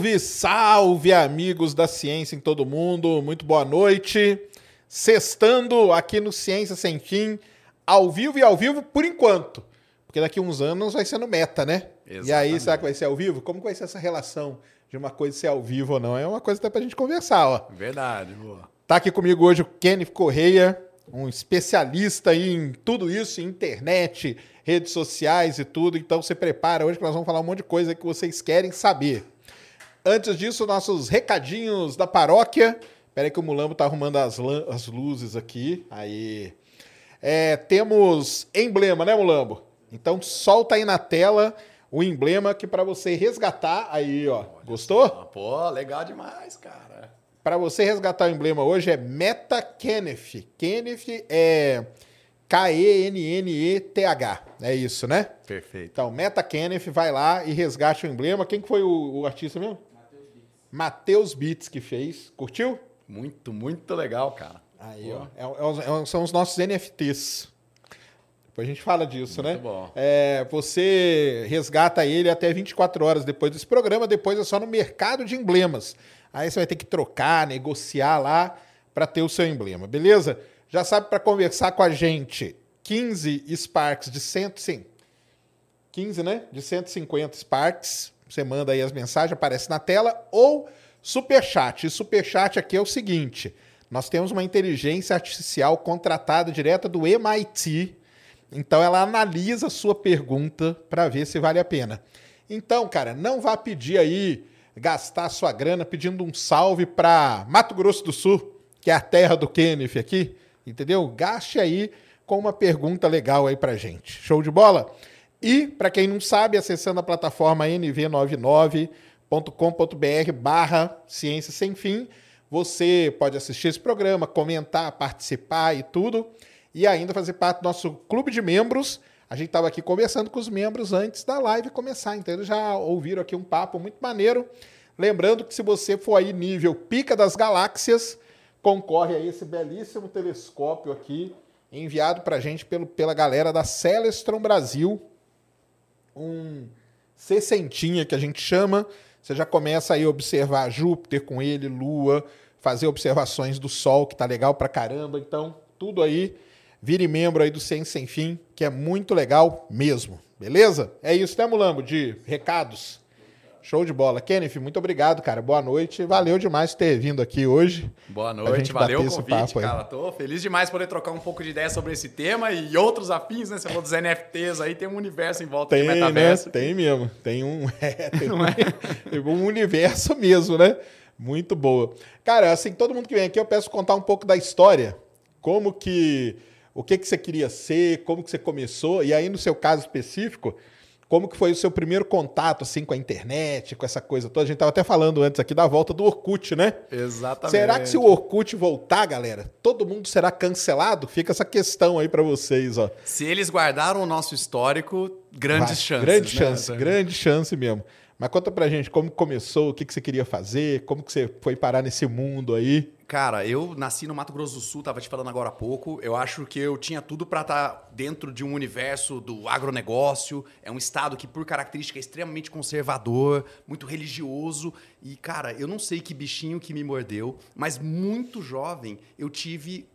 Salve, salve, amigos da ciência em todo mundo. Muito boa noite. Sextando aqui no Ciência Sem Fim, ao vivo e ao vivo por enquanto. Porque daqui a uns anos vai ser no meta, né? Exatamente. E aí, será que vai ser ao vivo? Como vai ser essa relação de uma coisa ser ao vivo ou não? É uma coisa até pra gente conversar, ó. Verdade, boa. Tá aqui comigo hoje o Kenneth Correia, um especialista aí em tudo isso, internet, redes sociais e tudo. Então se prepara hoje que nós vamos falar um monte de coisa que vocês querem saber. Antes disso, nossos recadinhos da paróquia. Espera aí que o Mulambo tá arrumando as, as luzes aqui. Aí. É, temos emblema, né, Mulambo? Então solta aí na tela o emblema que para você resgatar aí, ó. Gostou? Ah, Pô, legal demais, cara. Para você resgatar o emblema hoje é Meta Kenneth. Kenneth é K-E-N-N-E-T-H. É isso, né? Perfeito. Então, Meta Kenneth, vai lá e resgate o emblema. Quem que foi o, o artista mesmo? Matheus Beats que fez. Curtiu? Muito, muito legal, cara. Aí, ó. É- é é são os nossos NFTs. Depois a gente fala disso, Muito né? bom. É, você resgata ele até 24 horas depois desse programa, depois é só no mercado de emblemas. Aí você vai ter que trocar, negociar lá para ter o seu emblema, beleza? Já sabe para conversar com a gente, 15 Sparks de 100, sim, 15, né? De 150 Sparks. Você manda aí as mensagens, aparece na tela. Ou Superchat. E Superchat aqui é o seguinte: nós temos uma inteligência artificial contratada direta do MIT. Então ela analisa a sua pergunta para ver se vale a pena. Então, cara, não vá pedir aí, gastar sua grana pedindo um salve para Mato Grosso do Sul, que é a terra do Kenneth aqui, entendeu? Gaste aí com uma pergunta legal aí pra gente. Show de bola? E, para quem não sabe, acessando a plataforma nv99.com.br barra Ciência Sem Fim, você pode assistir esse programa, comentar, participar e tudo, e ainda fazer parte do nosso clube de membros. A gente estava aqui conversando com os membros antes da live começar, então eles já ouviram aqui um papo muito maneiro. Lembrando que se você for aí nível pica das galáxias, concorre a esse belíssimo telescópio aqui, enviado para a gente pelo, pela galera da Celestron Brasil, um sessentinha que a gente chama. Você já começa aí a observar Júpiter com ele, Lua, fazer observações do Sol, que tá legal pra caramba. Então, tudo aí, vire membro aí do Ciência Sem Fim, que é muito legal mesmo. Beleza? É isso, né, Mulambo? De recados. Show de bola. Kenneth, muito obrigado, cara. Boa noite. Valeu demais ter vindo aqui hoje. Boa noite, valeu o convite, aí. cara. Tô feliz demais poder trocar um pouco de ideia sobre esse tema e outros afins, né? Você falou dos NFTs aí, tem um universo em volta Tem, né? metaverso. Tem mesmo. Tem um, é, tem um, é? tem um universo mesmo, né? Muito boa. Cara, assim, todo mundo que vem aqui, eu peço contar um pouco da história. Como que... O que, que você queria ser, como que você começou. E aí, no seu caso específico, como que foi o seu primeiro contato, assim, com a internet, com essa coisa toda. A gente tava até falando antes aqui da volta do Orkut, né? Exatamente. Será que se o Orkut voltar, galera, todo mundo será cancelado? Fica essa questão aí pra vocês, ó. Se eles guardaram o nosso histórico, grandes Vai. chances. Grande né? chance, grande chance mesmo. Mas conta pra gente como começou, o que, que você queria fazer, como que você foi parar nesse mundo aí. Cara, eu nasci no Mato Grosso do Sul, tava te falando agora há pouco. Eu acho que eu tinha tudo para estar dentro de um universo do agronegócio. É um estado que, por característica, é extremamente conservador, muito religioso. E, cara, eu não sei que bichinho que me mordeu, mas muito jovem eu tive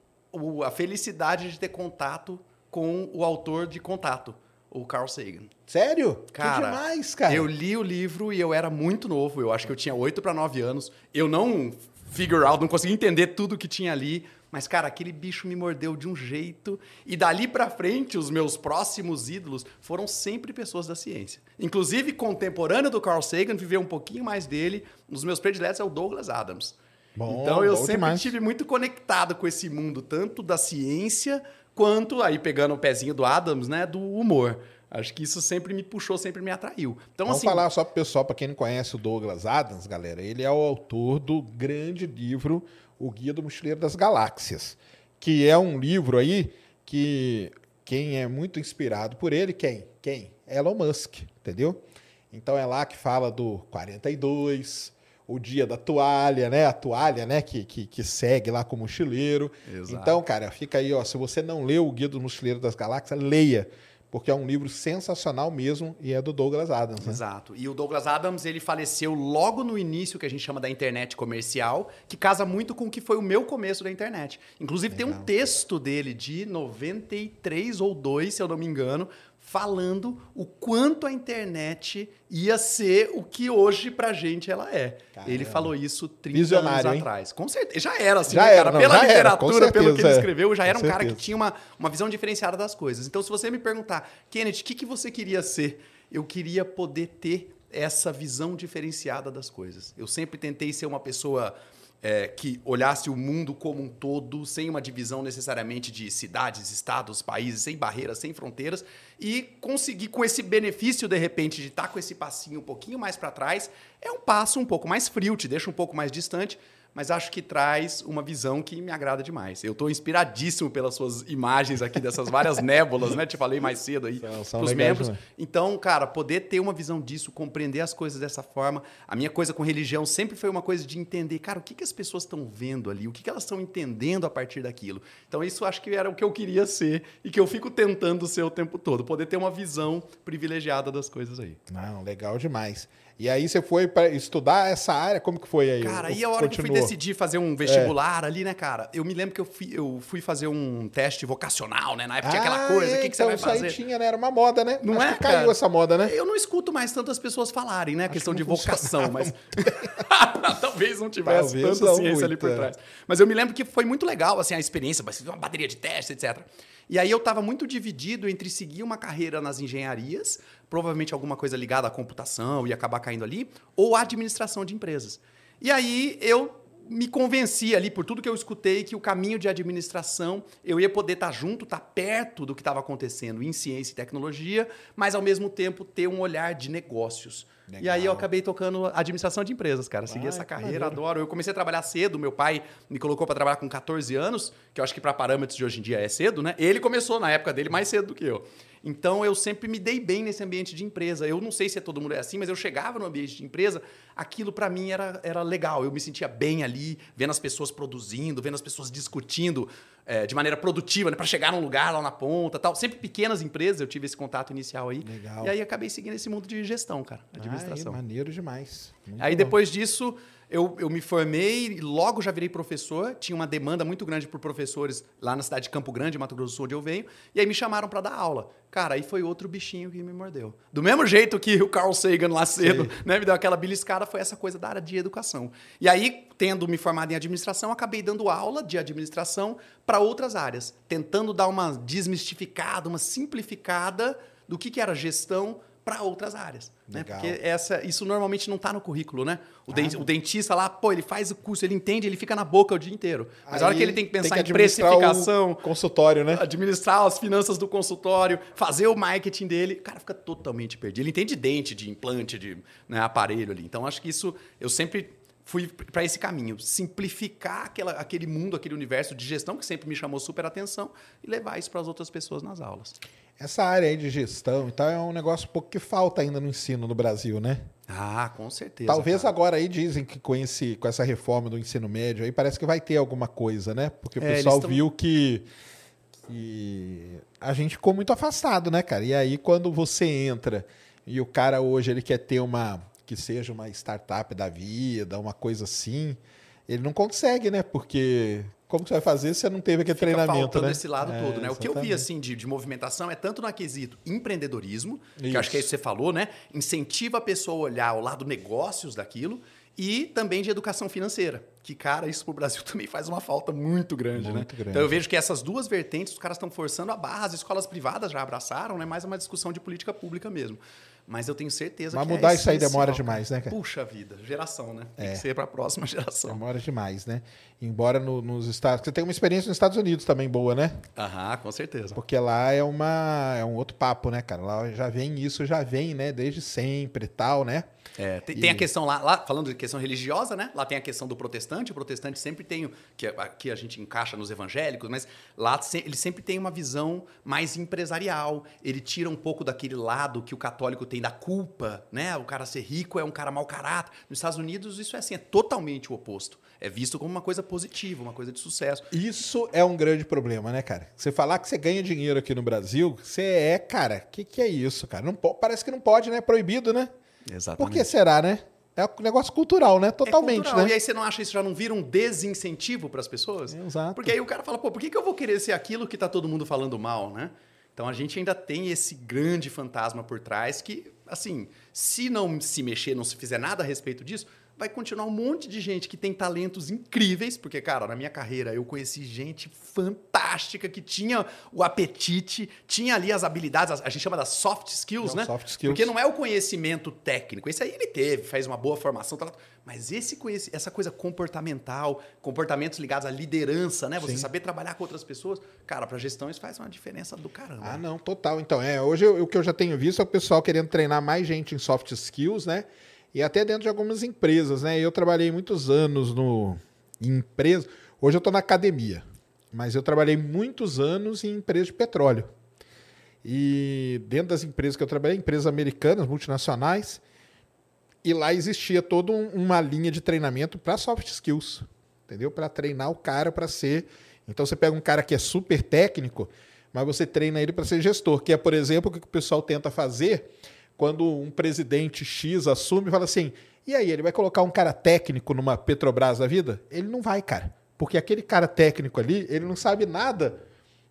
a felicidade de ter contato com o autor de Contato, o Carl Sagan. Sério? Cara, que demais, cara. Eu li o livro e eu era muito novo. Eu acho que eu tinha 8 para 9 anos. Eu não figure out, não conseguia entender tudo que tinha ali. Mas cara, aquele bicho me mordeu de um jeito. E dali pra frente, os meus próximos ídolos foram sempre pessoas da ciência. Inclusive, contemporâneo do Carl Sagan, viveu um pouquinho mais dele. Um dos meus prediletos é o Douglas Adams. Bom, então eu sempre demais. estive muito conectado com esse mundo, tanto da ciência quanto, aí pegando o pezinho do Adams, né, do humor. Acho que isso sempre me puxou, sempre me atraiu. Então, Vamos assim, falar só pro pessoal, para quem não conhece o Douglas Adams, galera. Ele é o autor do grande livro O Guia do Mochileiro das Galáxias, que é um livro aí que quem é muito inspirado por ele, quem? Quem? Elon Musk, entendeu? Então é lá que fala do 42, o dia da toalha, né? A toalha, né? Que, que, que segue lá com o mochileiro. Exato. Então, cara, fica aí, ó. Se você não leu o Guia do Mochileiro das Galáxias, leia. Porque é um livro sensacional mesmo e é do Douglas Adams, né? Exato. E o Douglas Adams, ele faleceu logo no início que a gente chama da internet comercial, que casa muito com o que foi o meu começo da internet. Inclusive tem um texto dele de 93 ou 2, se eu não me engano, falando o quanto a internet ia ser o que hoje pra gente ela é. Caramba. Ele falou isso 30 Visionário, anos hein? atrás. Com certeza. Já era assim, Já né, era, cara? não, Pela era, literatura, com pelo que ele é. escreveu, já era um cara que tinha uma, uma visão diferenciada das coisas. Então, se você me perguntar, Kenneth, o que, que você queria ser? Eu queria poder ter essa visão diferenciada das coisas. Eu sempre tentei ser uma pessoa é, que olhasse o mundo como um todo, sem uma divisão necessariamente de cidades, estados, países, sem barreiras, sem fronteiras, e conseguir com esse benefício, de repente, de estar com esse passinho um pouquinho mais para trás, é um passo um pouco mais frio, te deixa um pouco mais distante, mas acho que traz uma visão que me agrada demais. Eu estou inspiradíssimo pelas suas imagens aqui, dessas várias nébulas, né? Te falei mais cedo aí pros legais membros. demais. Então, cara, poder ter uma visão disso, compreender as coisas dessa forma. A minha coisa com religião sempre foi uma coisa de entender, cara, o que, que as pessoas estão vendo ali, o que, que elas estão entendendo a partir daquilo. Então, isso acho que era o que eu queria ser e que eu fico tentando ser o tempo todo, poder ter uma visão privilegiada das coisas aí. Não, legal demais. E aí você foi para estudar essa área, como que foi aí? Cara, e a hora que eu fui continuou? decidir fazer um vestibular ali, né, cara? Eu me lembro que eu fui, eu fui fazer um teste vocacional, né? Na época tinha aquela Ah, coisa, o é, que, que você então vai isso aí fazer? tinha, né? Era uma moda, né? Não Acho é, que caiu cara? essa moda, né? Eu não escuto mais tantas pessoas falarem, né? Questão que de vocação, mas. Talvez não tivesse Talvez tanta ciência ali muito, por é. trás. Mas eu me lembro que foi muito legal, assim, a experiência, mas uma bateria de teste, etc. E aí eu estava muito dividido entre seguir uma carreira nas engenharias, provavelmente alguma coisa ligada à computação e acabar caindo ali, ou administração de empresas. E aí eu me convenci ali, por tudo que eu escutei, que o caminho de administração eu ia poder estar junto, estar perto do que estava acontecendo em ciência e tecnologia, mas ao mesmo tempo ter um olhar de negócios. E aí eu Legal. acabei tocando administração de empresas, cara. Segui essa carreira, adoro. Eu comecei a trabalhar cedo, meu pai me colocou para trabalhar com 14 anos, que eu acho que para parâmetros de hoje em dia é cedo, né? Ele começou na época dele mais cedo do que eu. Então eu sempre me dei bem nesse ambiente de empresa. Eu não sei se é todo mundo é assim, mas eu chegava no ambiente de empresa, aquilo para mim era, era legal. Eu me sentia bem ali, vendo as pessoas produzindo, vendo as pessoas discutindo eh, de maneira produtiva, né? Para chegar num lugar lá na ponta, tal. Sempre pequenas empresas, eu tive esse contato inicial aí. Legal. E aí acabei seguindo esse mundo de gestão, cara, administração. Ai, maneiro demais. Muito Aí bom. depois disso, eu, eu me formei e logo já virei professor. Tinha uma demanda muito grande por professores lá na cidade de Campo Grande, Mato Grosso do Sul, onde eu venho. E aí me chamaram para dar aula. Cara, aí foi outro bichinho que me mordeu. Do mesmo jeito que o Carl Sagan lá cedo né, me deu aquela beliscada, foi essa coisa da área de educação. E aí, tendo me formado em administração, acabei dando aula de administração para outras áreas, tentando dar uma desmistificada, uma simplificada do que, que era gestão para outras áreas. Né? Porque essa, isso normalmente não está no currículo, né? O, Ah, não. o dentista lá, pô, ele faz o curso, ele entende, ele fica na boca o dia inteiro. Mas a hora que ele tem que pensar em administrar precificação, o consultório, né? administrar as finanças do consultório, fazer o marketing dele, o cara fica totalmente perdido. Ele entende de dente, de implante, de né, aparelho ali. Então, acho que isso eu sempre fui para esse caminho, simplificar aquela, aquele mundo, aquele universo de gestão que sempre me chamou super atenção e levar isso para as outras pessoas nas aulas. Essa área aí de gestão e tal é um negócio um pouco que falta ainda no ensino no Brasil, né? Ah, com certeza. Talvez cara. agora aí dizem que com, esse, com essa reforma do ensino médio aí parece que vai ter alguma coisa, né? Porque o É, pessoal tão- viu que, que a gente ficou muito afastado, né, cara? E aí quando você entra e o cara hoje ele quer ter uma que seja uma startup da vida, uma coisa assim, ele não consegue, né? Porque como que você vai fazer se você não teve aquele Fica treinamento, faltando né? esse lado É, todo, né? O que eu vi, assim, de, de movimentação é tanto no quesito empreendedorismo, que Isso. eu acho que é isso que você falou, né? Incentiva a pessoa a olhar o lado negócios daquilo, e também de educação financeira. Que, cara, isso pro Brasil também faz uma falta muito grande, Muito né? grande. Então eu vejo que essas duas vertentes, os caras estão forçando a barra, as escolas privadas já abraçaram, né? Mais uma discussão de política pública mesmo. Mas eu tenho certeza Mas que mudar é isso aí demora demais, né, cara? Puxa vida, geração, né? Tem É. que ser para a próxima geração. Demora demais, né? Embora no- nos Estados... Você tem uma experiência nos Estados Unidos também boa, né? Aham, com certeza. Porque lá é uma é um outro papo, né, cara? Lá já vem isso, já vem, né, desde sempre e tal, né? É, tem, E- tem a questão lá, lá, falando de questão religiosa, né? Lá tem a questão do protestante. O protestante sempre tem, que aqui a gente encaixa nos evangélicos, mas lá ele sempre tem uma visão mais empresarial. Ele tira um pouco daquele lado que o católico tem da culpa, né? O cara ser rico é um cara mau caráter. Nos Estados Unidos isso é assim, é totalmente o oposto. É visto como uma coisa positiva, uma coisa de sucesso. Isso é um grande problema, né, cara? Você falar que você ganha dinheiro aqui no Brasil, você é, cara, o que, que é isso, cara? Não parece que não pode, né? É proibido, né? Exatamente. Por que será, né? É um negócio cultural, né? Totalmente, é cultural. né? E aí você não acha isso já não vira um desincentivo para as pessoas? Exato. Porque aí o cara fala, pô, por que, que eu vou querer ser aquilo que tá todo mundo falando mal, né? Então a gente ainda tem esse grande fantasma por trás que, assim, se não se mexer, não se fizer nada a respeito disso, vai continuar um monte de gente que tem talentos incríveis, porque, cara, na minha carreira eu conheci gente fantástica que tinha o apetite, tinha ali as habilidades, a gente chama das soft skills, Não, né? soft skills. Porque não é o conhecimento técnico. Esse aí ele teve, fez uma boa formação, tal, mas esse essa coisa comportamental, comportamentos ligados à liderança, né? Você Sim. saber trabalhar com outras pessoas, cara, para gestão isso faz uma diferença do caramba. Ah, não, total. Então, é, hoje eu- o que eu já tenho visto é o pessoal querendo treinar mais gente em soft skills, né? E até dentro de algumas empresas, né? Eu trabalhei muitos anos no em empresa. Hoje eu estou na academia, mas eu trabalhei muitos anos em empresas de petróleo. E dentro das empresas que eu trabalhei, empresas americanas, multinacionais, e lá existia toda um- uma linha de treinamento para soft skills, entendeu? Para treinar o cara para ser. Então você pega um cara que é super técnico, mas você treina ele para ser gestor, que é, por exemplo, o que o pessoal tenta fazer quando um presidente X assume e fala assim: e aí, ele vai colocar um cara técnico numa Petrobras da vida? Ele não vai, cara. Porque aquele cara técnico ali, ele não sabe nada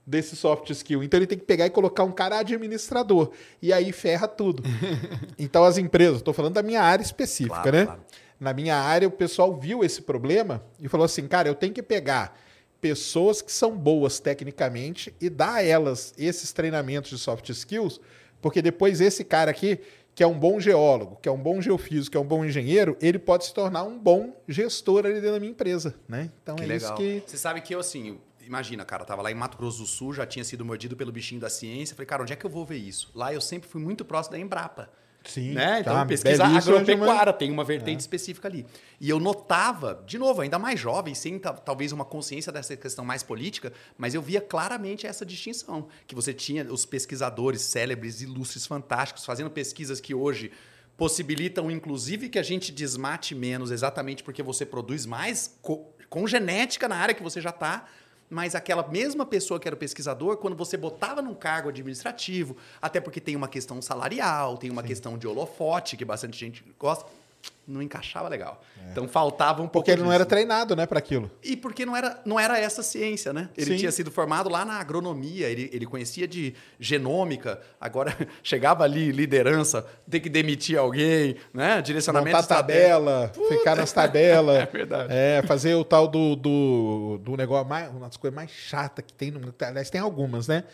desse soft skill. Então ele tem que pegar e colocar um cara administrador. E aí ferra tudo. então as empresas, estou falando da minha área específica, Claro, né? claro. Na minha área, o pessoal viu esse problema e falou assim: cara, eu tenho que pegar pessoas que são boas tecnicamente e dar a elas esses treinamentos de soft skills, porque depois esse cara aqui, que é um bom geólogo, que é um bom geofísico, que é um bom engenheiro, ele pode se tornar um bom gestor ali dentro da minha empresa, né? Então Que é legal. isso que Você sabe que eu, assim, imagina, cara, eu tava lá em Mato Grosso do Sul, já tinha sido mordido pelo bichinho da ciência. Falei, cara, onde é que eu vou ver isso? Lá eu sempre fui muito próximo da Embrapa. Sim, né? Então, tá, pesquisa agropecuária, tem uma vertente específica ali. E eu notava, de novo, ainda mais jovem, sem ta- talvez uma consciência dessa questão mais política, mas eu via claramente essa distinção. Que você tinha os pesquisadores célebres, ilustres, fantásticos, fazendo pesquisas que hoje possibilitam, inclusive, que a gente desmate menos, exatamente porque você produz mais co- com genética na área que você já está, mas aquela mesma pessoa que era o pesquisador, quando você botava num cargo administrativo, até porque tem uma questão salarial, tem uma questão de holofote, que bastante gente gosta, não encaixava legal. Então faltava um pouco Porque ele não disso. era treinado, né, para aquilo. E porque não era, não era essa ciência, né? Ele Sim. tinha sido formado lá na agronomia, ele, ele conhecia de genômica, agora chegava ali liderança, tem que demitir alguém, né? Direcionamento Montar tabela, ficar nas tabelas. É verdade. É, fazer o tal do, do, do negócio mais. Uma das coisas mais chatas que tem no. Aliás, tem algumas, né?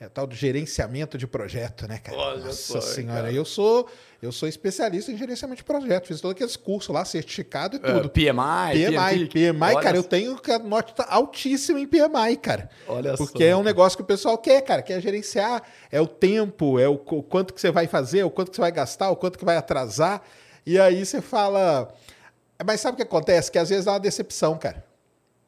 É o tal do gerenciamento de projeto, né, cara? Olha Nossa só, senhora, cara. eu sou eu sou especialista em gerenciamento de projeto. Fiz todos aqueles cursos lá, certificado e É, tudo. PMI, PMI, PMI, Olha cara, eu tenho nota altíssima em PMI, cara. Olha Porque só. é um negócio que o pessoal quer, cara, quer gerenciar. É o tempo, é o, o quanto que você vai fazer, o quanto que você vai gastar, o quanto que vai atrasar. E aí você fala. Mas sabe o que acontece? Que às vezes dá uma decepção, cara.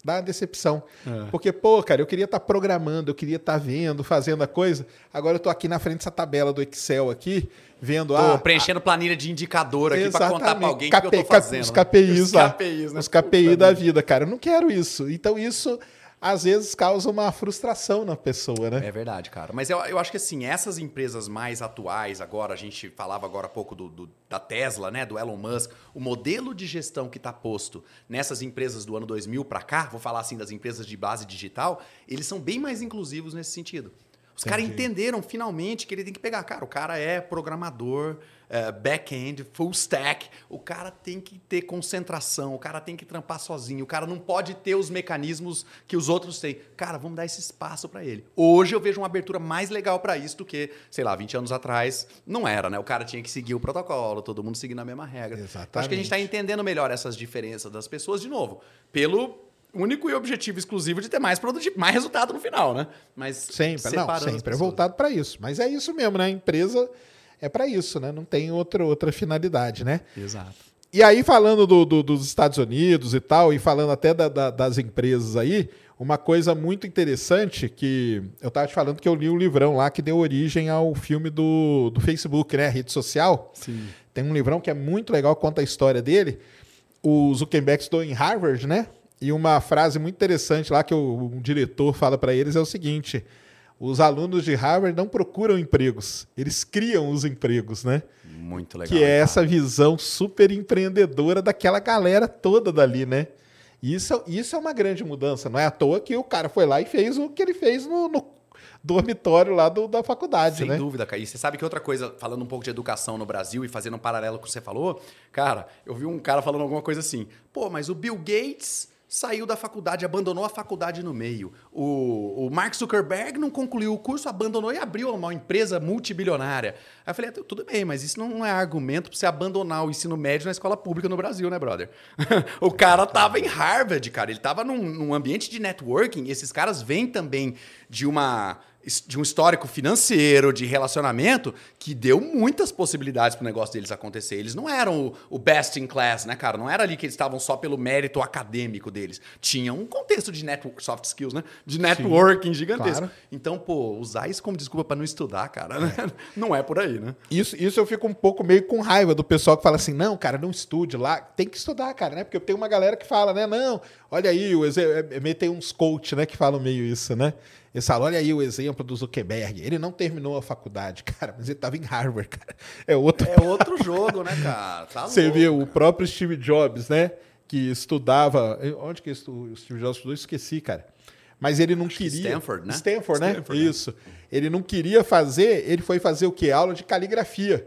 Dá uma decepção. É. Porque, pô, cara, eu queria estar programando, eu queria estar vendo, fazendo a coisa. Agora eu tô aqui na frente dessa tabela do Excel aqui, vendo Tô ah, preenchendo planilha de indicador aqui para contar para alguém o que eu KP, tô fazendo. Os né? KPIs Os lá. KPIs, né? Os KPI Puta da vida, cara. Eu não quero isso. Então isso, às vezes, causa uma frustração na pessoa, né? É verdade, cara. Mas eu, eu acho que assim, essas empresas mais atuais, agora, a gente falava agora há pouco do, do- da Tesla, né? Do Elon Musk, o modelo de gestão que está posto nessas empresas do ano 2000 para cá, vou falar assim das empresas de base digital, eles são bem mais inclusivos nesse sentido. Os caras entenderam finalmente que ele tem que pegar. Cara, o cara é programador, é, back-end, full stack. O cara tem que ter concentração, o cara tem que trampar sozinho, o cara não pode ter os mecanismos que os outros têm. Cara, vamos dar esse espaço para ele. Hoje eu vejo uma abertura mais legal para isso do que, sei lá, 20 anos atrás não era, né? O cara tinha que seguir o protocolo, todo mundo seguindo a mesma regra. Exatamente. Acho que a gente está entendendo melhor essas diferenças das pessoas, de novo, pelo único e objetivo exclusivo de ter mais produtivo, mais resultado no final, né? Mas Sempre, não, sempre é voltado para isso. Mas é isso mesmo, né? A empresa é para isso, né? Não tem outra, outra finalidade, né? Exato. E aí, falando do- do- dos Estados Unidos e tal, e falando até da- da- das empresas aí, uma coisa muito interessante que eu tava te falando que eu li um livrão lá que deu origem ao filme do, do Facebook, né? Rede social. Sim. Tem um livrão que é muito legal, conta a história dele. O Zuckerberg estudou em Harvard, né? E uma frase muito interessante lá que o, um diretor fala para eles é o seguinte: os alunos de Harvard não procuram empregos, eles criam os empregos, né? Muito legal. que é essa visão super empreendedora daquela galera toda dali, né? Isso, isso é uma grande mudança. Não é à toa que o cara foi lá e fez o que ele fez no, no dormitório lá do- da faculdade, Sem né? dúvida, cara. E você sabe que outra coisa, falando um pouco de educação no Brasil e fazendo um paralelo com o que você falou, cara, eu vi um cara falando alguma coisa assim, pô, mas o Bill Gates saiu da faculdade, abandonou a faculdade no meio. O, o Mark Zuckerberg não concluiu o curso, abandonou e abriu uma empresa multibilionária. Aí eu falei, "Ah, tudo bem, mas isso não é argumento pra você abandonar o ensino médio na escola pública no Brasil, né, brother? o cara tava em Harvard, cara. Ele tava num, num ambiente de networking. Esses caras vêm também de uma de um histórico financeiro, de relacionamento, que deu muitas possibilidades para o negócio deles acontecer. Eles não eram o, o best in class, né, cara? Não era ali que eles estavam só pelo mérito acadêmico deles. Tinha um contexto de network, soft skills, né? De networking gigantesco. claro. Então, pô, usar isso como desculpa para não estudar, cara, né? não é por aí, né? Isso, isso eu fico um pouco meio com raiva do pessoal que fala assim: não, cara, não estude lá. Tem que estudar, cara, né? Porque tem uma galera que fala, né? Não, olha aí, o é, é, meio- tem uns coach, né, que falam meio isso, né? Falam, olha aí o exemplo do Zuckerberg. Ele não terminou a faculdade, cara, mas ele estava em Harvard, cara. É outro. É outro jogo, né, cara? Tá Você louco. vê o próprio Steve Jobs, né? Que estudava. Onde que o Steve Jobs estudou? Esqueci, cara. Mas ele não que queria. Stanford, né? Stanford, né? Stanford, né? Isso. Ele não queria fazer, ele foi fazer o quê? Aula de caligrafia.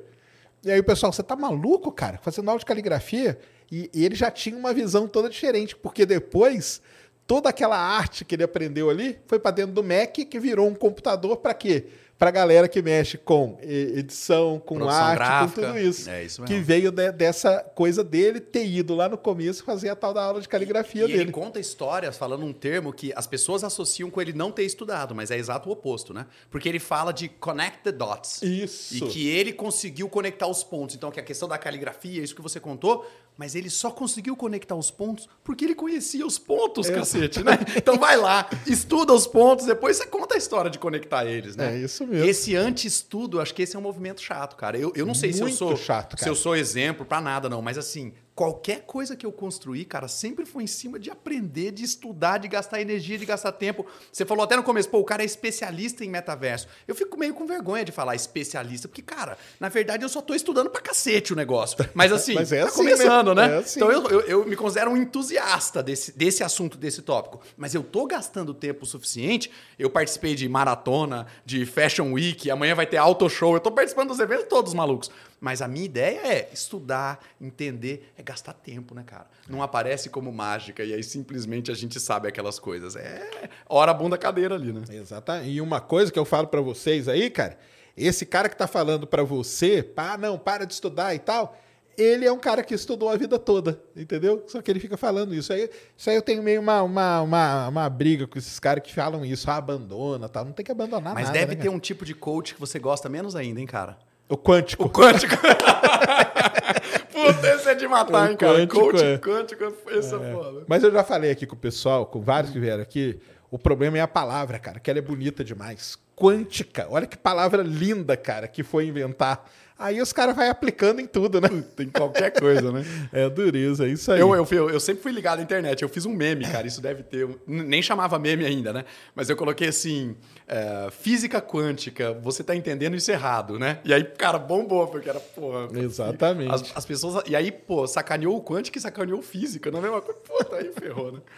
E aí o pessoal, você tá maluco, cara? Fazendo aula de caligrafia? E, e ele já tinha uma visão toda diferente, porque depois toda aquela arte que ele aprendeu ali foi para dentro do Mac, que virou um computador para quê? Para galera que mexe com e- edição, com Produção arte, gráfica. com tudo isso. É isso que mesmo. veio de- dessa coisa dele ter ido lá no começo fazer a tal da aula de caligrafia E dele. ele conta histórias falando um termo que as pessoas associam com ele não ter estudado, mas é exato o oposto, né? Porque ele fala de connect the dots. Isso. E que ele conseguiu conectar os pontos. Então, que a questão da caligrafia, isso que você contou, mas ele só conseguiu conectar os pontos porque ele conhecia os pontos, cacete, né? Então vai lá, estuda os pontos, depois você conta a história de conectar eles, né? É isso mesmo. Esse anti-estudo, acho que esse é um movimento chato, cara. Eu, eu não sei se eu Muito sou chato, se cara. eu sou exemplo pra nada, não, mas assim, qualquer coisa que eu construí, cara, sempre foi em cima de aprender, de estudar, de gastar energia, de gastar tempo. Você falou até no começo, pô, o cara é especialista em metaverso. Eu fico meio com vergonha de falar especialista, porque, cara, na verdade eu só tô estudando pra cacete o negócio. Mas assim, Mas é tá assim, começando, né? né? É assim. Então eu, eu, eu me considero um entusiasta desse, desse assunto, desse tópico. Mas eu tô gastando tempo suficiente. Eu participei de maratona, de Fashion Week, amanhã vai ter auto show. Eu tô participando dos eventos todos malucos. Mas a minha ideia é estudar, entender, é gastar tempo, né, cara? Não aparece como mágica e aí simplesmente a gente sabe aquelas coisas. É hora a bunda cadeira ali, né? Exatamente. E uma coisa que eu falo pra vocês aí, cara, esse cara que tá falando pra você, pá, não, para de estudar e tal, ele é um cara que estudou a vida toda, entendeu? Só que ele fica falando isso. Aí, isso aí eu tenho meio uma, uma, uma, uma briga com esses caras que falam isso, ah, abandona tal. Não tem que abandonar Mas nada. deve né, ter cara? um tipo de coach que você gosta menos ainda, hein, cara? O quântico. O quântico. Puta, esse é de matar, O hein, cara? quântico, Coach é. quântico, esse é foda. Mas eu já falei aqui com o pessoal, com vários que vieram aqui, o problema é a palavra, cara, que ela é bonita demais. Quântica. Olha que palavra linda, cara, que foi inventar. Aí os caras vão aplicando em tudo, né? Tem qualquer coisa, né? É dureza, é isso aí. Eu, eu, eu, eu sempre fui ligado à internet. Eu fiz um meme, cara. Isso deve ter. um- Nem chamava meme ainda, né? Mas eu coloquei assim: é, física quântica, você tá entendendo isso errado, né? E aí, cara, bombou, porque era, porra. Exatamente. As, as pessoas. E aí, pô, sacaneou o quântica e sacaneou o física, não é a mesma coisa? Puta, aí ferrou, né?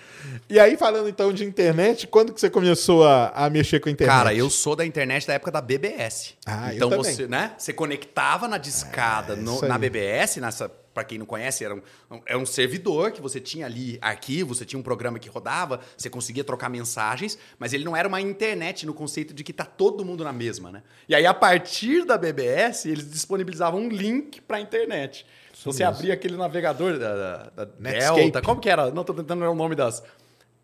E aí, falando então de internet, quando que você começou a, a mexer com a internet? Cara, eu sou da internet da época da BBS. Ah, eu então também. você, né? Você conectava na discada no- isso aí. na BBS, nessa, para quem não conhece, era um, era um servidor que você tinha ali arquivo, você tinha um programa que rodava, você conseguia trocar mensagens, mas ele não era uma internet no conceito de que tá todo mundo na mesma, né? E aí a partir da BBS, eles disponibilizavam um link para internet. Então, você abria aquele navegador da, da- da. Delta, como que era? Não tô tentando lembrar o nome das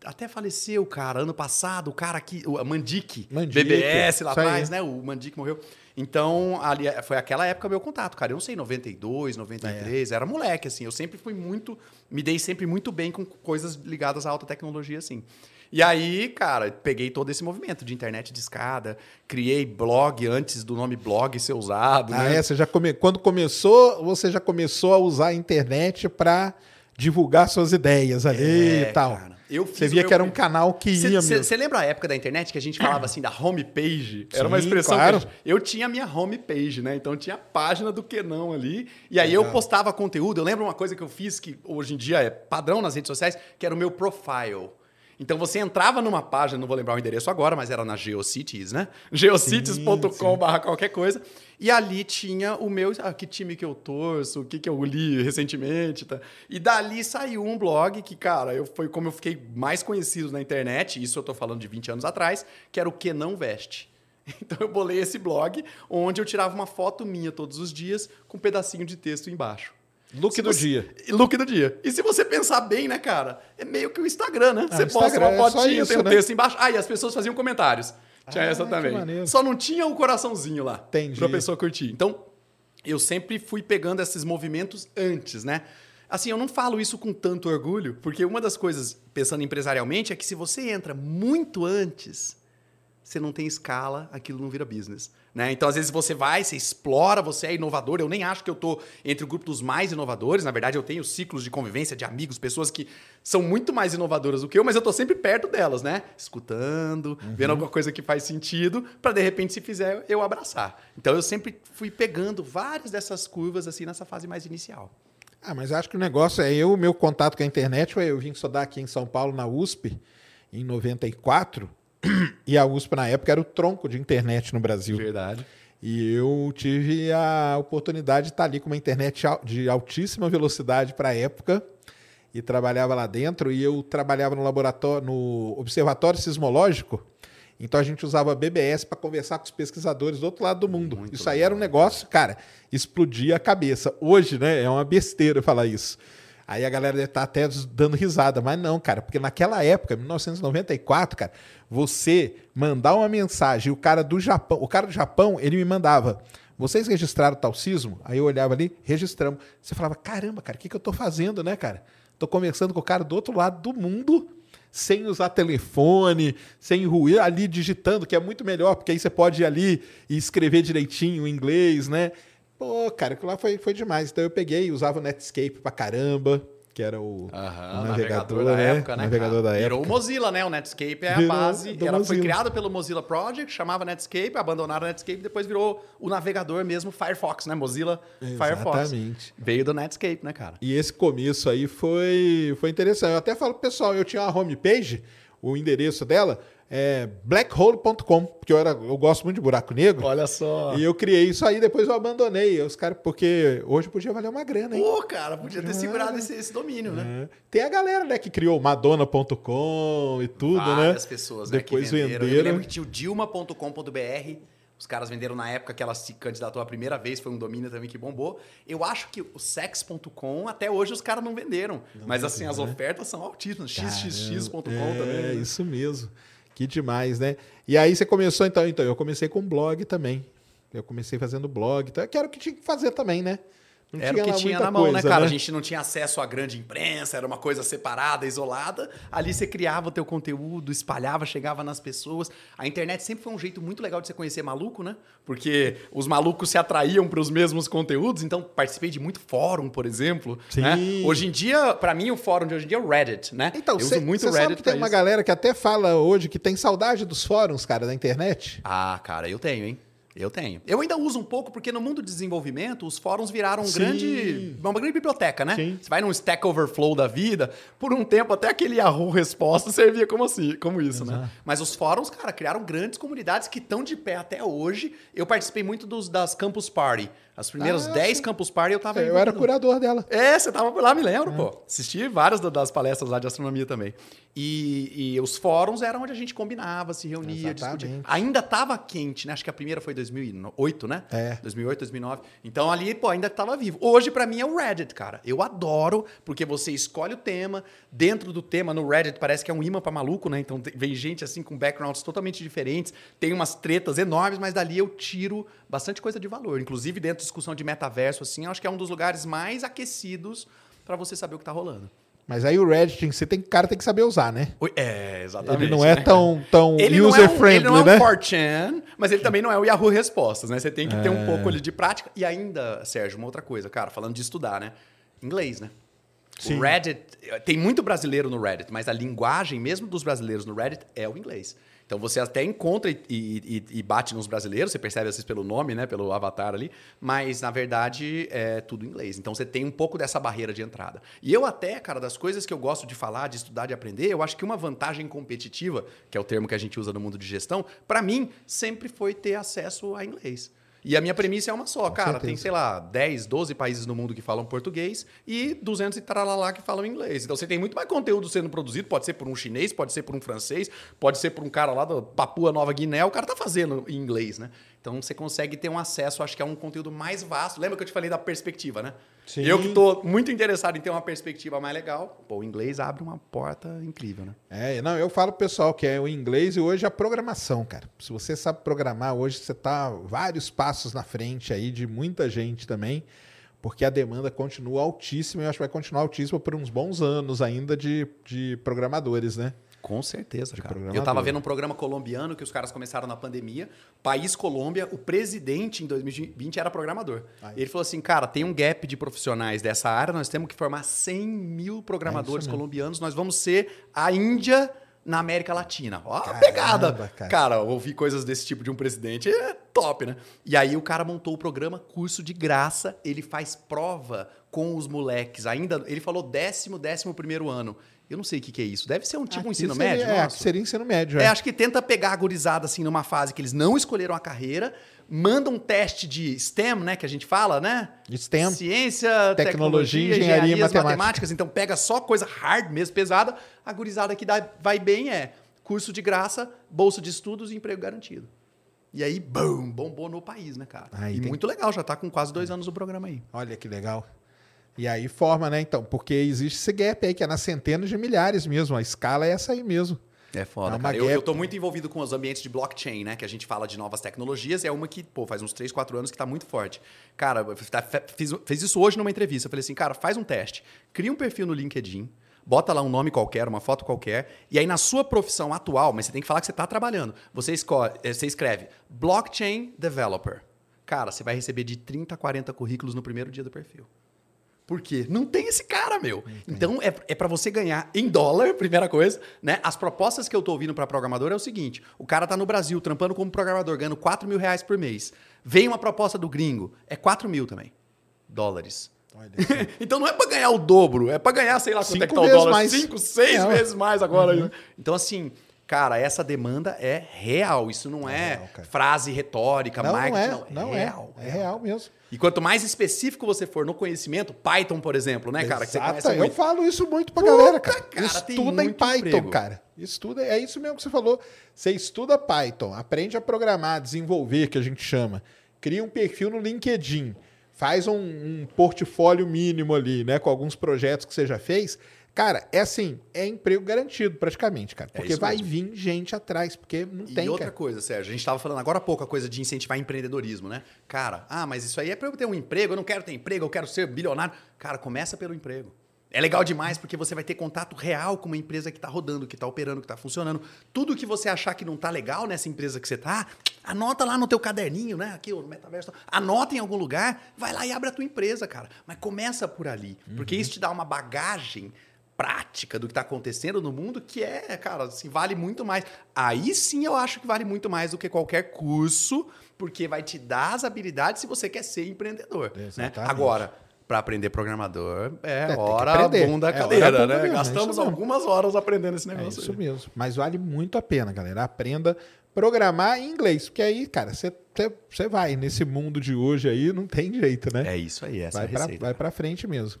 até faleceu, cara, ano passado, o cara aqui, o Mandic, Mandic, BBS lá atrás, né? O Mandic morreu. Então, ali, foi aquela época meu contato, cara. Eu não sei, 92, 93, era moleque, assim. Eu sempre fui muito. Me dei sempre muito bem com coisas ligadas à alta tecnologia, assim. E aí, cara, peguei todo esse movimento de internet de escada, criei blog antes do nome blog ser usado. Ah, né? é, você já come... Quando começou, você já começou a usar a internet para divulgar suas ideias ali É, e tal. cara. Eu você via meu que era um canal que ia. Você lembra a época da internet que a gente falava assim da homepage? Era uma expressão claro. que eu tinha minha homepage, né? Então tinha a página do Quenão ali. E aí eu postava conteúdo. Eu lembro uma coisa que eu fiz que hoje em dia é padrão nas redes sociais, que era o meu profile. Então você entrava numa página, não vou lembrar o endereço agora, mas era na GeoCities, né? geocities.com/barra qualquer coisa. E ali tinha o meu, ah, que time que eu torço, o que, que eu li recentemente. Tá? E dali saiu um blog que, cara, eu, foi como eu fiquei mais conhecido na internet, isso eu tô falando de 20 anos atrás, que era o Que Não Veste. Então eu bolei esse blog, onde eu tirava uma foto minha todos os dias, com um pedacinho de texto embaixo. Look Se do você- dia. Look do dia. E se você pensar bem, né, cara? É meio que o Instagram, né? Ah, você o posta Instagram uma é fotinha, isso, tem um né? texto embaixo. Ah, e as pessoas faziam comentários. Tinha Ah, essa também. Só não tinha o coraçãozinho lá. Entendi. Pra pessoa curtir. Então, eu sempre fui pegando esses movimentos antes, né? Assim, eu não falo isso com tanto orgulho, porque uma das coisas, pensando empresarialmente, é que se você entra muito antes, você não tem escala, aquilo não vira business. Né? Então, às vezes, você vai, você explora, você é inovador. Eu nem acho que eu tô entre o grupo dos mais inovadores. Na verdade, eu tenho ciclos de convivência de amigos, pessoas que são muito mais inovadoras do que eu, mas eu tô sempre perto delas, né? Escutando, vendo alguma coisa que faz sentido, para de repente, se fizer, eu abraçar. Então, eu sempre fui pegando várias dessas curvas, assim, nessa fase mais inicial. Ah, mas acho que o negócio é eu, meu contato com a internet, foi eu vim estudar aqui em São Paulo, na USP, em 94, e a USP na época era o tronco de internet no Brasil. Verdade. E eu tive a oportunidade de estar ali com uma internet de altíssima velocidade para a época e trabalhava lá dentro. E eu trabalhava no laboratório, no observatório sismológico. Então a gente usava BBS para conversar com os pesquisadores do outro lado do mundo. Muito isso aí era um negócio, cara, explodia a cabeça. Hoje, né, é uma besteira falar isso. Aí a galera deve estar até dando risada, mas não, cara, porque naquela época, 1994, cara, você mandar uma mensagem, o cara do Japão, o cara do Japão, ele me mandava, vocês registraram tal sismo? Aí eu olhava ali, registramos. Você falava, caramba, cara, o que, que eu tô fazendo, né, cara? Tô conversando com o cara do outro lado do mundo, sem usar telefone, sem ruir, ali digitando, que é muito melhor, porque aí você pode ir ali e escrever direitinho em inglês, né? Pô, cara, aquilo lá foi, foi demais. Então eu peguei e usava o Netscape pra caramba, que era o, Aham, o navegador, da época, né? Navegador da Virou época. o Mozilla, né? O Netscape é a Virou base. Ela foi Mozilla. criada pelo Mozilla Project, chamava Netscape, abandonaram o Netscape, depois virou o navegador mesmo, Firefox, né? Mozilla Firefox. Exatamente. Veio do Netscape, né, cara? E esse começo aí foi, foi interessante. Eu até falo pro pessoal, eu tinha uma homepage, o endereço dela é blackhole.com, porque eu, era, eu gosto muito de buraco negro. Olha só. E eu criei isso aí, depois eu abandonei. Os caras, porque hoje podia valer uma grana, hein? Pô, cara, podia ter segurado esse, esse domínio, né? É. Tem a galera, né, que criou madonna.com e tudo, Várias né? pessoas, né, Depois que venderam. Eu venderam. lembro que tinha o dilma.com.br. Os caras venderam na época que ela se candidatou a primeira vez, foi um domínio também que bombou. Eu acho que o sex.com, até hoje os caras não venderam. Mas assim, as ofertas são altíssimas. xxx.com é, também. né? isso mesmo. Que demais, né? E aí você começou, então, então, eu comecei com blog também. Eu comecei fazendo blog, então, que era o que tinha que fazer também, né? Não Era o que tinha na mão, né, coisa, cara? A gente não tinha acesso à grande imprensa, era uma coisa separada, isolada. Ali você criava o teu conteúdo, espalhava, chegava nas pessoas. A internet sempre foi um jeito muito legal de você conhecer maluco, né? Porque os malucos se atraíam para os mesmos conteúdos. Então, participei de muito fórum, por exemplo. Sim. né? Hoje em dia, para mim, o fórum de hoje em dia é o Reddit, né? Então, Eu cê, uso muito cê o Reddit sabe que tem pra uma isso. galera que até fala hoje que tem saudade dos fóruns, cara, da internet? Ah, cara, eu tenho, hein? Eu tenho. Eu ainda uso um pouco porque no mundo do desenvolvimento os fóruns viraram um grande, uma grande biblioteca, né? Sim. Você vai num Stack Overflow da vida, por um tempo até aquele Yahoo Resposta servia como assim, como isso, né? Mas os fóruns, cara, criaram grandes comunidades que estão de pé até hoje. Eu participei muito dos das Campus Party. As primeiras Ah, 10 sim. Campus Party eu tava Eu era curador dela. É, você tava por lá, me lembro, pô. Assisti várias da- das palestras lá de astronomia também. E, e os fóruns eram onde a gente combinava, se reunia, Exatamente. discutia. Ainda tava quente, né? Acho que a primeira foi 2008, né? É. 2008, 2009. Então ali, pô, ainda tava vivo. Hoje, pra mim, é o Reddit, cara. Eu adoro, porque você escolhe o tema. Dentro do tema, no Reddit, parece que é um imã pra maluco, né? Então vem gente assim com backgrounds totalmente diferentes. Tem umas tretas enormes, mas dali eu tiro bastante coisa de valor. Inclusive, dentro discussão de metaverso, assim, eu acho que é um dos lugares mais aquecidos pra você saber o que tá rolando. Mas aí o Reddit, você tem, cara tem que saber usar, né? É, exatamente. Ele não é né? tão, tão Ele não é um- ele user-friendly, não é um né? 4chan, mas ele também não é o Yahoo Respostas, né? Você tem que ter É. um pouco ali de prática. E ainda, Sérgio, uma outra coisa, cara, falando de estudar, né? Inglês, né? Sim. O Reddit, tem muito brasileiro no Reddit, mas a linguagem mesmo dos brasileiros no Reddit é o inglês. Então você até encontra e, e- e bate nos brasileiros, você percebe às vezes pelo nome, né, pelo avatar ali, mas na verdade é tudo inglês. Então você tem um pouco dessa barreira de entrada. E eu até, cara, das coisas que eu gosto de falar, de estudar, de aprender, eu acho que uma vantagem competitiva, que é o termo que a gente usa no mundo de gestão, para mim sempre foi ter acesso a inglês. E a minha premissa é uma só, cara. certeza. Tem, sei lá, 10, 12 países no mundo que falam português e 200 e tralalá que falam inglês. Então você tem muito mais conteúdo sendo produzido, pode ser por um chinês, pode ser por um francês, pode ser por um cara lá da Papua Nova Guiné, o cara tá fazendo em inglês, né? Então você consegue ter um acesso, acho que é um conteúdo mais vasto. Lembra que eu te falei da perspectiva, né? Sim. Eu que tô muito interessado em ter uma perspectiva mais legal, pô, o inglês abre uma porta incrível, né? É, não, eu falo pro pessoal que é o inglês e hoje a programação, cara. Se você sabe programar, hoje você tá vários passos na frente aí de muita gente também, porque a demanda continua altíssima e eu acho que vai continuar altíssima por uns bons anos ainda de, de programadores, né? Com certeza, cara. Eu tava vendo um programa colombiano que os caras começaram na pandemia. País Colômbia, o presidente em 2020 era programador. Aí. Ele falou assim, cara, tem um gap de profissionais dessa área, nós temos que formar 100 mil programadores É colombianos, nós vamos ser a Índia na América Latina. Ó, Caramba, pegada. cara. Cara. ouvir coisas desse tipo de um presidente é top, né? E aí o cara montou o programa, curso de graça, ele faz prova com os moleques. Ainda, ele falou décimo, décimo primeiro ano. Eu não sei o que, que é isso. Deve ser um tipo um Aqui ensino seria- médio, É, nosso. seria ensino médio, É, é. acho que tenta pegar a gurizada assim numa fase que eles não escolheram a carreira, manda um teste de STEM, né, que a gente fala, né? STEM. Ciência, Tecnologia, tecnologia, engenharia matemática. matemáticas. Então pega só coisa hard mesmo, pesada. A gurizada que dá, vai bem é curso de graça, bolsa de estudos e emprego garantido. E aí, bum, bombou no país, né, cara? Aí e tem- muito legal, já tá com quase dois anos o programa aí. Olha que legal. E aí forma, né, então, porque existe esse gap aí, que é nas centenas de milhares mesmo. A escala é essa aí mesmo. É foda, É cara. Eu, eu tô muito envolvido com os ambientes de blockchain, né? Que a gente fala de novas tecnologias. É uma que, pô, faz uns 3, 4 anos que tá muito forte. Cara, eu tá- fiz, fiz isso hoje numa entrevista. Eu falei assim, cara, faz um teste. Cria um perfil no LinkedIn. Bota lá um nome qualquer, uma foto qualquer. E aí, na sua profissão atual, mas você tem que falar que você tá trabalhando. Você, escolhe, eh, você escreve Blockchain Developer. Cara, você vai receber de 30 a 40 currículos no primeiro dia do perfil. Por quê? Não tem esse cara, meu. Então é, é para você ganhar em dólar, primeira coisa, né? As propostas que eu tô ouvindo para programador é o seguinte: o cara tá no Brasil trampando como programador, ganhando 4 mil reais por mês. Vem uma proposta do gringo, é 4 mil também. Dólares. Então não é para ganhar o dobro, é para ganhar, sei lá, quanto Cinco é que tá o dólar. mais. Cinco, seis É, vezes mais agora. né? Então, assim, cara, essa demanda é real. Isso não é, real, cara. frase retórica, Não, não marketing. é, não é. real. É real mesmo. E quanto mais específico você for no conhecimento, Python, por exemplo, né, cara? Que você Exato, eu falo isso muito pra Puta, galera, cara. cara, estuda em Python, emprego. cara. Estuda, é isso mesmo que você falou. Você estuda Python, aprende a programar, desenvolver, que a gente chama. Cria um perfil no LinkedIn. Faz um, um portfólio mínimo ali, né? Com alguns projetos que você já fez. Cara, é assim, é emprego garantido praticamente, cara. É Porque isso vai mesmo. vir gente atrás, porque não E tem, outra cara. coisa, Sérgio, a gente estava falando agora há pouco a coisa de incentivar empreendedorismo, né? Cara, ah, mas isso aí é para eu ter um emprego, eu não quero ter emprego, eu quero ser bilionário. Cara, começa pelo emprego. É legal demais porque você vai ter contato real com uma empresa que está rodando, que está operando, que está funcionando. Tudo que você achar que não está legal nessa empresa que você está, anota lá no teu caderninho, né? Aqui, o metaverso. Anota em algum lugar, vai lá e abre a tua empresa, cara. Mas começa por ali, porque isso te dá uma bagagem prática do que está acontecendo no mundo, que é, cara, assim, vale muito mais. Aí sim eu acho que vale muito mais do que qualquer curso, porque vai te dar as habilidades se você quer ser empreendedor. Né? Agora, para aprender programador, é, é hora bunda da é cadeira, né? Mesmo, Gastamos é algumas horas aprendendo esse negócio. É isso aí. mesmo. Mas vale muito a pena, galera. Aprenda programar em inglês, porque aí, cara, você vai nesse mundo de hoje aí, não tem jeito, né? É isso aí, essa vai é a receita. Pra, vai para frente mesmo.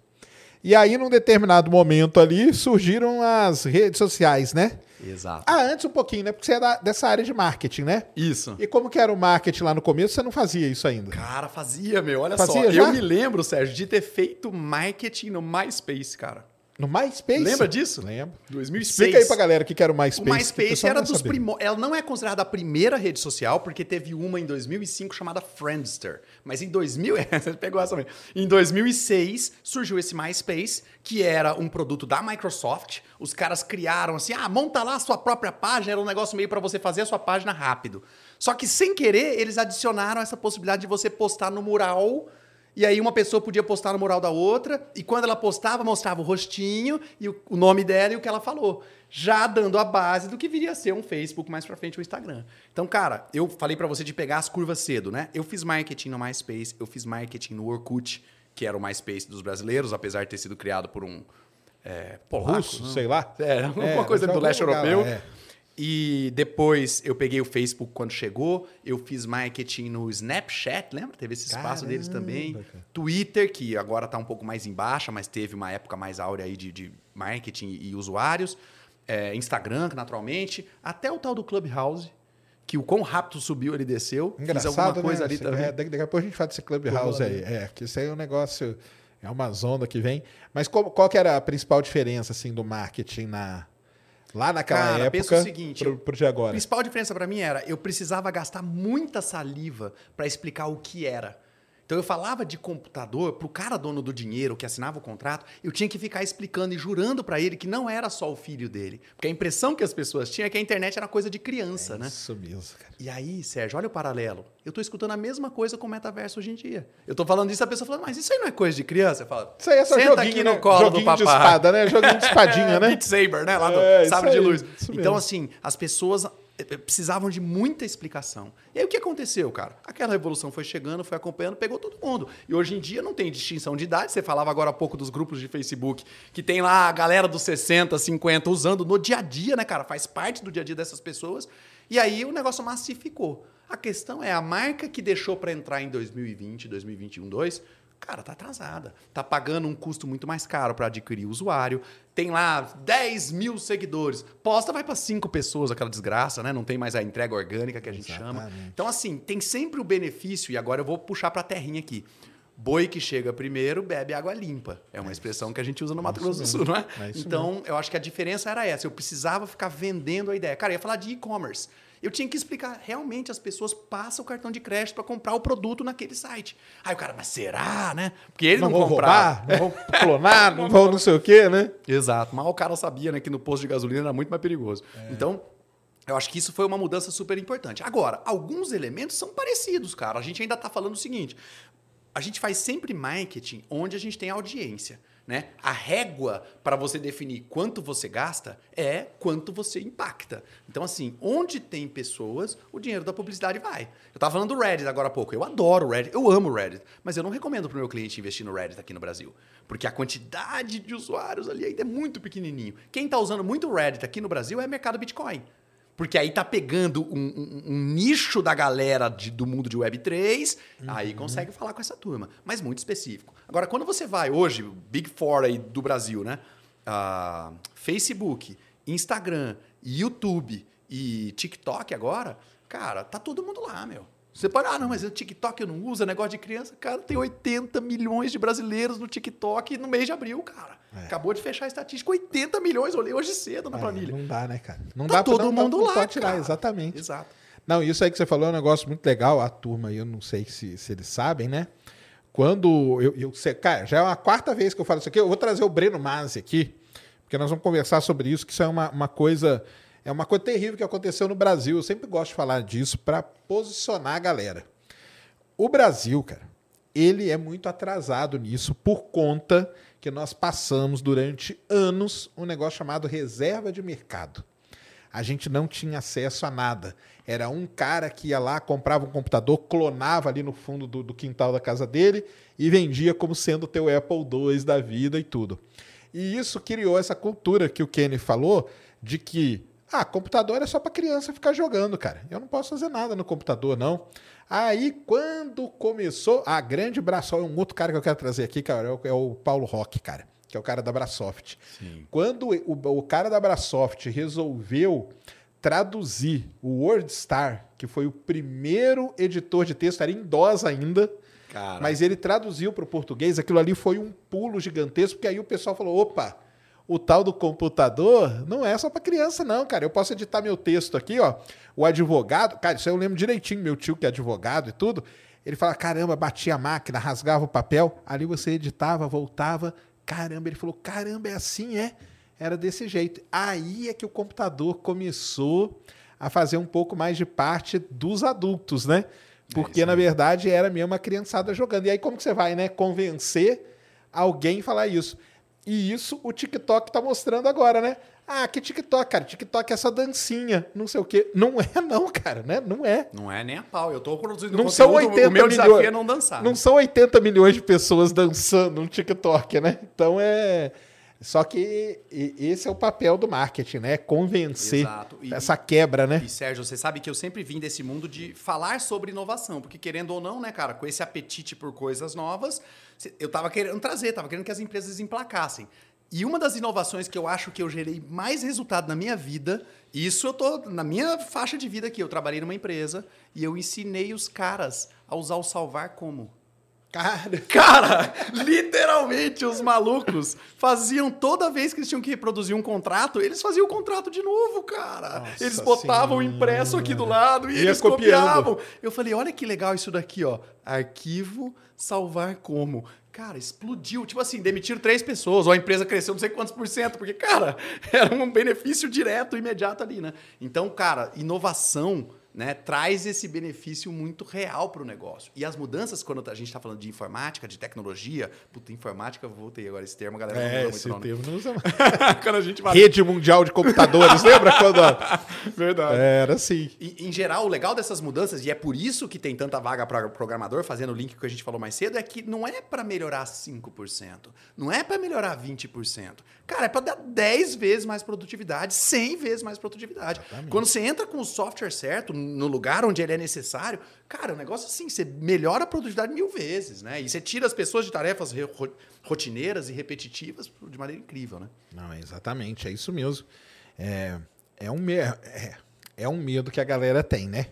E aí, num determinado momento ali, surgiram as redes sociais, né? Exato. Ah, antes um pouquinho, né? Porque você é da, dessa área de marketing, né? Isso. E como que era o marketing lá no começo, você não fazia isso ainda? Cara, fazia, meu. Olha fazia só. Já? Eu me lembro, Sérgio, de ter feito marketing no MySpace, cara. No MySpace? Lembra disso? Lembro. 2006. Explica aí pra galera o que era o MySpace. O MySpace era dos primórdios. Ela não é considerada a primeira rede social, porque teve uma em 2005 chamada Friendster. Mas em 2000... Você pegou essa mesmo. Em 2006 surgiu esse MySpace, que era um produto da Microsoft. Os caras criaram assim, ah, monta lá a sua própria página. Era um negócio meio para você fazer a sua página rápido. Só que sem querer, eles adicionaram essa possibilidade de você postar no mural e aí uma pessoa podia postar no mural da outra, e quando ela postava, mostrava o rostinho e o, o nome dela e o que ela falou. Já dando a base do que viria a ser um Facebook mais pra frente, o Instagram. Então, cara, eu falei para você de pegar as curvas cedo, né? Eu fiz marketing no MySpace, eu fiz marketing no Orkut, que era o MySpace dos brasileiros, apesar de ter sido criado por um é, polaco, Russo, sei lá. É, alguma é, coisa do leste europeu. É. E depois eu peguei o Facebook quando chegou, eu fiz marketing no Snapchat, lembra? Teve esse espaço Caramba, deles também. Cara. Twitter, que agora está um pouco mais em baixa, mas teve uma época mais áurea aí de, de marketing e usuários. É, Instagram, naturalmente. Até o tal do Clubhouse, que o quão rápido subiu, ele desceu. Engraçado, fiz alguma coisa né? ali também. É, daqui a pouco a gente fala desse Clubhouse aí. É, que isso aí é um negócio, é uma onda que vem. Mas qual, qual que era a principal diferença assim, do marketing na Lá naquela Cara, época, pensa o seguinte, pro, pro de agora. A principal diferença para mim era eu precisava gastar muita saliva para explicar o que era. Então eu falava de computador para o cara dono do dinheiro que assinava o contrato, eu tinha que ficar explicando e jurando para ele que não era só o filho dele. Porque a impressão que as pessoas tinham é que a internet era coisa de criança, é né? Isso mesmo, cara. E aí, Sérgio, olha o paralelo. Eu estou escutando a mesma coisa com o metaverso hoje em dia. Eu estou falando isso, a pessoa falando, mas isso aí não é coisa de criança? Eu falo, isso aí é só Senta joguinho, aqui no né? colo joguinho do papai. de espada, né? Joguinho de espadinha, né? Beat Saber, né? Lá do é, sabre de luz. Então, assim, as pessoas precisavam de muita explicação. E aí o que aconteceu, cara? Aquela revolução foi chegando, foi acompanhando, pegou todo mundo. E hoje em dia não tem distinção de idade. Você falava agora há pouco dos grupos de Facebook, que tem lá a galera dos 60, 50 usando no dia a dia, né, cara? Faz parte do dia a dia dessas pessoas. E aí o negócio massificou. A questão é a marca que deixou para entrar em 2020, 2021, 2 Cara, tá atrasada. Tá pagando um custo muito mais caro para adquirir o usuário. Tem lá 10 mil seguidores. Posta, vai para cinco pessoas, aquela desgraça, né? Não tem mais a entrega orgânica que a gente Exatamente. chama. Então, assim, tem sempre o benefício, e agora eu vou puxar para a terrinha aqui. Boi que chega primeiro bebe água limpa. É uma é expressão que a gente usa no Mato Grosso do Sul, não é? é então, mesmo. eu acho que a diferença era essa. Eu precisava ficar vendendo a ideia. Cara, eu ia falar de e-commerce eu tinha que explicar. Realmente as pessoas passam o cartão de crédito para comprar o produto naquele site. Aí o cara, mas será, né? Porque ele não, não vão comprar. não vão clonar, não vão não sei o quê, né? Exato. Mas o cara sabia né, que no posto de gasolina era muito mais perigoso. É. Então, eu acho que isso foi uma mudança super importante. Agora, alguns elementos são parecidos, cara. A gente ainda está falando o seguinte: a gente faz sempre marketing onde a gente tem audiência. Né? A régua para você definir quanto você gasta é quanto você impacta. Então, assim, onde tem pessoas, o dinheiro da publicidade vai. Eu estava falando do Reddit agora há pouco. Eu adoro o Reddit, eu amo o Reddit, mas eu não recomendo para o meu cliente investir no Reddit aqui no Brasil. Porque a quantidade de usuários ali ainda é muito pequenininho. Quem está usando muito o Reddit aqui no Brasil é o mercado Bitcoin. Porque aí tá pegando um, um, um nicho da galera de, do mundo de Web3, uhum. aí consegue falar com essa turma, mas muito específico. Agora, quando você vai hoje, Big Four aí do Brasil, né? Uh, Facebook, Instagram, YouTube e TikTok agora, cara, tá todo mundo lá, meu. Você pode, ah, não, mas o TikTok eu não uso, é negócio de criança. Cara, tem 80 milhões de brasileiros no TikTok no mês de abril, cara. É. Acabou de fechar a estatística, 80 milhões, olhei hoje cedo na é, planilha. Não dá, né, cara? Não tá dá todo pra, mundo não, lá, pode tirar, cara. exatamente. Exato. Não, isso aí que você falou é um negócio muito legal. A turma aí, eu não sei se, se eles sabem, né? Quando eu, eu sei, cara, já é uma quarta vez que eu falo isso aqui, eu vou trazer o Breno Masi aqui, porque nós vamos conversar sobre isso, que isso é uma, uma coisa é uma coisa terrível que aconteceu no Brasil. Eu sempre gosto de falar disso para posicionar a galera. O Brasil, cara, ele é muito atrasado nisso por conta que nós passamos durante anos um negócio chamado reserva de mercado. A gente não tinha acesso a nada. Era um cara que ia lá, comprava um computador, clonava ali no fundo do, do quintal da casa dele e vendia como sendo o teu Apple II da vida e tudo. E isso criou essa cultura que o Kenny falou de que ah, computador é só para criança ficar jogando, cara. Eu não posso fazer nada no computador, não. Aí, quando começou, a grande Braçol, é um outro cara que eu quero trazer aqui, cara, é o, é o Paulo Roque, cara, que é o cara da Brasoft. Sim. Quando o, o cara da Brasoft resolveu traduzir o WordStar, que foi o primeiro editor de texto, era em DOS ainda, Cara. mas ele traduziu para o português, aquilo ali foi um pulo gigantesco, porque aí o pessoal falou, opa, o tal do computador não é só para criança, não, cara. Eu posso editar meu texto aqui, ó. O advogado, cara, isso eu lembro direitinho, meu tio que é advogado e tudo. Ele fala: caramba, batia a máquina, rasgava o papel. Ali você editava, voltava. Caramba, ele falou: caramba, é assim, é? Era desse jeito. Aí é que o computador começou a fazer um pouco mais de parte dos adultos, né? Porque, é na verdade, era mesmo uma criançada jogando. E aí, como que você vai, né? Convencer alguém a falar isso. E isso o TikTok tá mostrando agora, né? Ah, que TikTok, cara? TikTok é essa dancinha, não sei o quê. Não é, não, cara, né? Não é. Não é nem a pau. Eu tô produzindo não conteúdo, são 80 o meu milhões, desafio é não dançar. Não são 80 milhões de pessoas dançando no TikTok, né? Então é. Só que esse é o papel do marketing, né? Convencer e, essa quebra, né? E Sérgio, você sabe que eu sempre vim desse mundo de falar sobre inovação, porque querendo ou não, né, cara, com esse apetite por coisas novas, eu tava querendo trazer, tava querendo que as empresas emplacassem. E uma das inovações que eu acho que eu gerei mais resultado na minha vida, isso eu tô na minha faixa de vida aqui, eu trabalhei numa empresa e eu ensinei os caras a usar o salvar como Cara. Cara, literalmente os malucos faziam toda vez que eles tinham que reproduzir um contrato, eles faziam o contrato de novo, cara. Nossa eles botavam o impresso aqui do lado e, e eles copiavam. Eu falei, olha que legal isso daqui, ó. Arquivo salvar como. Cara, explodiu. Tipo assim, demitiram três pessoas, ou a empresa cresceu não sei quantos por cento, porque, cara, era um benefício direto, imediato ali, né? Então, cara, inovação né, traz esse benefício muito real para o negócio. E as mudanças, quando a gente está falando de informática, de tecnologia, puta, informática, voltei agora esse termo, a galera é, não usa muito, termo não usa mais. quando a gente Rede Mundial de Computadores, lembra quando... Verdade. Era assim. E, em geral, o legal dessas mudanças, e é por isso que tem tanta vaga para programador, fazendo o link que a gente falou mais cedo, é que não é para melhorar 5%, não é para melhorar 20%. Cara, é para dar 10 vezes mais produtividade, 100 vezes mais produtividade. Exatamente. Quando você entra com o software certo, no lugar onde ele é necessário, cara, o negócio assim, você melhora a produtividade mil vezes, né? E você tira as pessoas de tarefas rotineiras e repetitivas de maneira incrível, né? Não, exatamente, é isso mesmo. É, é, um, é, é um medo que a galera tem, né?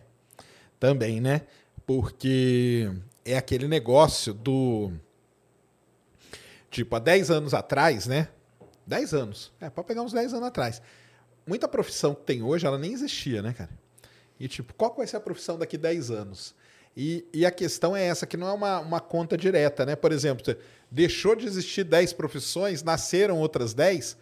Também, né? Porque é aquele negócio do. Tipo, há 10 anos atrás, né? 10 anos. É, pode pegar uns 10 anos atrás. Muita profissão que tem hoje, ela nem existia, né, cara? E tipo, qual vai ser a profissão daqui 10 anos? E, e a questão é essa, que não é uma, uma conta direta, né? Por exemplo, deixou de existir 10 profissões, nasceram outras 10.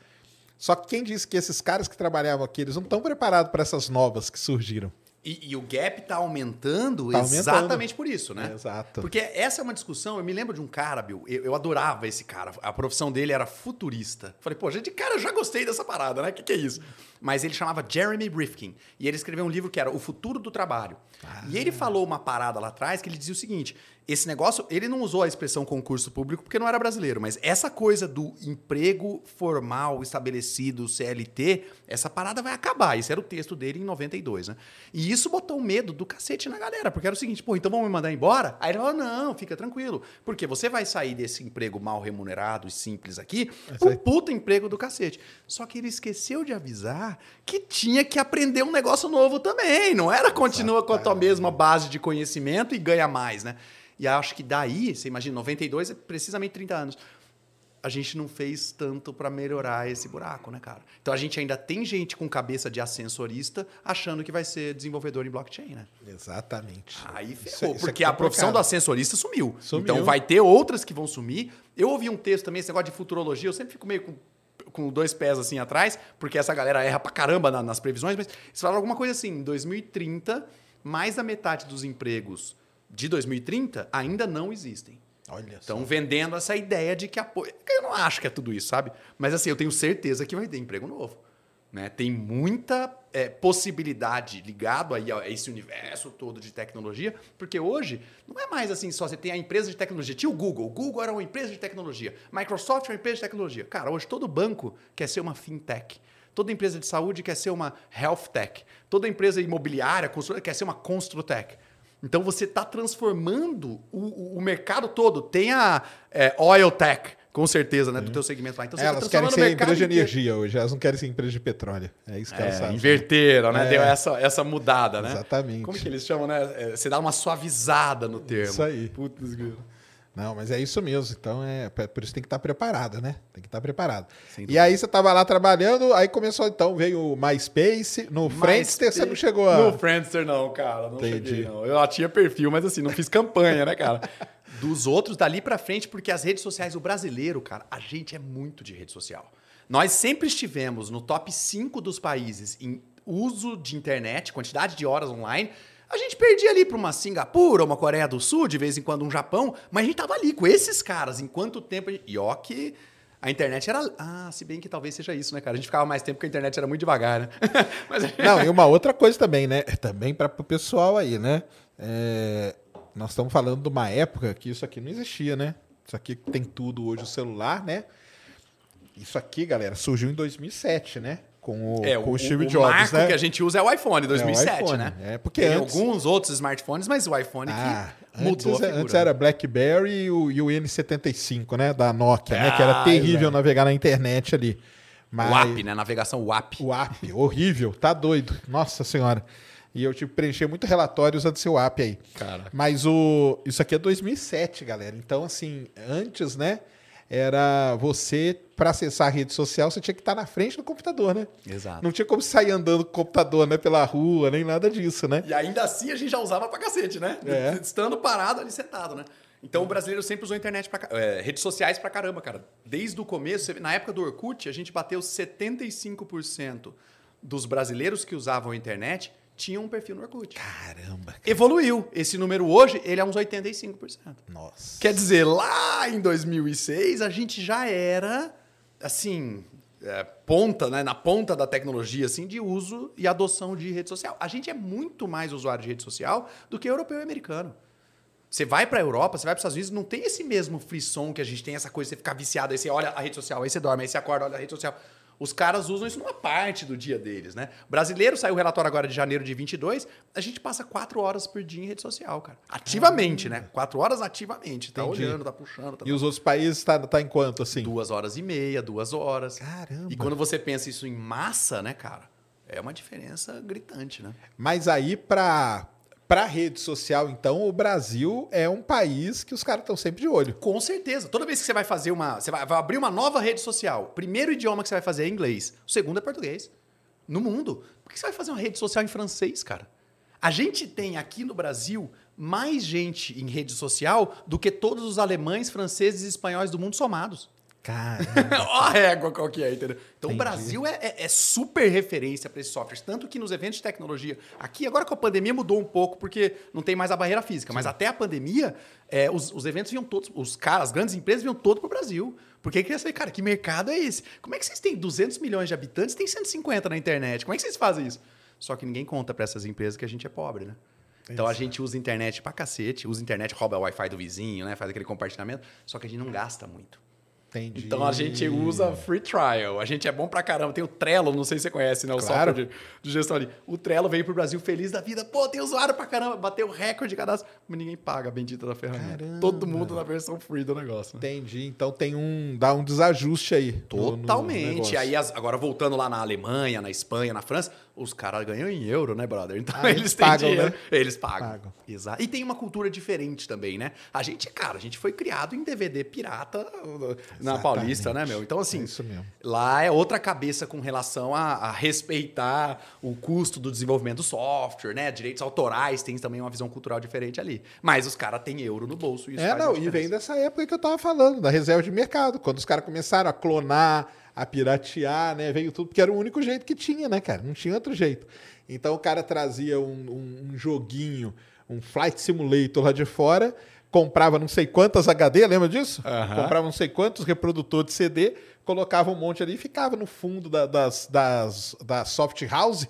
Só que quem disse que esses caras que trabalhavam aqui, eles não estão preparados para essas novas que surgiram? E, e, o gap está aumentando tá exatamente aumentando. por isso, né? Exato. Porque essa é uma discussão. Eu me lembro de um cara, Bill, eu, eu, adorava esse cara. A profissão dele era futurista. Falei, pô, gente, cara, eu já gostei dessa parada, né? O que, que é isso? Mas ele chamava Jeremy Rifkin. E ele escreveu um livro que era O Futuro do Trabalho. Ah. E ele falou uma parada lá atrás que ele dizia o seguinte: esse negócio, ele não usou a expressão concurso público porque não era brasileiro, mas essa coisa do emprego formal estabelecido, CLT, essa parada vai acabar. Esse era o texto dele em 92, né? E isso botou medo do cacete na galera, porque era o seguinte, pô, então vamos me mandar embora? Aí ele falou, não, fica tranquilo, porque você vai sair desse emprego mal remunerado e simples aqui pro puta emprego do cacete. Só que ele esqueceu de avisar que tinha que aprender um negócio novo também, não era continua com a tua mesma base de conhecimento e ganha mais, né? E acho que daí, você imagina, 92 é precisamente 30 anos. A gente não fez tanto para melhorar esse buraco, né, cara? Então a gente ainda tem gente com cabeça de ascensorista achando que vai ser desenvolvedor em blockchain, né? Exatamente. Aí ferrou, isso, porque isso é a profissão do ascensorista sumiu. sumiu. Então vai ter outras que vão sumir. Eu ouvi um texto também, esse negócio de futurologia, eu sempre fico meio com com dois pés assim atrás, porque essa galera erra pra caramba nas previsões, mas eles falaram alguma coisa assim, em 2030, mais da metade dos empregos de 2030 ainda não existem. Olha Estão vendendo essa ideia de que apoio. Eu não acho que é tudo isso, sabe? Mas assim, eu tenho certeza que vai ter emprego novo. Né? Tem muita é, possibilidade ligado aí a esse universo todo de tecnologia, porque hoje não é mais assim só você tem a empresa de tecnologia. Tinha o Google, o Google era uma empresa de tecnologia, Microsoft é uma empresa de tecnologia. Cara, hoje todo banco quer ser uma fintech. Toda empresa de saúde quer ser uma health tech. Toda empresa imobiliária, construtora, quer ser uma construtech. Então você está transformando o, o, mercado todo. Tem a é, oil tech, com certeza, né? Do teu segmento lá. Então, é, elas querem ser empresa de energia hoje, elas não querem ser empresa de petróleo. É isso que é, elas sabem. Inverteram, né? É. Deu essa, essa mudada, né? Exatamente. Como que eles chamam, né? É, você dá uma suavizada no termo. Isso aí. Putz, não, mas é isso mesmo. Então, é por isso tem que estar preparado, né? Tem que estar preparado. e aí você estava lá trabalhando, aí começou, então, veio o MySpace. No My Friendster você não chegou a... No Friendster não, cara. Não Entendi. cheguei, não. Eu tinha perfil, mas assim, não fiz campanha, né, cara? Dos outros, dali para frente, porque as redes sociais, o brasileiro, cara, a gente é muito de rede social. Nós sempre estivemos no top 5 dos países em uso de internet, quantidade de horas online, a gente perdia ali para uma Singapura, uma Coreia do Sul, de vez em quando um Japão, mas a gente tava ali com esses caras. Em quanto tempo. E ó, que a internet era. Ah, se bem que talvez seja isso, né, cara? A gente ficava mais tempo porque a internet era muito devagar, né? mas... Não, e uma outra coisa também, né? Também para o pessoal aí, né? É... Nós estamos falando de uma época que isso aqui não existia, né? Isso aqui tem tudo hoje, o celular, né? Isso aqui, galera, surgiu em 2007, né? Com o, é, com o, Steve o Jobs, marco né? que a gente usa é o iPhone 2007, é o iPhone, né? É, porque Tem antes... alguns outros smartphones, mas o iPhone ah, que mudou antes. Antes era BlackBerry e o, e o N75, né? Da Nokia, ah, né? Que era terrível é. navegar na internet ali. Mas... WAP, né? Navegação WAP. WAP, horrível, tá doido. Nossa senhora. E eu tive que preencher muito relatório usando seu app aí. Cara. Mas o isso aqui é 2007, galera. Então, assim, antes, né? Era você, para acessar a rede social, você tinha que estar na frente do computador, né? Exato. Não tinha como sair andando com o computador, né, pela rua, nem nada disso, né? E ainda assim a gente já usava pra cacete, né? É. Estando parado ali sentado, né? Então o brasileiro sempre usou internet para é, redes sociais pra caramba, cara. Desde o começo, na época do Orkut, a gente bateu 75% dos brasileiros que usavam a internet tinham um perfil no Orkut. Caramba. Cara. Evoluiu. Esse número hoje, ele é uns 85%. Nossa. Quer dizer, lá em 2006, a gente já era, assim, é, ponta, né, na ponta da tecnologia, assim, de uso e adoção de rede social. A gente é muito mais usuário de rede social do que europeu e americano. Você vai para a Europa, você vai para os Estados Unidos, não tem esse mesmo frisson que a gente tem, essa coisa de você ficar viciado, aí você olha a rede social, aí você dorme, aí você acorda, olha a rede social. Os caras usam isso numa parte do dia deles, né? Brasileiro saiu o relatório agora de janeiro de 22, a gente passa quatro horas por dia em rede social, cara. Ativamente, né? Quatro horas ativamente. Tá Entendi. olhando, tá puxando. Tá e os outros países tá, tá em quanto, assim? Duas horas e meia, duas horas. Caramba. E quando você pensa isso em massa, né, cara? É uma diferença gritante, né? Mas aí, para para rede social, então, o Brasil é um país que os caras estão sempre de olho. Com certeza. Toda vez que você vai fazer uma. Você vai, vai, abrir uma nova rede social, o primeiro idioma que você vai fazer é inglês, o segundo é português. No mundo. Por que você vai fazer uma rede social em francês, cara? A gente tem aqui no Brasil mais gente em rede social do que todos os alemães, franceses e espanhóis do mundo somados. Caramba. Ó a régua qual que é, entendeu? Então Entendi. o Brasil é, é, é, super referência para esses softwares. Tanto que nos eventos de tecnologia. Aqui, agora com a pandemia, mudou um pouco, porque não tem mais a barreira física. Sim. Mas até a pandemia, é, os, os, eventos vinham todos. Os caras, as grandes empresas vinham todo para o Brasil. Porque queria saber, cara, que mercado é esse? Como é que vocês têm 200 milhões de habitantes e tem 150 na internet? Como é que vocês fazem isso? Só que ninguém conta para essas empresas que a gente é pobre, né? Então a gente usa internet pra cacete, usa internet, rouba o Wi-Fi do vizinho, né? Faz aquele compartilhamento, só que a gente não gasta muito. Entendi. Então a gente usa free trial. A gente é bom pra caramba. Tem o Trello, não sei se você conhece, né? O claro. software de, de, gestão ali. O Trello veio pro Brasil feliz da vida. Pô, tem usuário pra caramba. Bateu o recorde de cadastro. Mas ninguém paga a bendita da ferramenta. Caramba. Todo mundo na versão free do negócio. Né? Entendi. Então tem um. dá um desajuste aí. Totalmente. aí agora voltando lá na Alemanha, na Espanha, na França, os caras ganham em euro, né, brother? Então ah, eles, eles pagam, né? Eles pagam. pagam. Exato. E tem uma cultura diferente também, né? A gente, cara, a gente foi criado em DVD pirata uh, na Exatamente. Paulista, né, meu? Então, assim, é lá é outra cabeça com relação a, a, respeitar o custo do desenvolvimento do software, né? Direitos autorais, tem também uma visão cultural diferente ali. Mas os caras têm euro no bolso. Isso é, não, e vem dessa época que eu tava falando, da reserva de mercado, quando os caras começaram a clonar a piratear, né? Veio tudo, porque era o único jeito que tinha, né, cara? Não tinha outro jeito. Então o cara trazia um, um, um joguinho, um flight simulator lá de fora, comprava não sei quantas HD, lembra disso? Aham. Comprava não sei quantos reprodutores de CD, colocava um monte ali e ficava no fundo da- das, das, da soft house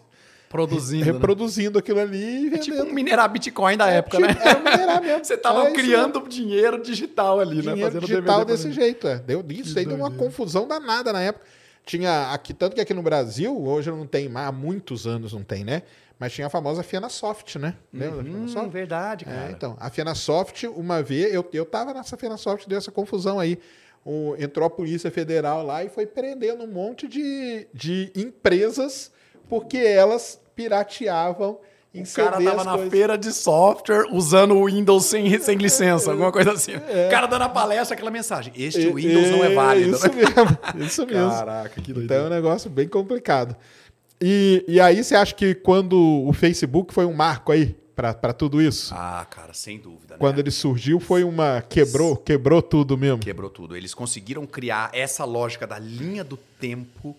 Produzindo. né? reproduzindo aquilo ali e É vendendo. tipo um minerar Bitcoin da época, Tipo, né? Era minerar mesmo. Você tava É isso criando dinheiro digital ali, né? dinheiro Fazendo digital desse jeito. É. Deu, isso aí deu uma confusão danada na época. Tinha aqui, tanto que aqui no Brasil, hoje não tem mais, há muitos anos não tem, né? Mas tinha a famosa Fianasoft, né? Lembra da Hum, Fianasoft? verdade, cara. É, então, a Fianasoft, uma vez, eu, eu tava nessa Fianasoft, deu essa confusão aí. O- entrou a Polícia Federal lá e foi prendendo um monte de, de empresas porque elas pirateavam em O cara tava na coisas. feira de software usando o Windows sem, sem licença, alguma coisa assim. É. O cara dando a palestra, aquela mensagem. Este E- Windows não é válido. Isso mesmo, isso mesmo. Caraca, que Então é um negócio bem complicado. E, e aí você acha que quando o Facebook foi um marco aí para tudo isso? Ah, cara, sem dúvida. Né? Quando ele surgiu foi uma quebrou, quebrou tudo mesmo. Quebrou tudo. Eles conseguiram criar essa lógica da linha do tempo,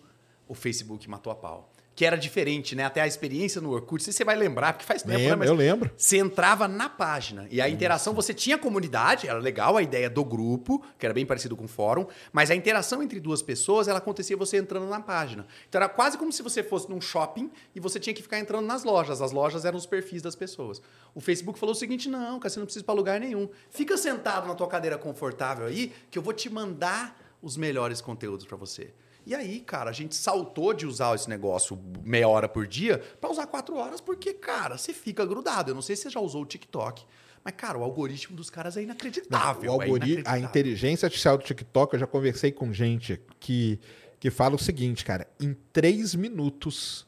o Facebook matou a pau. Que era diferente, né? Até a experiência no Orkut, não sei se você vai lembrar, porque faz tempo, né? Lembro, Mas eu lembro. Você entrava na página e a interação, você tinha comunidade, era legal a ideia do grupo, que era bem parecido com o fórum, mas a interação entre duas pessoas, ela acontecia você entrando na página. Então era quase como se você fosse num shopping e você tinha que ficar entrando nas lojas. As lojas eram os perfis das pessoas. O Facebook falou o seguinte: não, cara, você não precisa ir pra lugar nenhum. Fica sentado na tua cadeira confortável aí, que eu vou te mandar os melhores conteúdos pra você. E aí, cara, a gente saltou de usar esse negócio meia hora por dia pra usar quatro horas, porque, cara, você fica grudado. Eu não sei se você já usou o TikTok, mas, cara, o algoritmo dos caras é inacreditável. o algori- é a inteligência artificial do TikTok, eu já conversei com gente que, que fala o seguinte, cara, em três minutos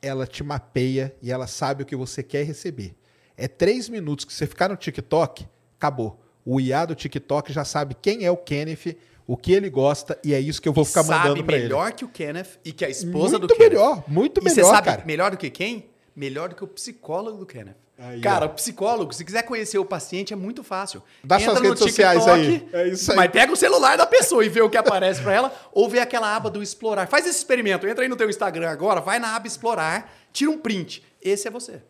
ela te mapeia e ela sabe o que você quer receber. É três minutos que você ficar no TikTok, acabou. O IA do TikTok já sabe quem é o Kenneth, o que ele gosta, e é isso que eu vou ficar sabe mandando pra ele. melhor que o Kenneth e que a esposa Muito do Kenneth. melhor, muito e melhor, você sabe cara. melhor do que quem? Melhor do que o psicólogo do Kenneth. Aí, cara, ó. o psicólogo, se quiser conhecer o paciente, é muito fácil. Dá suas redes sociais aí. É isso aí. Mas pega o celular da pessoa e vê o que aparece pra ela, ou vê aquela aba do explorar. Faz esse experimento. Entra aí no teu Instagram agora, vai na aba explorar, tira um print. Esse é você.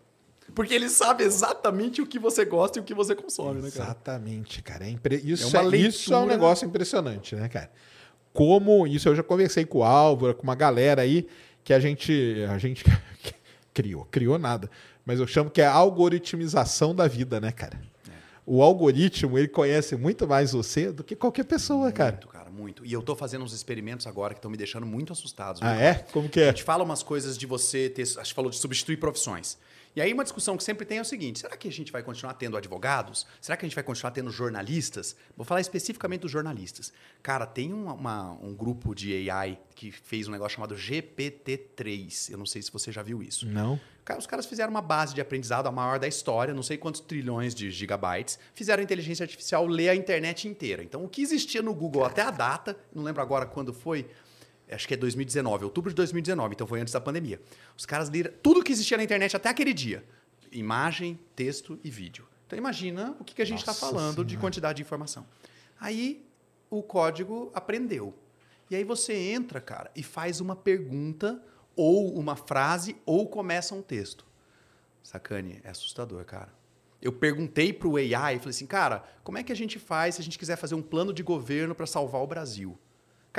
Porque ele sabe exatamente o que você gosta e o que você consome, né, cara? Exatamente, cara. É impre- Isso, É é, isso é um negócio impressionante, né, cara? Como isso eu já conversei com o Álvaro, com uma galera aí que a gente a gente criou, criou nada, mas eu chamo que é a algoritmização da vida, né, cara? É. O algoritmo, ele conhece muito mais você do que qualquer pessoa, cara. Muito, cara, muito. E eu tô fazendo uns experimentos agora que estão me deixando muito assustados. Ah, viu? é? Como que A é? gente fala umas coisas de você ter. A gente falou de substituir profissões. E aí, uma discussão que sempre tem é o seguinte: será que a gente vai continuar tendo advogados? Será que a gente vai continuar tendo jornalistas? Vou falar especificamente dos jornalistas. Cara, tem um, uma- um grupo de AI que fez um negócio chamado GPT-3. Eu não sei se você já viu isso. Não. Cara, Os caras fizeram uma base de aprendizado, a maior da história, não sei quantos trilhões de gigabytes. Fizeram a inteligência artificial ler a internet inteira. Então, o que existia no Google até a data, não lembro agora quando foi, acho que é 2019, outubro de 2019, então foi antes da pandemia. Os caras leram tudo que existia na internet até aquele dia: imagem, texto e vídeo. Então, imagina o que, que a gente está falando de Senhora. quantidade de informação. Aí, o código aprendeu. E aí você entra, cara, e faz uma pergunta, ou uma frase, ou começa um texto. Sacane, é assustador, cara. Eu perguntei pro AI, falei assim, cara, como é que a gente faz se a gente quiser fazer um plano de governo para salvar o Brasil?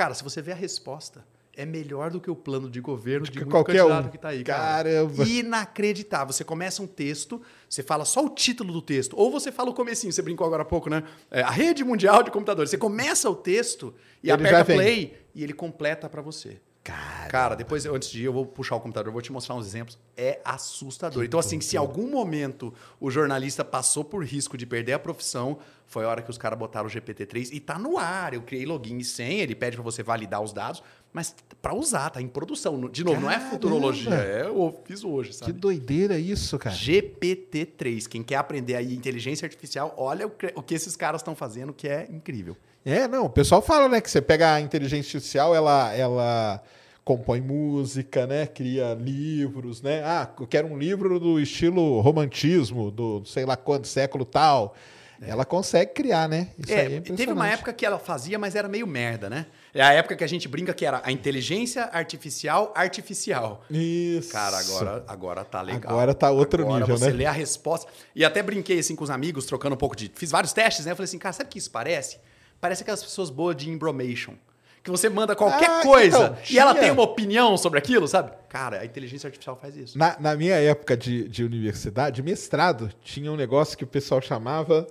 Cara, se você vê a resposta, é melhor do que o plano de governo de que muito qualquer candidato um. que tá aí, cara. Caramba. Inacreditável. Você começa um texto, você fala só o título do texto, ou você fala o comecinho, você brincou agora há pouco, né? É, a rede mundial de computadores. Você começa o texto e Ele aperta vem. play e ele completa para você. Cara, Cara, depois, antes de ir, eu vou puxar o computador, eu vou te mostrar uns exemplos. É assustador. então, assim, se em algum momento o jornalista passou por risco de perder a profissão, foi a hora que os caras botaram o GPT-3 e tá no ar. Eu criei login e senha, ele pede para você validar os dados, mas para usar, tá em produção. De novo, não é Caramba! futurologia, é eu fiz hoje, que sabe? doideira isso, cara. GPT-3. Quem quer aprender aí inteligência artificial, olha o que, o que esses caras estão fazendo, que é incrível. É, não, o pessoal fala, né, que você pega a inteligência artificial, ela, ela compõe música, né, cria livros, né, ah, eu quero um livro do estilo romantismo, do sei lá quanto, século tal, ela consegue criar, né? Isso É, aí é teve uma época que ela fazia, mas era meio merda, né? É a época que a gente brinca que era a inteligência artificial artificial. Isso. Cara, agora, agora tá legal. Agora tá outro Agora nível, você né? lê a resposta. E até brinquei assim com os amigos, trocando um pouco de. Fiz vários testes, né? Eu falei assim, cara, sabe o que isso parece? Parece aquelas pessoas boas de embromation. Que você manda qualquer Ah, coisa então, e ela tem uma opinião sobre aquilo, sabe? Cara, a inteligência artificial faz isso. Na, na minha época de, de universidade, mestrado, tinha um negócio que o pessoal chamava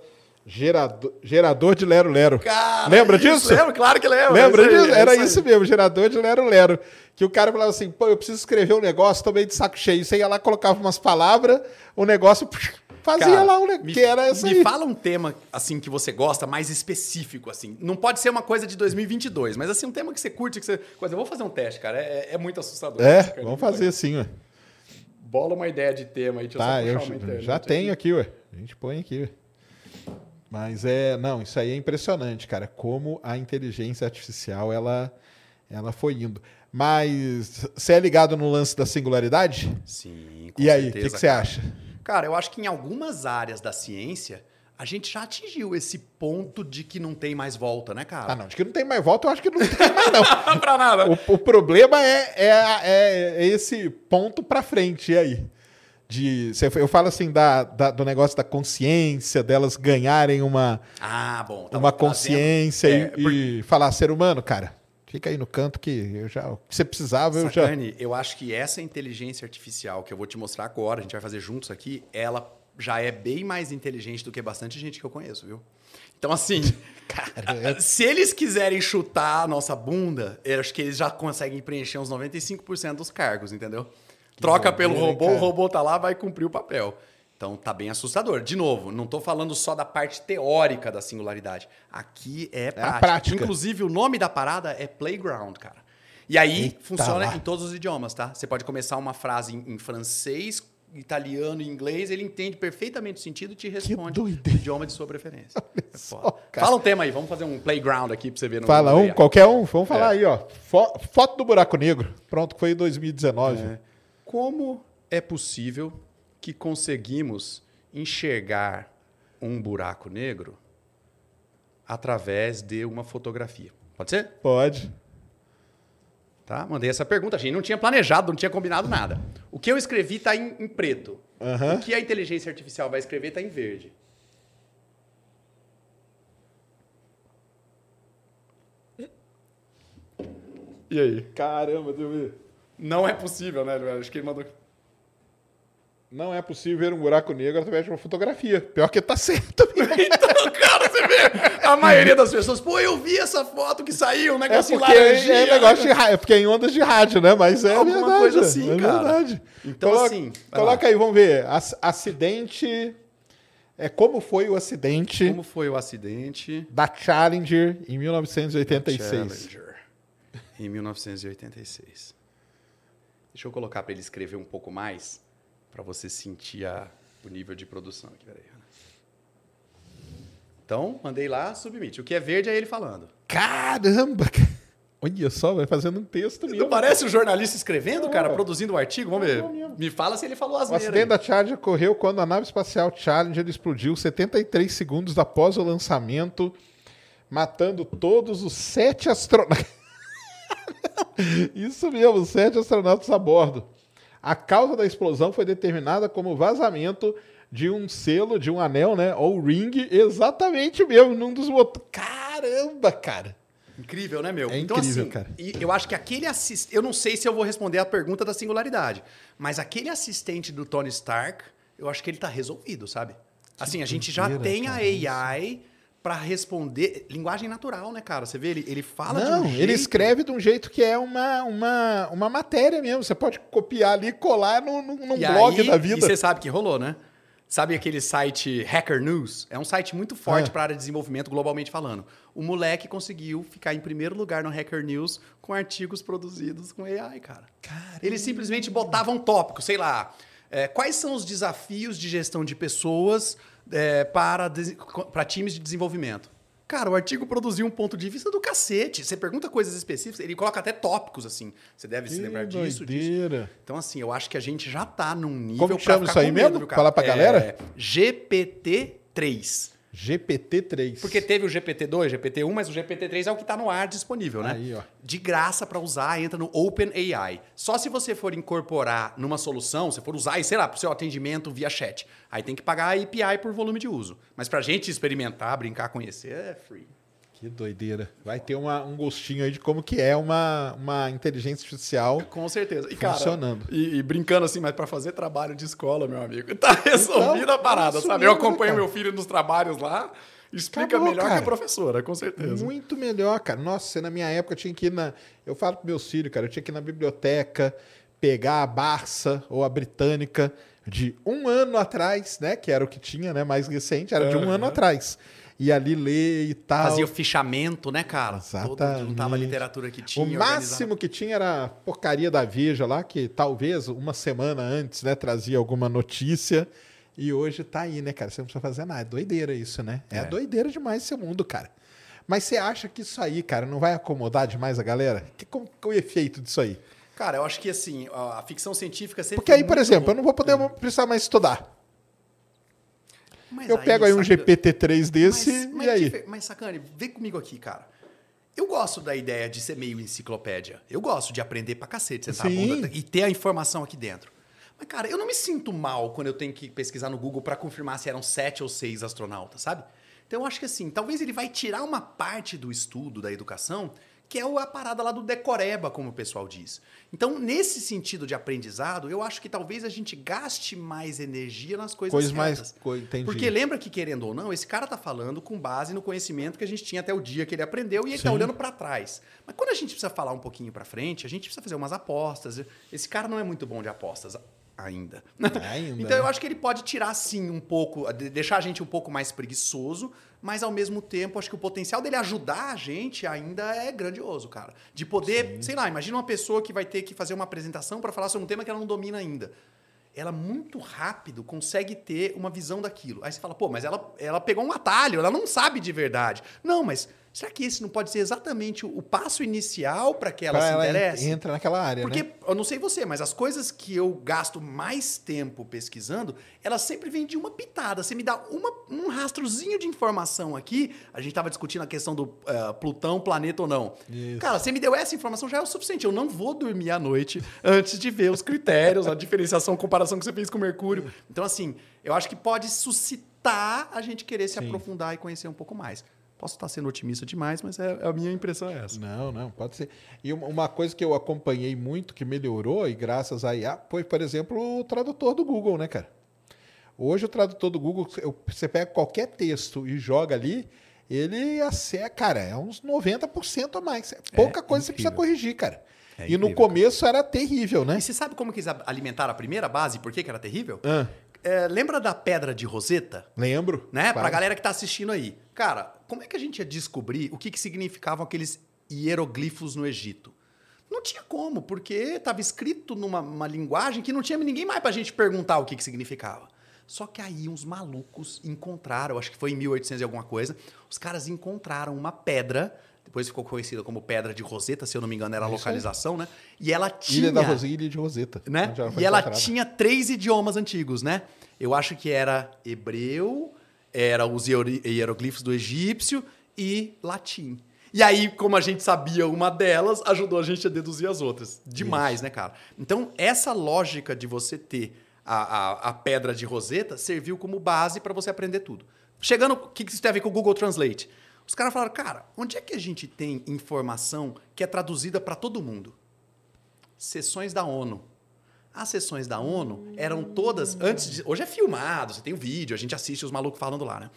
gerador, gerador de lero-lero. Cara, Lembra isso, disso? Lembro, claro que lembro. Lembra É isso aí, disso? é Era isso mesmo, gerador de lero-lero. Que o cara falava assim, pô, eu preciso escrever um negócio, tô meio de saco cheio. Você ia lá, colocava umas palavras, o negócio fazia Cara, lá um negócio, me, que era isso me aí. fala um tema assim que você gosta mais específico assim. Não pode ser uma coisa de 2022, mas assim um tema que você curte que você coisa. Eu vou fazer um teste, cara. É, é muito assustador. É, Cara, vamos fazer assim, ué. Bola uma ideia de tema aí. Deixa Tá, eu eu só puxar uma internet já tenho aqui, ué. A gente põe aqui, ué. Mas é, não, isso aí é impressionante, cara, como a inteligência artificial ela ela foi indo. Mas você é ligado no lance da singularidade? Sim. com E aí, o que que você acha? Cara, eu acho que em algumas áreas da ciência a gente já atingiu esse ponto de que não tem mais volta, né, cara? Ah, não, de que não tem mais volta, eu acho que não tem mais não. pra nada. O, o problema é, é, é- é esse ponto pra frente, e aí? De, eu falo assim da, da- do negócio da consciência, delas ganharem uma, Ah, bom. tava uma trazendo- consciência É, e, por- e falar, ser humano, cara, fica aí no canto que eu já, que você precisava, eu já... Sacane, eu acho que essa inteligência artificial que eu vou te mostrar agora, a gente vai fazer juntos aqui, ela já é bem mais inteligente do que bastante gente que eu conheço, viu? Então, assim, é se eles quiserem chutar a nossa bunda, eu acho que eles já conseguem preencher uns 95% dos cargos, entendeu? Troca pelo robô, o cara? robô tá lá, vai cumprir o papel. Então tá bem assustador. De novo, não tô falando só da parte teórica da singularidade. Aqui é prática. prática. Inclusive, o nome da parada é Playground, cara. E aí Eita funciona lá. em todos os idiomas, tá? Você pode começar uma frase em, em francês, italiano e inglês, ele entende perfeitamente o sentido e te responde o doideira. idioma de sua preferência. É só. Fala um tema aí, vamos fazer um playground aqui pra você ver no Fala no um, AI. qualquer um, vamos falar É. aí, ó. Fo- foto do buraco negro. Pronto, foi em 2019. É. Como é possível que conseguimos enxergar um buraco negro através de uma fotografia? Pode ser? Pode. Tá? Mandei essa pergunta. A gente não tinha planejado, não tinha combinado nada. O que eu escrevi está em, em preto. Aham. O que a inteligência artificial vai escrever está em verde. E aí? Caramba, deixa eu ver. Não é possível, né? Acho que ele mandou. Não é possível ver um buraco negro através de uma fotografia. Pior que tá certo. Então, cara, você vê. A maioria das pessoas, pô, eu vi essa foto que saiu, um É negócio porque em laranjinha. é, negócio de rádio, é porque é em ondas de rádio, né? Mas é Alguma verdade. coisa assim, é cara. verdade. Então, coloca, assim, Coloca lá. aí, vamos ver. Ac- acidente. É como foi o acidente Como foi o acidente? da Challenger em 1986. Challenger, em 1986. Deixa eu colocar para ele escrever um pouco mais, para você sentir a- o nível de produção aqui. Peraí. Então, mandei lá, submite. O que é verde é ele falando. Caramba! cara. Olha só, vai fazendo um texto mesmo. Não parece o jornalista escrevendo, cara, produzindo o artigo? Vamos ver. Me fala se ele falou O asneira. acidente da Challenger ocorreu quando a nave espacial Challenger explodiu 73 segundos após o lançamento, matando todos os sete astronautas. Isso mesmo, sete astronautas a bordo. A causa da explosão foi determinada como vazamento de um selo, de um anel, né? Ou ring, exatamente mesmo, num dos motores. Caramba, cara! Incrível, né, meu? É então, incrível, assim, cara. Eu acho que aquele assistente. Eu não sei se eu vou responder a pergunta da singularidade, mas aquele assistente do Tony Stark, eu acho que ele tá resolvido, sabe? Assim, a gente já tem a AI para responder. Linguagem natural, né, cara? Você vê, ele, ele fala Não, de um ele jeito- escreve de um jeito que é uma, uma, uma matéria mesmo. Você pode copiar ali e colar num, num num E blog aí- da E vida. você sabe que rolou, né? Sabe aquele site Hacker News? É um site muito forte Ah. para a área de desenvolvimento globalmente falando. O moleque conseguiu ficar em primeiro lugar no Hacker News com artigos produzidos com AI, cara. Eles simplesmente botavam tópicos, sei lá. é, quais são os desafios de gestão de pessoas é, para, para times de desenvolvimento? Cara, o artigo produziu um ponto de vista do cacete. Você pergunta coisas específicas, ele coloca até tópicos, assim. Você deve se Que lembrar disso, disso. doideira. Então, assim, eu acho que a gente já tá num nível Como chama isso aí medo, mesmo? viu, cara? Fala pra É galera. GPT-3. GPT-3. Porque teve o GPT-2, GPT-1, mas o GPT-3 é o que está no ar disponível, né? Aí. De graça para usar, entra no OpenAI. Só se você for incorporar numa solução, se for usar, sei lá, para o seu atendimento via chat. Aí tem que pagar a API por volume de uso. Mas para a gente experimentar, brincar, conhecer, é free. Que doideira. Vai ter uma- um gostinho aí de como que é uma, uma inteligência artificial. Com certeza. E, Funcionando. Cara, e, e brincando assim, mas para fazer trabalho de escola, meu amigo, tá resolvida Então, a parada, sabe? Eu acompanho meu filho nos trabalhos lá, explica Acabou, melhor que cara. a professora, com certeza. Muito melhor, cara. Nossa, você, na minha época eu tinha que ir na. Eu falo para meus filhos, cara, eu tinha que ir na biblioteca, pegar a Barça ou a Britânica de um ano atrás, né? Que era o que tinha, né? Mais recente, era de um Aham. ano atrás. E ali ler e tal. Fazia o fichamento, né, cara? Todo, juntava a Exatamente. literatura que tinha. O organizava. máximo que tinha era a porcaria da Veja lá, que talvez uma semana antes, né, trazia alguma notícia. E hoje tá aí, né, cara? Você não precisa fazer nada. É doideira isso, né? É, É. doideira demais esse mundo, cara. Mas você acha que isso aí, cara, não vai acomodar demais a galera? Que, qual é o efeito disso aí? Cara, eu acho que assim, a ficção científica sempre. Porque aí, por exemplo, eu boa. não vou poder precisar mais estudar. Mas Eu pego aí um saca- GPT-3 desse Mas, mas e aí? Mas, Sacane, vem comigo aqui, cara. Eu gosto da ideia de ser meio enciclopédia. Eu gosto de aprender pra cacete, sentar a Sim. bunda e ter a informação aqui dentro. Mas, cara, eu não me sinto mal quando eu tenho que pesquisar no Google pra confirmar se eram sete ou seis astronautas, sabe? Então eu acho que assim, talvez ele vai tirar uma parte do estudo da educação, que é a parada lá do decoreba, como o pessoal diz. Então, nesse sentido de aprendizado, eu acho que talvez a gente gaste mais energia nas coisas Coisas mais. certas. co- Entendi. Porque lembra que, querendo ou não, esse cara tá falando com base no conhecimento que a gente tinha até o dia que ele aprendeu e ele tá Sim. olhando para trás. Mas quando a gente precisa falar um pouquinho para frente, a gente precisa fazer umas apostas. Esse cara não é muito bom de apostas ainda. Ainda, então eu né? acho que ele pode tirar sim um pouco, de- deixar a gente um pouco mais preguiçoso, mas ao mesmo tempo acho que o potencial dele ajudar a gente ainda é grandioso, cara. De poder, sei lá, imagina uma pessoa que vai ter que fazer uma apresentação para falar sobre um tema que ela não domina ainda ela muito rápido consegue ter uma visão daquilo. Aí você fala, pô, mas ela, ela pegou um atalho, ela não sabe de verdade. Não, mas será que esse não pode ser exatamente o, passo inicial para que ela Pra se ela interesse? en- entra naquela área, Porque, né? eu não sei você, mas as coisas que eu gasto mais tempo pesquisando, elas sempre vêm de uma pitada. Você me dá uma- um rastrozinho de informação aqui. A gente estava discutindo a questão do eh, Plutão, planeta ou não. Isso. Cara, você me deu essa informação já é o suficiente. Eu não vou dormir à noite antes de ver os critérios, a diferenciação, a comparação que você fez com o Mercúrio. Então, assim, eu acho que pode suscitar a gente querer se Sim. aprofundar e conhecer um pouco mais. Posso estar sendo otimista demais, mas é, a minha impressão é essa. Não, não, pode ser. E uma- coisa que eu acompanhei muito, que melhorou, e graças a IA, foi, por exemplo, o tradutor do Google, né, cara? Hoje o tradutor do Google, você pega qualquer texto e joga ali, ele acerta, cara, é uns 90% a mais. É pouca coisa que você precisa incrível. corrigir, cara. É e no incrível, começo era terrível, né? E você sabe como que eles alimentaram a primeira base? Por que, que era terrível? Ah, É, lembra da pedra de Roseta? lembro. Né? Pra Claro. galera que tá assistindo aí. Cara, como é que a gente ia descobrir o que, que significavam aqueles hieroglifos no Egito? Não tinha como, porque estava escrito numa uma linguagem que não tinha ninguém mais pra gente perguntar o que, que significava. Só que aí uns malucos encontraram, acho que foi em 1800 e alguma coisa, os caras encontraram uma pedra, depois ficou conhecida como Pedra de Roseta, se eu não me engano era a localização, né? E ela tinha Ilha da Roseta, Ilha de Roseta. né? E ela encontrada. tinha três idiomas antigos, né? Eu acho que era hebreu, era os hiero- hieroglifos do egípcio e latim. E aí, como a gente sabia uma delas, ajudou a gente a deduzir as outras. Demais, né, cara? Então, essa lógica de você ter a, a, a pedra de Roseta serviu como base para você aprender tudo. Chegando, o que que isso tem a ver com o Google Translate? Os caras falaram, cara, onde é que a gente tem informação que é traduzida para todo mundo? sessões da ONU. As sessões da ONU eram todas antes de, hoje é filmado, você tem o vídeo, a gente assiste os malucos falando lá, né?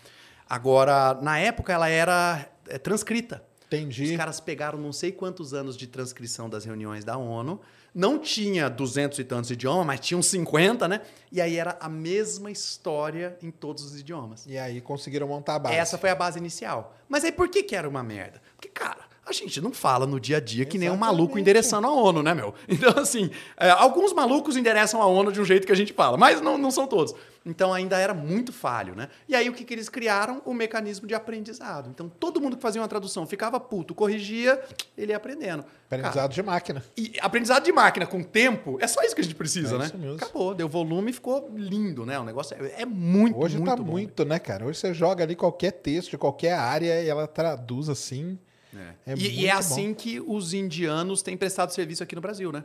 Agora, na época ela era é, transcrita. Entendi. Os caras pegaram não sei quantos anos de transcrição das reuniões da ONU. Não tinha duzentos e tantos idiomas, mas tinham 50, né? E aí era a mesma história em todos os idiomas. E aí conseguiram montar a base. Essa foi a base inicial. Mas aí por que, que era uma merda? Porque, cara, A gente não fala no dia a dia que nem um Exatamente. maluco endereçando a ONU, né, meu? Então, assim, é, alguns malucos endereçam a ONU de um jeito que a gente fala, mas não, não são todos. Então ainda era muito falho, né? E aí o que, que eles criaram? O mecanismo de aprendizado. Então todo mundo que fazia uma tradução ficava puto, corrigia, ele ia aprendendo. Aprendizado Cara, de máquina. e aprendizado de máquina com tempo, é só isso que a gente precisa, É né? isso mesmo. Acabou, deu volume e ficou lindo, né? O negócio é, é muito, Hoje muito tá bom. muito, né, cara? Hoje você joga ali qualquer texto de qualquer área e ela traduz assim. É. É e, e é bom. assim que os indianos têm prestado serviço aqui no Brasil, né?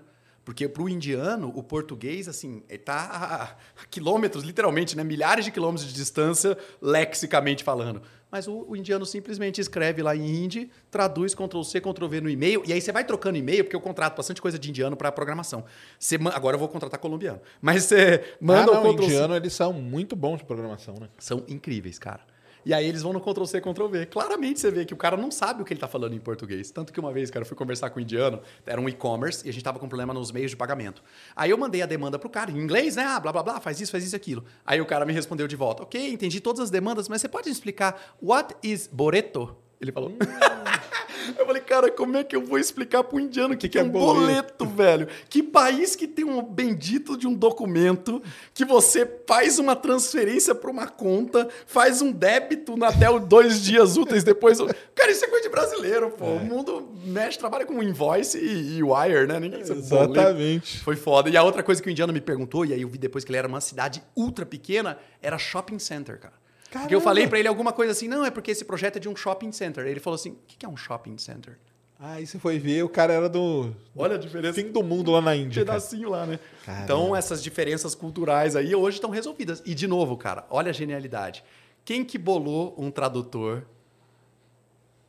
Porque para o indiano, o português, assim, ele tá a, quilômetros, literalmente, né? Milhares de quilômetros de distância, lexicamente falando. Mas o, o indiano simplesmente escreve lá em hindi, traduz Ctrl-C, Ctrl-V no e-mail, e aí você vai trocando e-mail, porque eu contrato bastante coisa de indiano para programação. Você Agora eu vou contratar colombiano. Mas você manda ah, não, o Ctrl-C. indiano, eles são muito bons de programação, né? São incríveis, cara. E aí eles vão no Ctrl-C, Ctrl-V. Claramente você vê que o cara não sabe o que ele tá falando em português. Tanto que uma vez, cara, eu fui conversar com um indiano, era um e-commerce, e a gente tava com problema nos meios de pagamento. Aí eu mandei a demanda pro cara, em inglês, né? Ah, blá, blá, blá, faz isso, faz isso, aquilo. Aí o cara me respondeu de volta, ok, entendi todas as demandas, mas você pode me explicar what is boleto? Ele falou. eu falei, cara, como é que eu vou explicar pro indiano o que, que é é um boleto? boleto, velho? Que país que tem um bendito de um documento que você faz uma transferência para uma conta, faz um débito até os dois dias úteis depois. Cara, isso é coisa de brasileiro, pô. O mundo mexe, trabalha com invoice e, e wire, né? Ninguém sabe boleto. Exatamente. Foi foda. E a outra coisa que o indiano me perguntou, e aí eu vi depois que ele era uma cidade ultra pequena, era shopping center, cara. Porque eu Caramba! falei pra ele alguma coisa assim, não, é porque esse projeto é de um shopping center. Ele falou assim, o que que é um shopping center? Aí você foi ver, o cara era do Olha a diferença. fim do mundo lá na Índia. cara. pedacinho lá, né? Caramba. Então, essas diferenças culturais aí hoje estão resolvidas. E, de novo, cara, olha a genialidade. Quem que bolou um tradutor?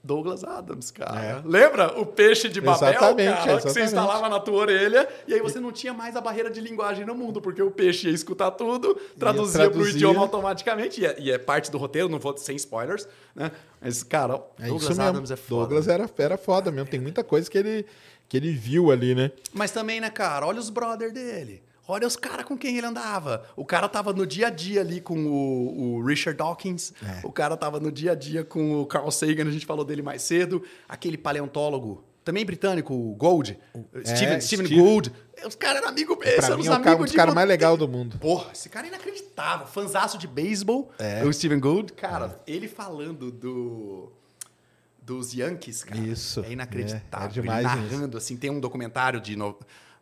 Douglas Adams, cara. É. Lembra o peixe de Babel, Exatamente, cara? Que você exatamente. instalava na tua orelha e aí você não tinha mais a barreira de linguagem no mundo, porque o peixe ia escutar tudo, traduzia para o idioma automaticamente, e é, e é parte do roteiro, não vou sem spoilers, né? Mas, cara, É Douglas. Adams é foda. Douglas era, era foda mesmo. Tem muita coisa que ele, que ele viu ali, né? Mas também, né, cara, olha os brother dele. Olha os caras com quem ele andava. O cara tava no dia a dia ali com o, o Richard Dawkins. É. O cara tava no dia a dia com o Carl Sagan, a gente falou dele mais cedo. Aquele paleontólogo, também britânico, o Gold. Steven, Steven Steve. Gould. Os caras eram amigos Pra mim os é o cara, um amigos dos caras mais legais do mundo. Porra, esse cara é inacreditável. Fanzaço de beisebol. É. O Steven Gould. Cara, ele falando do... Dos Yankees, cara. Isso, É inacreditável. é- é demais ele narrando, assim, tem um documentário de no-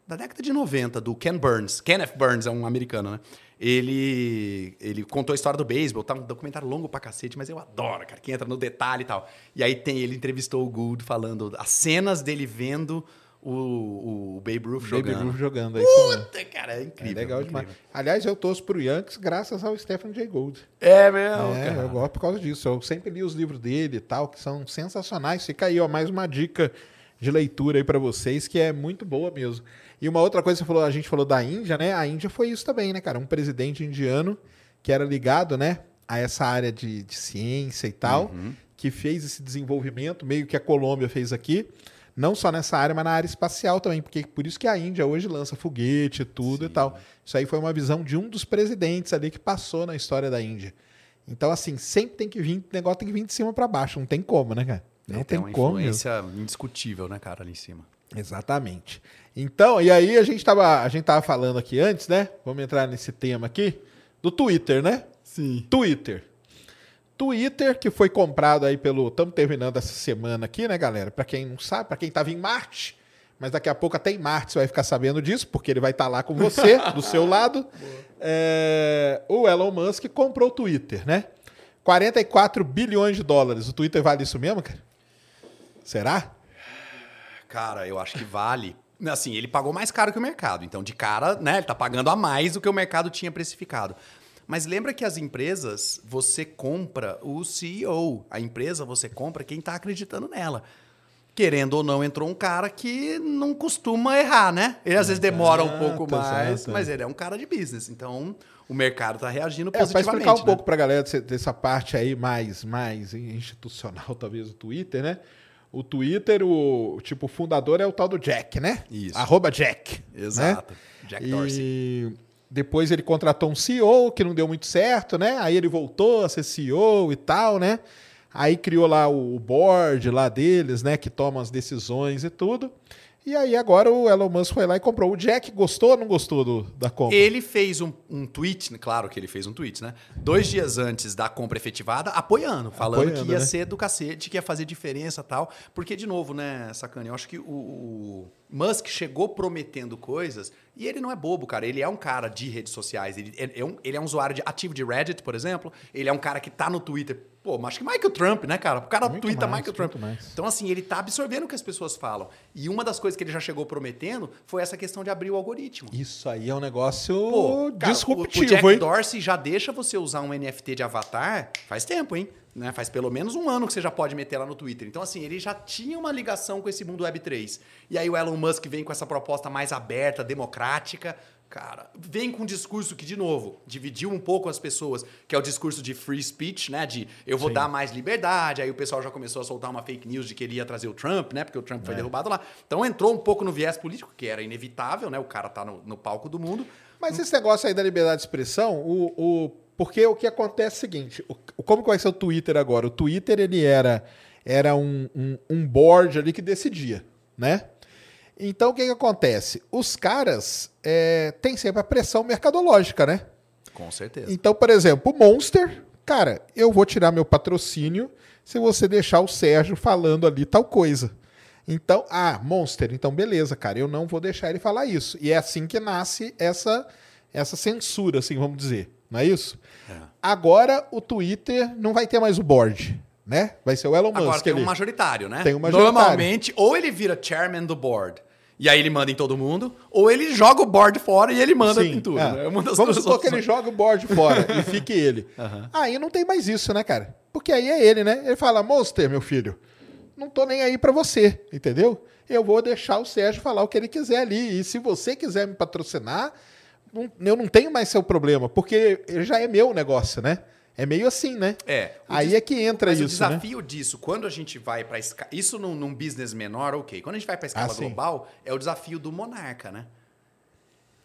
da década de 90, do Ken Burns. Kenneth Burns é um americano, né? Ele, ele contou a história do beisebol, tá um documentário longo pra cacete, mas eu adoro, cara, que entra no detalhe e tal. E aí tem, ele entrevistou o Gould falando as cenas dele vendo o, o Babe Ruth jogando. Ruth jogando. É isso mesmo. Puta, cara, é É incrível. legal incrível. demais. Aliás, eu torço pro Yankees graças ao Stephen Jay Gould. É mesmo, é, cara. eu gosto por causa disso. Eu sempre li os livros dele e tal, que são sensacionais. Fica aí, ó, mais uma dica de leitura aí pra vocês, que é muito boa mesmo. E uma outra coisa que você falou, a gente falou da Índia, né? A Índia foi isso também, né, cara? Um presidente indiano que era ligado, né, a essa área de, de ciência e tal, Uhum. que fez esse desenvolvimento, meio que a Colômbia fez aqui. Não só nessa área, mas na área espacial também, porque por isso que a Índia hoje lança foguete e tudo e tal. Isso aí foi uma visão de um dos presidentes ali que passou na história da Índia. Então, assim, sempre tem que vir, o negócio tem que vir de cima para baixo, não tem como, né, cara? Não É, tem, uma como. influência indiscutível, né, cara, ali em cima. Exatamente. Então, e aí a gente tava, a gente tava falando aqui antes, né? Vamos entrar nesse tema aqui do Twitter, né? Sim. Twitter. Twitter que foi comprado aí pelo, estamos terminando essa semana aqui, né, galera? Para quem não sabe, para quem tava em Marte, mas daqui a pouco até em Marte você vai ficar sabendo disso, porque ele vai estar lá com você, do seu lado. É, o Elon Musk comprou o Twitter, né? 44 bilhões de dólares. O Twitter vale isso mesmo, cara? Será? Cara, eu acho que vale. Assim, ele pagou mais caro que o mercado. Então, de cara, né, ele tá pagando a mais do que o mercado tinha precificado. Mas lembra que as empresas, você compra o CEO. A empresa, você compra quem tá acreditando nela. Querendo ou não, entrou um cara que não costuma errar, né? Ele às vezes demora um pouco mais, exato. mas ele é um cara de business. Então, o mercado tá reagindo É, para positivamente. explicar um né? pouco para a galera dessa parte aí mais, mais institucional, talvez, do Twitter, né? O Twitter, o tipo, o fundador é o tal do Jack, né? Isso. Arroba Jack. Exato. Né? Jack Dorsey. E depois ele contratou um CEO que não deu muito certo, né? Aí ele voltou a ser CEO e tal, né? Aí criou lá o board lá deles, né? Que toma as decisões e tudo. E aí agora o Elon Musk foi lá e comprou. O Jack gostou ou não gostou do, da compra? Ele fez um, um tweet, claro que ele fez um tweet, né? Dois dias antes da compra efetivada, apoiando, falando Apoiando, que ia né? ser do cacete, que ia fazer diferença e tal. Porque, de novo, né, Sacane, eu acho que o, o Musk chegou prometendo coisas e ele não é bobo, cara. Ele é um cara de redes sociais. Ele é, um, ele é um usuário de, ativo de Reddit, por exemplo. Ele é um cara que tá no Twitter. Pô, mas acho que Michael Trump, né, cara? O cara Muito twitta mais, Michael Trump. mais. Então, assim, ele tá absorvendo o que as pessoas falam. E uma das coisas que ele já chegou prometendo foi essa questão de abrir o algoritmo. Isso aí é um negócio Pô, cara, disruptivo, o, o Jack hein? Dorsey já deixa você usar um NFT de avatar faz tempo, hein? Né? Faz pelo menos um ano que você já pode meter lá no Twitter. Então, assim, ele já tinha uma ligação com esse mundo Web3. E aí o Elon Musk vem com essa proposta mais aberta, democrática. Cara, vem com um discurso que, de novo, dividiu um pouco as pessoas, que é o discurso de free speech, né? De eu vou Sim. dar mais liberdade. Aí o pessoal já começou a soltar uma fake news de que ele ia trazer o Trump, né? Porque o Trump foi É. derrubado lá. Então entrou um pouco no viés político, que era inevitável, né? O cara tá no, no palco do mundo. Mas esse negócio aí da liberdade de expressão, o, o, porque o que acontece é o seguinte, o, como que vai ser o Twitter agora? O Twitter, ele era, era um, um, um board ali que decidia, né? Então, o que que acontece? Os caras é, têm sempre a pressão mercadológica, né? Com certeza. Então, por exemplo, o Monster, cara, eu vou tirar meu patrocínio se você deixar o Sérgio falando ali tal coisa. Então, ah, Monster, então beleza, cara, eu não vou deixar ele falar isso. E é assim que nasce essa essa censura, assim, vamos dizer. Não é isso? Agora o Twitter não vai ter mais o board, né? Vai ser o Elon Musk. Agora tem um majoritário, né? Tem um majoritário. Normalmente, ou ele vira chairman do board, e aí ele manda em todo mundo, ou ele joga o board fora e ele manda Sim, em tudo. é. É Vamos supor que opções. ele joga o board fora e fique ele. Aí não tem mais isso, né, cara? Porque aí é ele, né? Ele fala, Monster, meu filho, não tô nem aí pra você, entendeu? Eu vou deixar o Sérgio falar o que ele quiser ali. E se você quiser me patrocinar, não- eu não tenho mais seu problema, porque já é meu negócio, né? É meio assim, né? É. Aí é que entra Mas isso, o né? desafio disso, quando a gente vai para escala. Isso num, num business menor, ok. Quando a gente vai para escala Ah, global, é o desafio do monarca, né?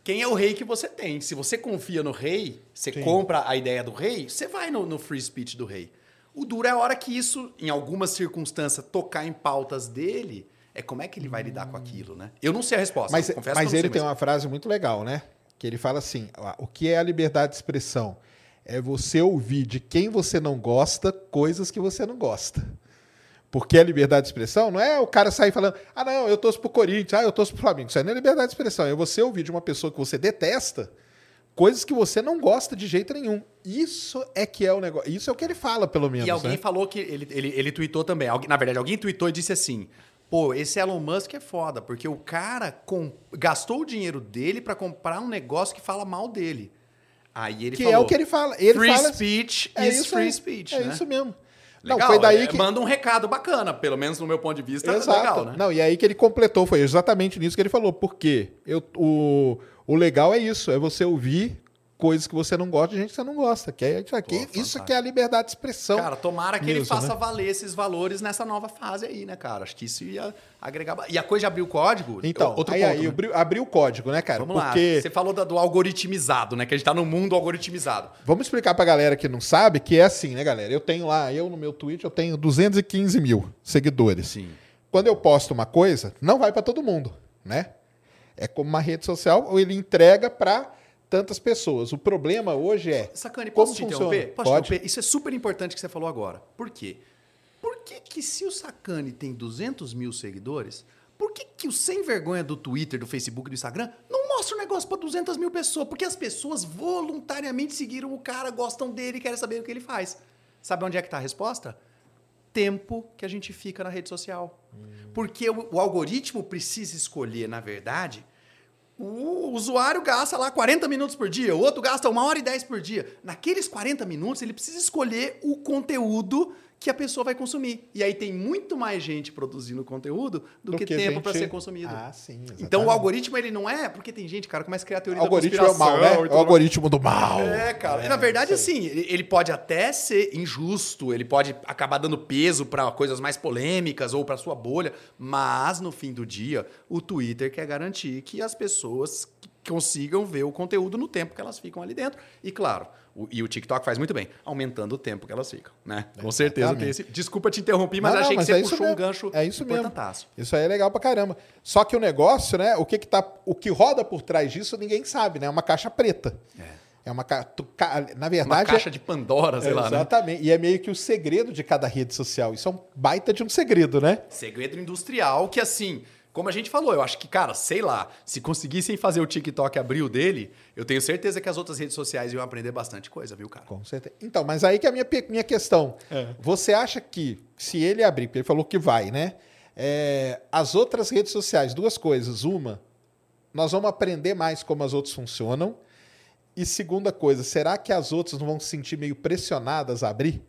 Quem é o rei que você tem? Se você confia no rei, você Sim. compra a ideia do rei, você vai no, no free speech do rei. O duro é a hora que isso, em algumas circunstâncias, tocar em pautas dele, é como é que ele vai lidar com aquilo, né? Eu não sei a resposta. Mas, mas ele tem uma frase muito legal, né? Que ele fala assim: o que é a liberdade de expressão? É você ouvir de quem você não gosta coisas que você não gosta. Porque a liberdade de expressão não é o cara sair falando, ah, não, eu torço pro Corinthians, ah, eu torço pro Flamengo. Isso aí não é liberdade de expressão. É você ouvir de uma pessoa que você detesta coisas que você não gosta de jeito nenhum. Isso é que é o negócio. Isso é o que ele fala, pelo menos. E alguém né? falou que ele, ele, ele tweetou também. Na verdade, alguém tweetou e disse assim: pô, esse Elon Musk é foda, porque o cara com- gastou o dinheiro dele pra comprar um negócio que fala mal dele. Aí ele Que falou, é o que ele fala. Ele free fala, speech é is isso free aí, speech. É né? isso mesmo. Legal, não, foi daí é, que. Manda um recado bacana, pelo menos no meu ponto de vista. Exato. Legal, né? Não, e aí que ele completou, foi exatamente nisso que ele falou. Porque eu, o, o legal é isso, é você ouvir coisas que você não gosta de gente que você não gosta. Que é isso aqui, Pô, isso que é a liberdade de expressão. Cara, tomara que ele nisso, faça né? valer esses valores nessa nova fase aí, né, cara? Acho que isso ia agregar. E a coisa de abrir o código. Então, outro aí, ponto, aí né? abriu, abriu o código, né, cara? Vamos Porque lá. Você falou do algoritmizado, né? Que a gente tá no mundo algoritmizado. Vamos explicar pra galera que não sabe que é assim, né, galera? Eu tenho lá, eu no meu Twitch, eu tenho 215 mil seguidores. Sim. Quando eu posto uma coisa, não vai pra todo mundo, né? É como uma rede social, ou ele entrega pra tantas pessoas. O problema hoje é. Sacane, como posso te funciona? interromper? Posso Pode. interromper? Isso é super importante que você falou agora. Por quê? Por que, que se o Sacane tem 200 mil seguidores, por que, que o sem vergonha do Twitter, do Facebook, do Instagram não mostra o negócio pra 200 mil pessoas? Porque as pessoas voluntariamente seguiram o cara, gostam dele e querem saber o que ele faz. Sabe onde é que tá a resposta? Tempo que a gente fica na rede social. Porque o, o algoritmo precisa escolher, na verdade, o usuário gasta lá 40 minutos por dia, o outro gasta uma hora e 10 por dia. Naqueles 40 minutos, ele precisa escolher o conteúdo que a pessoa vai consumir. E aí tem muito mais gente produzindo conteúdo do, que, tempo para gente- ser consumido. Ah, sim. então o exatamente. algoritmo ele não é, porque tem gente, cara, começa a criar teoria O algoritmo é da o mal, conspiração né? e O algoritmo do mal. é, cara. É, Na verdade, assim, ele pode até ser injusto, ele pode acabar dando peso pra coisas mais polêmicas ou pra sua bolha, mas no fim do dia, o Twitter quer garantir que as pessoas que consigam ver o conteúdo no tempo que elas ficam ali dentro. E claro, o, e o TikTok faz muito bem, aumentando o tempo que elas ficam, né? Com certeza tem esse. Desculpa te interromper, mas Não, não, achei mas que é você isso puxou um gancho É isso mesmo. Isso aí é legal pra caramba. Só que o negócio, né? O que que tá, o que roda por trás disso ninguém sabe, né? É uma caixa preta. É, uma ca... na Uma verdade caixa é... de Pandora, sei lá, né? Exatamente. E é meio que o segredo de cada rede social. Isso é um baita de um segredo, né? Segredo industrial que, assim, como a gente falou, eu acho que, cara, sei lá, se conseguissem fazer o TikTok abrir o dele, eu tenho certeza que as outras redes sociais iam aprender bastante coisa, viu, cara? Com certeza. Então, mas aí que é a minha, minha questão. Você acha que, se ele abrir, porque ele falou que vai, né? É, as outras redes sociais, duas coisas. Uma, nós vamos aprender mais como as outras funcionam. E segunda coisa, será que as outras não vão se sentir meio pressionadas a abrir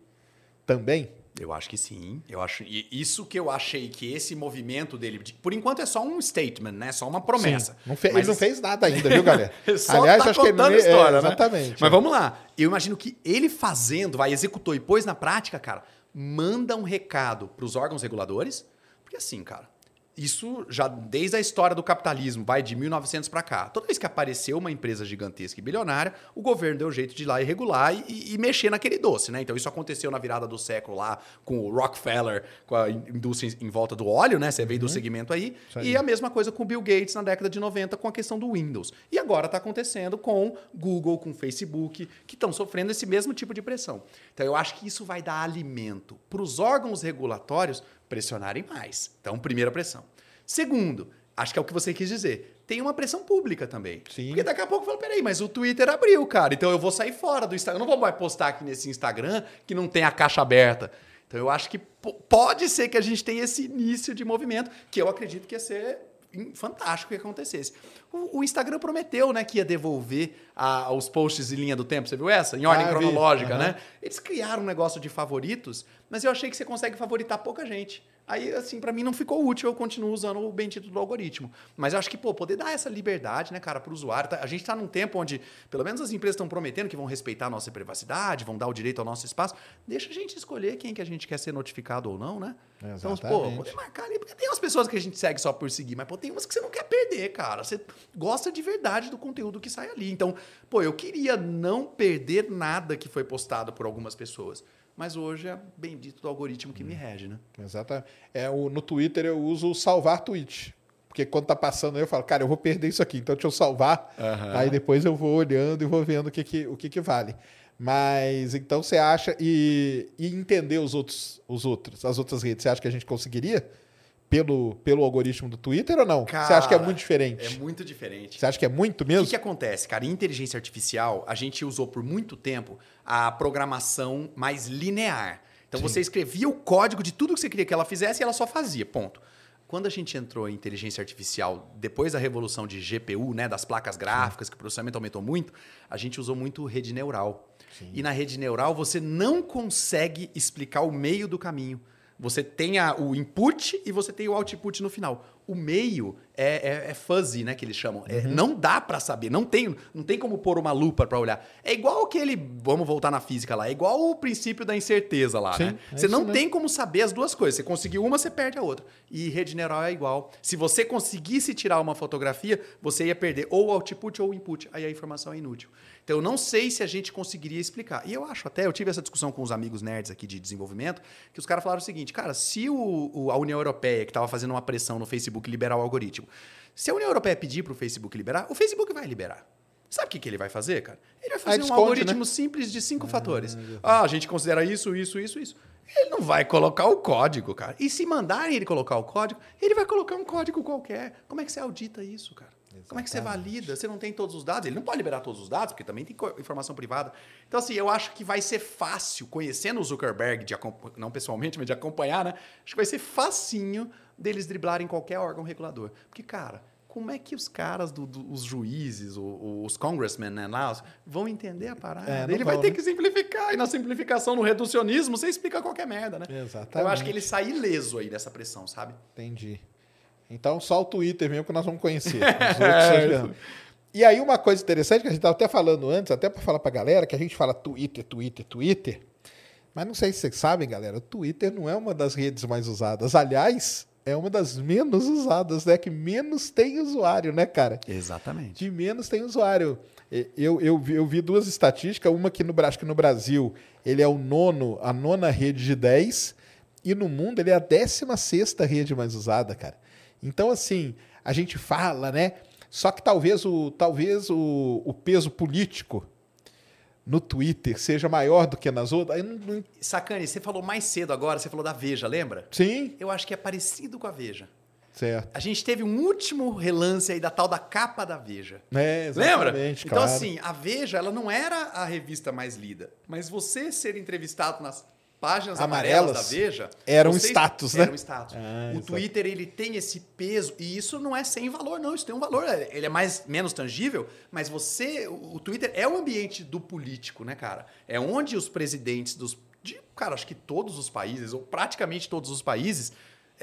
também? Eu acho que sim. Eu acho e isso que eu achei que esse movimento dele, de- por enquanto é só um statement, né? Só uma promessa. Não fe- Mas- ele não fez nada ainda, viu, galera? Só tá acho que ele me- a história, é, né? Exatamente. Mas vamos lá. Eu imagino que ele fazendo, vai, executou e pôs na prática, cara, manda um recado para os órgãos reguladores, porque assim, cara, isso já desde a história do capitalismo, vai de 1900 para cá. Toda vez que apareceu uma empresa gigantesca e bilionária, o governo deu jeito de ir lá e regular e, e mexer naquele doce, né? Então isso aconteceu na virada do século lá com o Rockefeller, com a in- indústria em volta do óleo, né? Você veio do segmento aí. Aí. E a mesma coisa com o Bill Gates na década de 90 com a questão do Windows. E agora está acontecendo com Google, com Facebook, que estão sofrendo esse mesmo tipo de pressão. Então eu acho que isso vai dar alimento para os órgãos regulatórios pressionarem mais. Então, primeira pressão. Segundo, acho que é o que você quis dizer. Tem uma pressão pública também. Sim. Porque daqui a pouco fala, peraí, mas o Twitter abriu, cara. Então eu vou sair fora do Instagram. Eu não vou mais postar aqui nesse Instagram que não tem a caixa aberta. Então eu acho que po- pode ser que a gente tenha esse início de movimento, que eu acredito que ia ser fantástico que acontecesse. O, o Instagram prometeu, né, que ia devolver a- os posts em linha do tempo. Você viu essa? Em ordem Ah, cronológica, Aham. né? Eles criaram um negócio de favoritos, mas eu achei que você consegue favoritar pouca gente. Aí, assim, pra mim não ficou útil, eu continuo usando o bendito do algoritmo. Mas eu acho que, pô, poder dar essa liberdade, né, cara, pro usuário. Tá- A gente tá num tempo onde, pelo menos as empresas estão prometendo que vão respeitar a nossa privacidade, vão dar o direito ao nosso espaço. Deixa a gente escolher quem que a gente quer ser notificado ou não, né? Então, pô, Exatamente. poder marcar ali, porque tem umas pessoas que a gente segue só por seguir, mas, pô, tem umas que você não quer perder, cara. Você gosta de verdade do conteúdo que sai ali. Então, pô, eu queria não perder nada que foi postado por algumas pessoas. Mas hoje é bendito do algoritmo que me rege, né? Exatamente. É, o, no Twitter eu uso o salvar tweet. Porque quando tá passando aí, eu falo, cara, eu vou perder isso aqui, então deixa eu salvar. Aham. Aí depois eu vou olhando e vou vendo o que, que, o que, que vale. Mas então você acha e, e entender os outros, os outros, as outras redes, você acha que a gente conseguiria pelo, pelo algoritmo do Twitter ou não? você acha que é Cara, muito diferente? É muito diferente. Você acha que é muito O mesmo? que, que acontece, cara? Em inteligência artificial, a gente usou por muito tempo a programação mais linear. Então você escrevia o código de tudo que você queria que ela fizesse e ela só fazia, ponto. Quando a gente entrou em inteligência artificial, depois da revolução de GPU, né, das placas gráficas, que o processamento aumentou muito, a gente usou muito rede neural. E na rede neural você não consegue explicar o meio do caminho. Você tem a- o input e você tem o output no final. O meio é, é- é fuzzy, né? Que eles chamam. É, não dá pra saber. Não tem, não tem como pôr uma lupa pra olhar. É igual aquele. Vamos voltar na física lá. É igual o princípio da incerteza lá, Sim, né? é Você não mesmo. tem como saber as duas coisas. Você conseguiu uma, você perde a outra. E rede neural é igual. Se você conseguisse tirar uma fotografia, você ia perder ou o output ou o input. Aí a informação é inútil. Então eu não sei se a gente conseguiria explicar. E eu acho até, eu tive essa discussão com os amigos nerds aqui de desenvolvimento, que os caras falaram o seguinte, cara, se o, o- a União Europeia, que estava fazendo uma pressão no Facebook liberar o algoritmo, se a União Europeia pedir para o Facebook liberar, o Facebook vai liberar. Sabe o que, que ele vai fazer, cara? Ele vai fazer um desconte, algoritmo né? simples de cinco fatores. Ah, a gente considera isso, isso, isso, isso. Ele não vai colocar o código, cara. E se mandarem ele colocar o código, ele vai colocar um código qualquer. Como é que você audita isso, cara? Como é que você valida? Você não tem todos os dados? Ele não pode liberar todos os dados, porque também tem informação privada. Então, assim, eu acho que vai ser fácil, conhecendo o Zuckerberg, de não pessoalmente, mas de acompanhar, né? Acho que vai ser facinho deles driblarem qualquer órgão regulador. Porque, cara, como é que os caras, do- do- os juízes, o- os congressmen, né, lá, os- vão entender a parada? É, ele vai ter né? que simplificar. E na simplificação, no reducionismo, você explica qualquer merda, né? Exatamente. Eu acho que ele sai ileso aí dessa pressão, sabe? Entendi. Então só o Twitter mesmo que nós vamos conhecer. Já- E aí uma coisa interessante que a gente estava até falando antes, até para falar para a galera, que a gente fala Twitter, Twitter, Twitter, mas não sei se vocês sabem, galera, o Twitter não é uma das redes mais usadas. Aliás, é uma das menos usadas, né? Que menos tem usuário, né, cara? Exatamente. Que menos tem usuário. Eu, eu, vi- eu vi duas estatísticas, uma que no, acho que no Brasil ele é o nono, a nona rede de 10, e no mundo ele é a 16 sexta rede mais usada, cara. Então, assim, a gente fala, né? Só que talvez o, talvez o, o peso político no Twitter seja maior do que nas outras. Eu não- não- Sacane, você falou mais cedo agora, você falou da Veja, lembra? Sim, Eu acho que é parecido com a Veja. certo. A gente teve um último relance aí da tal da capa da Veja. É, Lembra? Então, claro. assim, a Veja, ela não era a revista mais lida. Mas você ser entrevistado nas páginas amarelas, Amarelas da Veja... era você- status, né? Era um status. Ah, o exato. Twitter, ele tem esse peso, e isso não é sem valor, não. Isso tem um valor. Ele é mais, menos tangível, mas você... O o Twitter é o ambiente do político, né, cara? É onde os presidentes dos... De, cara, acho que todos os países, ou praticamente todos os países...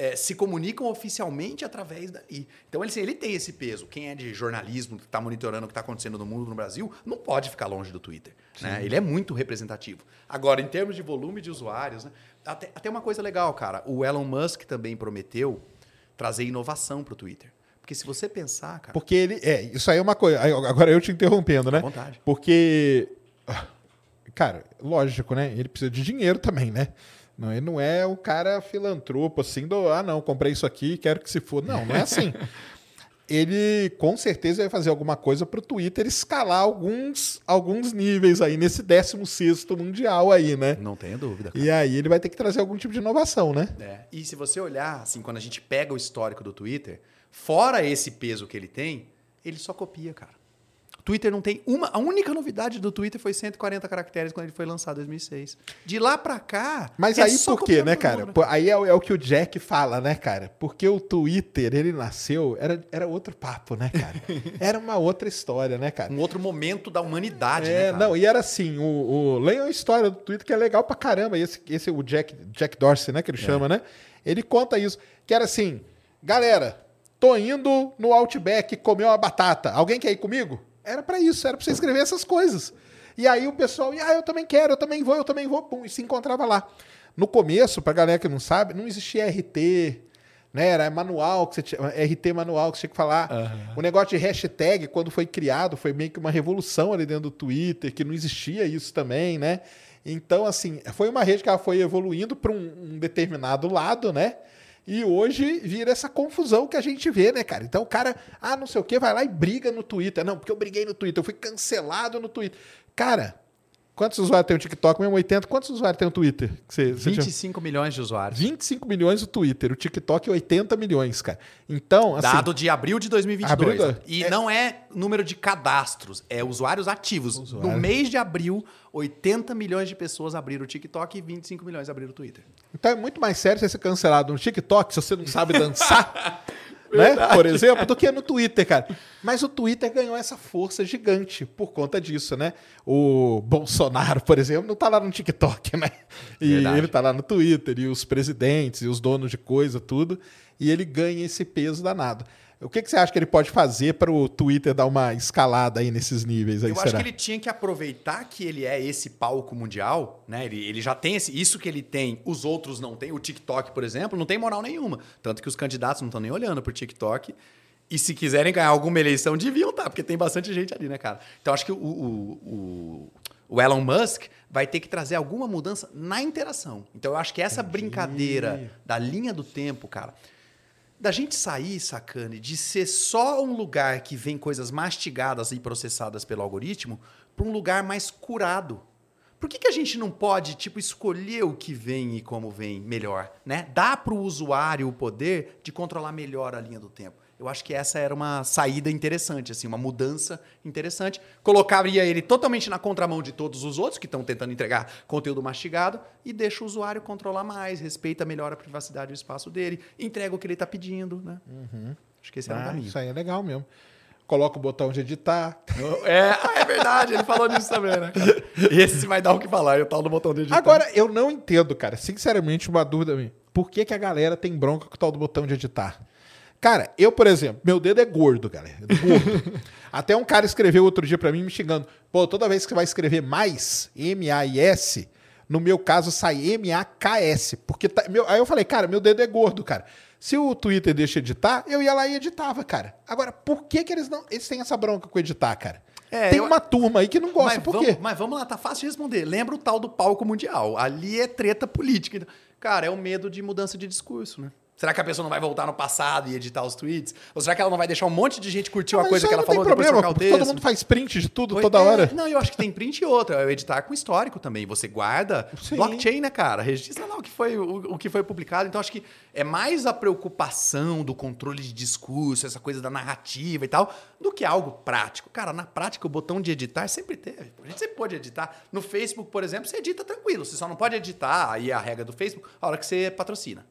é, se comunicam oficialmente através dali. Então, ele, assim, ele tem esse peso. Quem é de jornalismo, que está monitorando o que está acontecendo no mundo, no Brasil, não pode ficar longe do Twitter. Né? Ele é muito representativo. Agora, em termos de volume de usuários, né? até, até uma coisa legal, cara. O Elon Musk também prometeu trazer inovação para o Twitter. Porque se você pensar, cara... Porque ele. É, isso aí é uma coisa. Agora eu te interrompendo, né? À vontade. Porque. ah, Cara, lógico, né? Ele precisa de dinheiro também, né? Não, ele não é o cara filantropo assim do. Ah, não, comprei isso aqui, quero que se for. Não, não é assim. ele com certeza vai fazer alguma coisa para o Twitter escalar alguns, alguns níveis aí nesse 16 mundial aí, né? Não tenha dúvida. E aí ele vai ter que trazer algum tipo de inovação, né? É, E se você olhar, assim, quando a gente pega o histórico do Twitter, fora esse peso que ele tem, ele só copia, cara. Twitter não tem uma. A única novidade do Twitter foi 140 caracteres quando ele foi lançado em 2006. De lá pra cá. Mas é aí por quê, né, cara? mundo, né? Pô, aí é, o- é o que o Jack fala, né, cara? Porque o Twitter, ele nasceu, era, era outro papo, né, cara? Era uma outra história, né, cara? Um outro momento da humanidade, né? É, cara? não, e era assim, o, o leiam a história do Twitter que é legal pra caramba. Esse, esse o Jack, Jack Dorsey, né, que ele É. chama, né? Ele conta isso, que era assim, galera, tô indo no Outback comer uma batata. Alguém quer ir comigo? Era pra isso, era pra você escrever essas coisas. E aí o pessoal, ah, eu também quero, eu também vou, eu também vou, pum, e se encontrava lá. No começo, pra galera que não sabe, não existia RT, né? Era manual que você tinha, RT manual que você tinha que falar. O negócio de hashtag, quando foi criado, foi meio que uma revolução ali dentro do Twitter, que não existia isso também, né? Então, assim, foi uma rede que ela foi evoluindo para um, um determinado lado, né? E hoje vira essa confusão que a gente vê, né, cara? Então o cara, ah, não sei o que, vai lá e briga no Twitter. Não, porque eu briguei no Twitter, eu fui cancelado no Twitter. Cara, quantos usuários tem o TikTok? Mesmo 80, quantos usuários tem o Twitter? Você- você tinha- 25 milhões de usuários. 25 milhões o Twitter, o TikTok 80 milhões, cara. Então, assim, Dado de abril de 2022. Abril do-? E não é número de cadastros, é usuários ativos. Usuário. No mês de abril, 80 milhões de pessoas abriram o TikTok e 25 milhões abriram o Twitter. então é muito mais sério você ser cancelado no TikTok se você não sabe dançar, né? Por exemplo, do que no Twitter, cara. Mas o Twitter ganhou essa força gigante por conta disso, né? O Bolsonaro, por exemplo, não tá lá no TikTok, né? E Verdade. ele tá lá no Twitter, e os presidentes, e os donos de coisa, tudo, e ele ganha esse peso danado. O que, que você acha que ele pode fazer para o Twitter dar uma escalada aí nesses níveis aí, Eu será? acho que ele tinha que aproveitar que ele é esse palco mundial, né? Ele, ele já tem esse, isso que ele tem, os outros não têm. O TikTok, por exemplo, não tem moral nenhuma. Tanto que os candidatos não estão nem olhando pro TikTok. E se quiserem ganhar alguma eleição, deviam estar, porque tem bastante gente ali, né, cara? Então acho que o, o, o, o Elon Musk vai ter que trazer alguma mudança na interação. Então eu acho que essa brincadeira da linha do tempo, cara, da gente sair, sacane, de ser só um lugar que vem coisas mastigadas e processadas pelo algoritmo, para um lugar mais curado. Por que, que a gente não pode, tipo, escolher o que vem e como vem melhor, né? Dá para o usuário o poder de controlar melhor a linha do tempo. Eu acho que essa era uma saída interessante, assim, uma mudança interessante. Colocaria ele totalmente na contramão de todos os outros que estão tentando entregar conteúdo mastigado e deixa o usuário controlar mais, respeita melhor a privacidade e o espaço dele, entrega o que ele está pedindo, né? Acho que esse era o Ah, caminho. isso aí é legal mesmo. Coloca o botão de editar. É, é verdade, ele falou nisso também, né? cara? Esse vai dar o que falar, e o tal do botão de editar. Agora, eu não entendo, cara. Sinceramente, uma dúvida minha. Por que, que a galera tem bronca com o tal do botão de editar? Cara, eu, por exemplo, meu dedo é gordo, galera. É Gordo. Até um cara escreveu outro dia pra mim me xingando. Pô, toda vez que você vai escrever mais, M-A-I-S, No meu caso, sai M-A-K-S. Porque tá- meu- aí eu falei, cara, meu dedo é gordo, cara. Se o Twitter deixa editar, eu ia lá e editava, cara. Agora, por que, que eles não. Eles têm essa bronca com editar, cara? É, Tem eu- uma turma aí que não gosta. mas, por vamos, quê? mas vamos lá, tá fácil de responder. Lembra o tal do palco mundial. Ali é treta política. Cara, é o medo de mudança de discurso, né? Será que a pessoa não vai voltar no passado e editar os tweets? Ou será que ela não vai deixar um monte de gente curtir uma coisa que ela não tem falou depois problema, porque todo mundo faz print de tudo Foi- toda é, hora. Não, eu acho que tem print e outra. É o editar com histórico também. Você guarda Sim. blockchain, né, cara? Registra lá o que foi, o, o que foi publicado. Então, acho que é mais a preocupação do controle de discurso, essa coisa da narrativa e tal, do que algo prático. Cara, na prática, o botão de editar sempre teve. A gente sempre pode editar. No Facebook, por exemplo, você edita tranquilo. Você só não pode editar, aí é a regra do Facebook, a hora que você patrocina.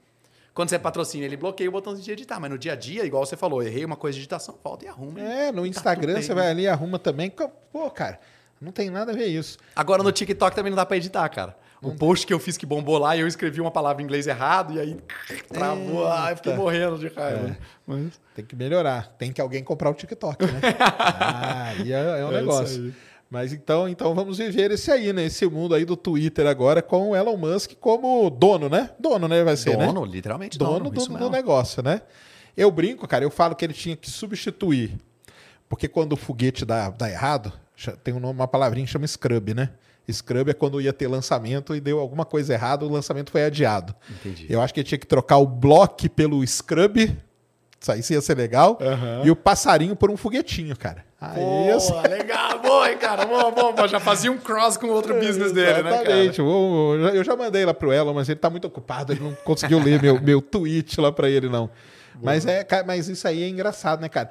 Quando você patrocina, ele bloqueia o botão de editar. Mas no dia a dia, igual você falou, errei uma coisa de editação, volta e arruma. É, no Tá Instagram bem, você né? vai ali e arruma também. Pô, cara, não tem nada a ver isso. Agora no TikTok também não dá pra editar, cara. O post que eu fiz que bombou lá, eu escrevi uma palavra em inglês errado e aí travou. Ai, fiquei morrendo de raiva. Mas- Tem que melhorar. Tem que alguém comprar o TikTok, né? ah, aí é, é um É negócio. Mas então, então vamos viver esse aí, né? Esse mundo aí do Twitter agora com o Elon Musk como dono, né? Dono, né? Vai ser, né? dono, literalmente dono, dono. do, do negócio, né? Eu brinco, cara, eu falo que ele tinha que substituir. Porque quando o foguete dá, dá errado, tem um uma palavrinha que chama Scrub, né? Scrub é quando ia ter lançamento e deu alguma coisa errada, o lançamento foi adiado. Entendi. Eu acho que ele tinha que trocar o block pelo Scrub. Isso aí ia ser legal. Aham. E o passarinho por um foguetinho, cara. Aí ser- Boa, legal, boa, cara. Boa, boa, boa. Já fazia um cross com outro business dele, né, cara? Exatamente. Eu já- mandei lá pro Elon, mas ele tá muito ocupado, ele não conseguiu ler meu, meu tweet lá pra ele, não. Mas, é, mas isso aí é engraçado, né, cara?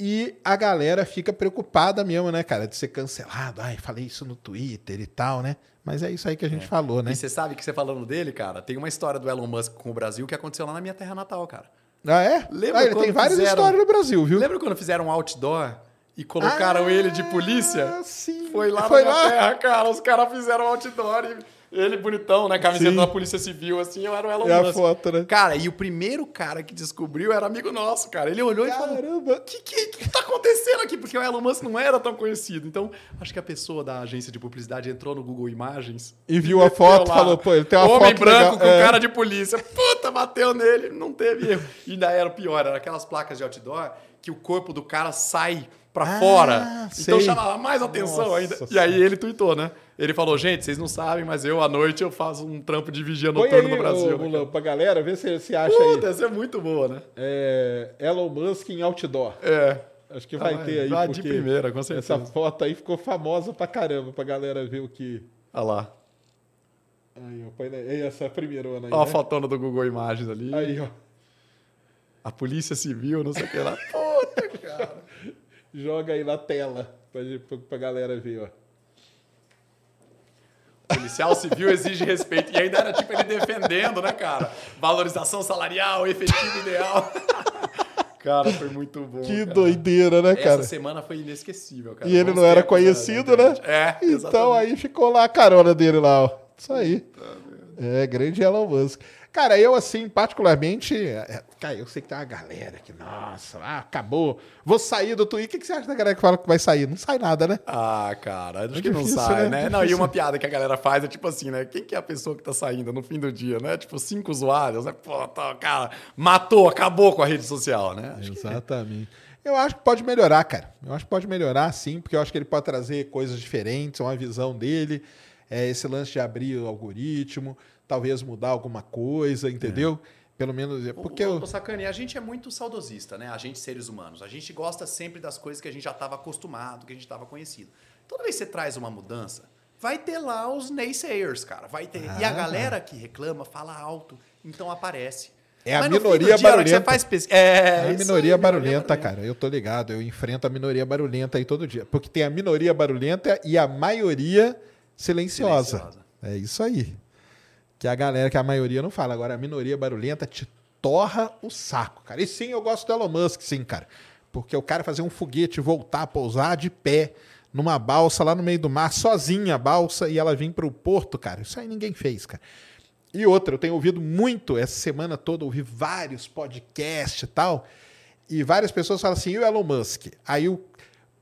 E a galera fica preocupada mesmo, né, cara, de ser cancelado. Ai, falei isso no Twitter e tal, né? Mas é isso aí que a gente falou, né? E você sabe que você falando dele, cara, tem uma história do Elon Musk com o Brasil que aconteceu lá na minha terra natal, cara. Ah, é? Lembra Ah, ele tem várias fizeram- histórias no Brasil, viu? Lembra quando fizeram um outdoor e colocaram Ah, ele de polícia? sim. Foi lá Foi na lá? terra, cara. Os caras fizeram outdoor e ele bonitão, né? Camiseta Sim. da Polícia Civil, assim, eu era o Elon É a Musk. foto, né? Cara, e o primeiro cara que descobriu era amigo nosso, cara. Ele olhou e falou: Caramba. O que, que, que tá acontecendo aqui? Porque o Elon Musk não era tão conhecido. Então, acho que a pessoa da agência de publicidade entrou no Google Imagens E viu a meteu foto, lá, falou, pô, ele tem uma Homem foto branco legal. com É. cara de polícia. Puta, bateu nele. Não teve erro. E ainda era o pior, era aquelas placas de outdoor que o corpo do cara sai pra Ah, fora. Então sei. chamava mais atenção Nossa ainda. E Senhora. aí ele tweetou, né? Ele falou, gente, vocês não sabem, mas eu à noite eu faço um trampo de vigia Põe noturno aí, no Brasil. ô, Mulan, pra galera, vê se se acha Puta, aí. essa é muito boa, né? É, Elon Musk em outdoor. É. Acho que vai Ah, ter aí. vai de primeira, com certeza. Essa foto aí ficou famosa pra caramba, pra galera ver o que. Olha lá. Aí, ó, aí essa primeirona aí. Olha a né? fotona do Google Imagens ali. Aí, ó. A Polícia Civil, não sei o que lá. Puta, cara. Joga aí na tela pra, pra, pra galera ver, ó. Policial civil exige respeito. E ainda era tipo ele defendendo, né, cara? Valorização salarial, efetivo ideal. cara, foi muito bom. Que cara. doideira, né, cara? Essa semana foi inesquecível, cara. E ele Bons não era tempos, conhecido, né? É, Então exatamente. aí ficou lá a carona dele lá, ó. Isso aí. É, grande Elon Musk. Cara, eu, assim, particularmente. é, Cara, eu sei que tem uma galera que, nossa, ah, acabou. Vou sair do Twitter. O que que você acha da galera que fala que vai sair? Não sai nada, né? Ah, cara, acho É que não difícil, sai, né? né? Não, e uma piada que a galera faz é tipo assim, né? Quem que é a pessoa que tá saindo no fim do dia, né? Tipo, cinco usuários, né? Pô, tá, cara, matou, acabou com a rede social, né? Acho que- Exatamente. Eu acho que pode melhorar, cara. Eu acho que pode melhorar, sim, porque eu acho que ele pode trazer coisas diferentes, uma visão dele. É, esse lance de abrir o algoritmo, talvez mudar alguma coisa, entendeu? Pelo menos. é Porque o, eu. o Sacani, a gente é muito saudosista, né? A gente, seres humanos. A gente gosta sempre das coisas que a gente já estava acostumado, que a gente estava conhecido. Toda vez que você traz uma mudança, vai ter lá os naysayers, cara. Vai ter. E a Ah. galera que reclama fala alto, então aparece. É a do minoria dia, a que barulhenta. É, É a minoria barulhenta, cara. Eu tô ligado. Eu enfrento a minoria barulhenta aí todo dia. Porque tem a minoria barulhenta e a maioria silenciosa. Silenciosa. É isso aí. Que a galera, que a maioria não fala. Agora, a minoria barulhenta te torra o saco, cara. E sim, eu gosto do Elon Musk, sim, cara. Porque o cara fazer um foguete voltar a pousar de pé numa balsa lá no meio do mar, sozinha a balsa, e ela vir pro porto, cara. Isso aí ninguém fez, cara. E outra, eu tenho ouvido muito essa semana toda, ouvi vários podcasts e tal, e várias pessoas falam assim, e o Elon Musk? Aí o,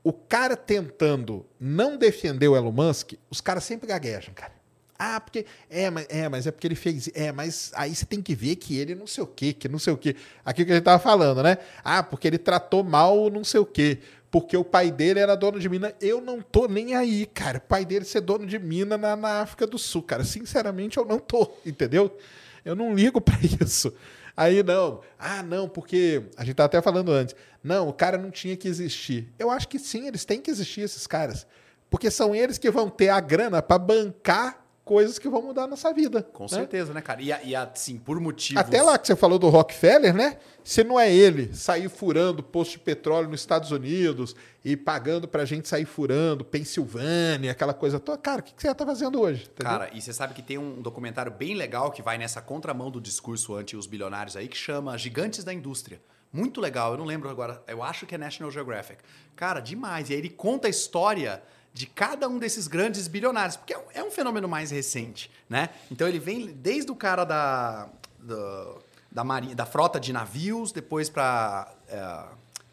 o cara tentando não defender o Elon Musk, os caras sempre gaguejam, cara. Ah, porque. É mas, é, mas é porque ele fez. É, mas aí você tem que ver que ele não sei o quê, que não sei o quê. Aquilo que a gente tava falando, né? Ah, porque ele tratou mal não sei o quê. Porque o pai dele era dono de mina. Eu não tô nem aí, cara. O pai dele ser dono de mina na, na África do Sul, cara. Sinceramente, eu não tô, entendeu? Eu não ligo para isso. Aí não, ah, não, porque a gente tá até falando antes. Não, o cara não tinha que existir. Eu acho que sim, eles têm que existir, esses caras. Porque são eles que vão ter a grana para bancar coisas que vão mudar a nossa vida. Com né? certeza, né, cara? E, e assim, por motivos. Até lá que você falou do Rockefeller, né? Se não é ele sair furando posto de petróleo nos Estados Unidos e pagando pra gente sair furando Pensilvânia, aquela coisa toda, cara, o que você tá fazendo hoje? Entendeu? Cara, e você sabe que tem um documentário bem legal que vai nessa contramão do discurso anti os bilionários aí, que chama Gigantes da Indústria. Muito legal, eu não lembro agora, eu acho que é National Geographic. Cara, demais. E aí ele conta a história de cada um desses grandes bilionários, porque é um, é um fenômeno mais recente, né? Então ele vem desde o cara da, da, da, marinha, da frota de navios, depois para é,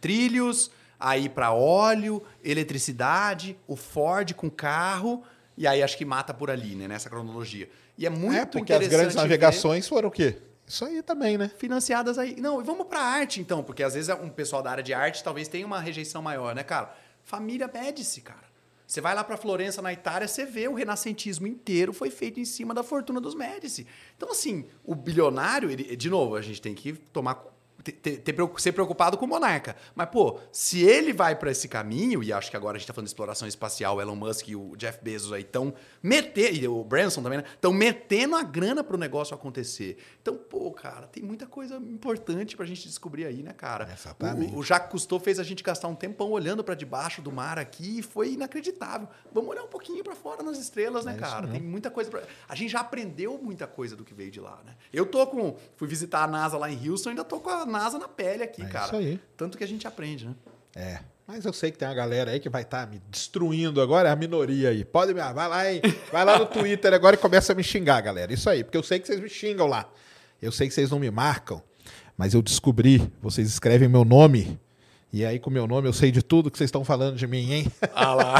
trilhos, aí para óleo, eletricidade, o Ford com carro, e aí acho que mata por ali, né? Nessa cronologia. E é muito é, porque as grandes navegações foram o quê? Isso aí também, né? Financiadas aí. Não, e vamos pra arte, então, porque às vezes um pessoal da área de arte talvez tenha uma rejeição maior, né, cara? Família Médici, cara. Você vai lá para Florença, na Itália, você vê o renascentismo inteiro foi feito em cima da fortuna dos Médici. Então, assim, o bilionário, ele, de novo, a gente tem que tomar ser preocupado com o monarca. Mas, pô, se ele vai para esse caminho, e acho que agora a gente tá falando de exploração espacial, o Elon Musk e o Jeff Bezos aí estão metendo, e o Branson também, né? Estão metendo a grana pro negócio acontecer. Então, pô, cara, tem muita coisa importante pra gente descobrir aí, né, cara? Exatamente. O, o Jacques Cousteau fez a gente gastar um tempão olhando para debaixo do mar aqui e foi inacreditável. Vamos olhar um pouquinho para fora nas estrelas, né, é cara? Tem muita coisa pra... A gente já aprendeu muita coisa do que veio de lá, né? Eu tô com... Fui visitar a NASA lá em Houston, ainda tô com a NASA na pele aqui, é cara. Isso aí. Tanto que a gente aprende, né? É. Mas eu sei que tem uma galera aí que vai estar tá me destruindo agora, é a minoria aí. Pode me. Vai lá, hein? Vai lá no Twitter agora e começa a me xingar, galera. Isso aí, porque eu sei que vocês me xingam lá. Eu sei que vocês não me marcam, mas eu descobri. Vocês escrevem meu nome. E aí, com meu nome, eu sei de tudo que vocês estão falando de mim, hein? Ah lá.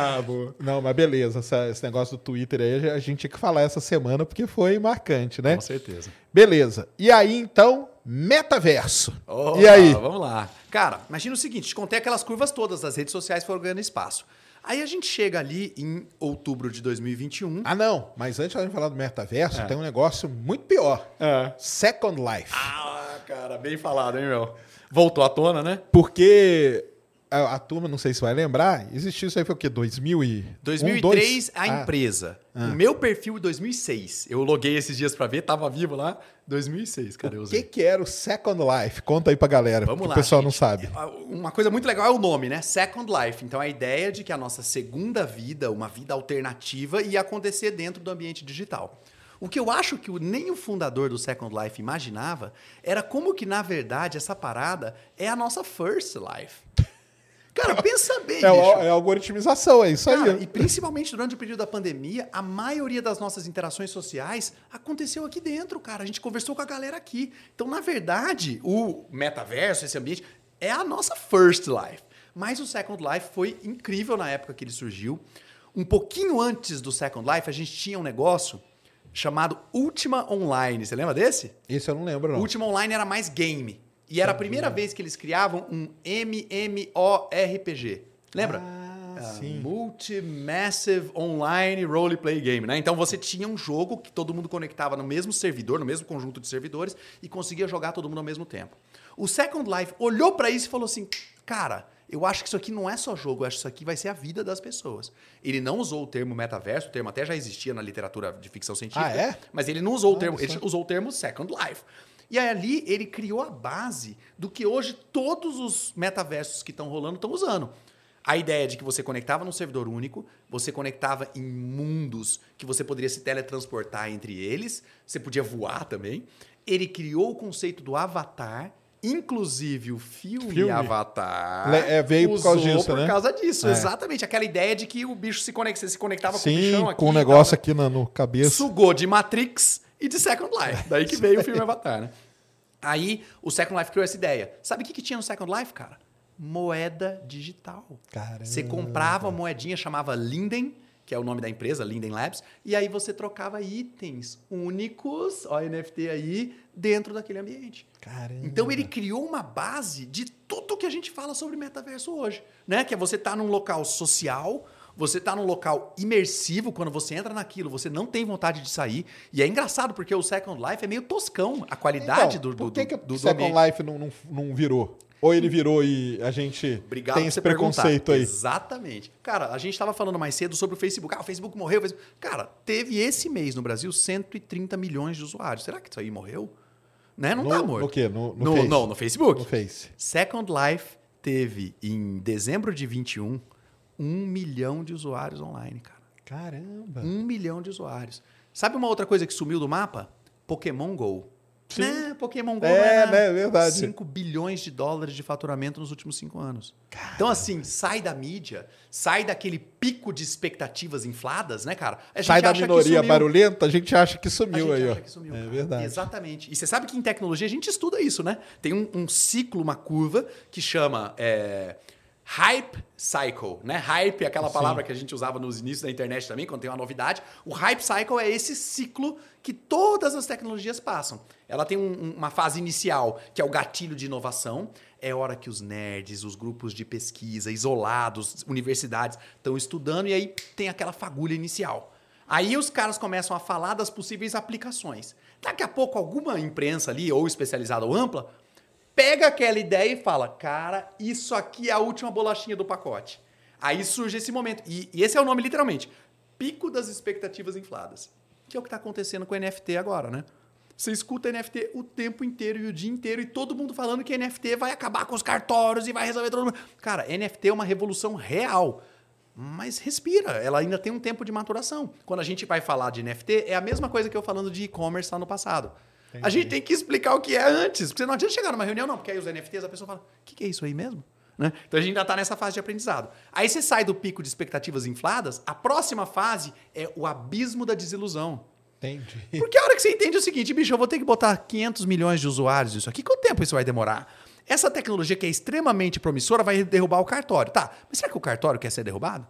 não, mas beleza. Essa, esse negócio do Twitter aí, a gente tinha que falar essa semana porque foi marcante, né? Com certeza. Beleza. E aí, então, metaverso. Oh, e aí? Vamos lá. Cara, imagina o seguinte: te contei aquelas curvas todas das redes sociais foram ganhando espaço. Aí a gente chega ali em outubro de 2021. Ah, não. Mas antes de a gente falar do metaverso, é. tem um negócio muito pior. É. Second Life. Ah, cara, bem falado, hein, meu? Voltou à tona, né? Porque a, a, turma, não sei se vai lembrar, existiu isso aí foi o quê? 2000 e... 2003, um, a ah. empresa. Ah. O meu perfil em 2006. Eu loguei esses dias para ver, tava vivo lá. 2006, cara. O que, que era o Second Life? Conta aí pra galera, Vamos lá, o pessoal gente. não sabe. Uma coisa muito legal é o nome, né? Second Life. Então, a ideia de que a nossa segunda vida, uma vida alternativa, ia acontecer dentro do ambiente digital. O que eu acho que nem o fundador do Second Life imaginava era como que, na verdade, essa parada é a nossa First Life. Cara, pensa bem, é. É algoritmização, é isso Cara, aí. E principalmente durante o período da pandemia, a maioria das nossas interações sociais aconteceu aqui dentro, cara. A gente conversou com a galera aqui. Então, na verdade, o metaverso, esse ambiente, é a nossa first life. Mas o Second Life foi incrível na época que ele surgiu. Um pouquinho antes do Second Life, a gente tinha um negócio chamado Ultima Online. Você lembra desse? Isso eu não lembro, não. Ultima Online era mais game. E era a primeira vez que eles criavam um MMORPG. Lembra? Ah, sim. Multi-Massive Online Roleplay Game, né? Então você tinha um jogo que todo mundo conectava no mesmo servidor, no mesmo conjunto de servidores e conseguia jogar todo mundo ao mesmo tempo. O Second Life olhou para isso e falou assim: "Cara, eu acho que isso aqui não é só jogo, eu acho que isso aqui vai ser a vida das pessoas. Ele não usou o termo metaverso, o termo até já existia na literatura de ficção científica, ah, é? mas ele não usou o termo, ele usou o termo Second Life. E ali ele criou a base do que hoje todos os metaversos que estão rolando estão usando. A ideia de que você conectava num servidor único, você conectava em mundos que você poderia se teletransportar entre eles, você podia voar também. Ele criou o conceito do avatar, inclusive o filme, filme. Avatar. É, veio por causa disso, por né? causa disso, é. exatamente. Aquela ideia de que o bicho se, conecta, se conectava Sim, com o bichão aqui. com um negócio aqui no, no cabeça. Sugou de Matrix e de Second Life. Daí que veio o filme Avatar, né? Aí o Second Life criou essa ideia. Sabe o que, que tinha no Second Life, cara? Moeda digital. Caramba. Você comprava uma moedinha, chamava Linden, que é o nome da empresa, Linden Labs, e aí você trocava itens únicos, ó, NFT aí, dentro daquele ambiente. Caramba. Então ele criou uma base de tudo que a gente fala sobre metaverso hoje, né? Que é você estar tá num local social, você está num local imersivo, quando você entra naquilo, você não tem vontade de sair. E é engraçado, porque o Second Life é meio toscão, a qualidade então, do, do, por que, que do, do Second ambiente. Life não, não, não virou? Ou ele virou e a gente Obrigado tem por esse preconceito perguntar. aí? Exatamente. Cara, a gente estava falando mais cedo sobre o Facebook. Ah, o Facebook morreu. o Facebook- Cara, teve esse mês no Brasil 130 milhões de usuários. Será que isso aí morreu? Né? Não No- tá morto. no quê? No- no no, não, no Facebook. No Face. Second Life teve, em dezembro de 21, um milhão de usuários online, cara. Caramba. Um milhão de usuários. Sabe uma outra coisa que sumiu do mapa? Pokémon GO. Sim. Né? Pokémon GO É, não é né? Verdade. 5 bilhões de dólares de faturamento nos últimos cinco anos. Então, assim, sai da mídia, sai daquele pico de expectativas infladas, né, cara? A gente Sai da minoria barulhenta, a gente acha que A sumiu gente aí, acha ó. que sumiu, é cara. verdade. Exatamente. E você sabe que em tecnologia a gente estuda isso, né? Tem um, um ciclo, uma curva que chama é, Hype Cycle, né? Hype é aquela Sim. palavra que a gente usava nos inícios da internet também, quando tem uma novidade. O Hype Cycle é esse ciclo que todas as tecnologias passam. Ela tem um- um- uma fase inicial, que é o gatilho de inovação. É hora que os nerds, os grupos de pesquisa, isolados, universidades, estão estudando e aí tem aquela fagulha inicial. Aí os caras começam a falar das possíveis aplicações. Daqui a pouco, alguma imprensa ali, ou especializada ou ampla, pega aquela ideia e fala: cara, isso aqui é a última bolachinha do pacote. Aí surge esse momento. E, e esse é o nome, literalmente: pico das expectativas infladas. Que é o que está acontecendo com o NFT agora, né? Você escuta NFT o tempo inteiro e o dia inteiro e todo mundo falando que NFT vai acabar com os cartórios e vai resolver todo mundo. Cara, NFT é uma revolução real. Mas respira, ela ainda tem um tempo de maturação. Quando a gente vai falar de NFT, é a mesma coisa que eu falando de e-commerce lá no passado. A gente tem que explicar o que é antes, porque não adianta chegar numa reunião, não, porque aí os NFTs a pessoa fala: o que, que é isso aí mesmo? Né? Então a gente ainda está nessa fase de aprendizado. Aí você sai do pico de expectativas infladas, a próxima fase é o abismo da desilusão. Entendi. Porque a hora que você entende é o seguinte, bicho, eu vou ter que botar 500 milhões de usuários nisso aqui, quanto tempo isso vai demorar? Essa tecnologia que é extremamente promissora vai derrubar o cartório. Tá, mas será que o cartório quer ser derrubado?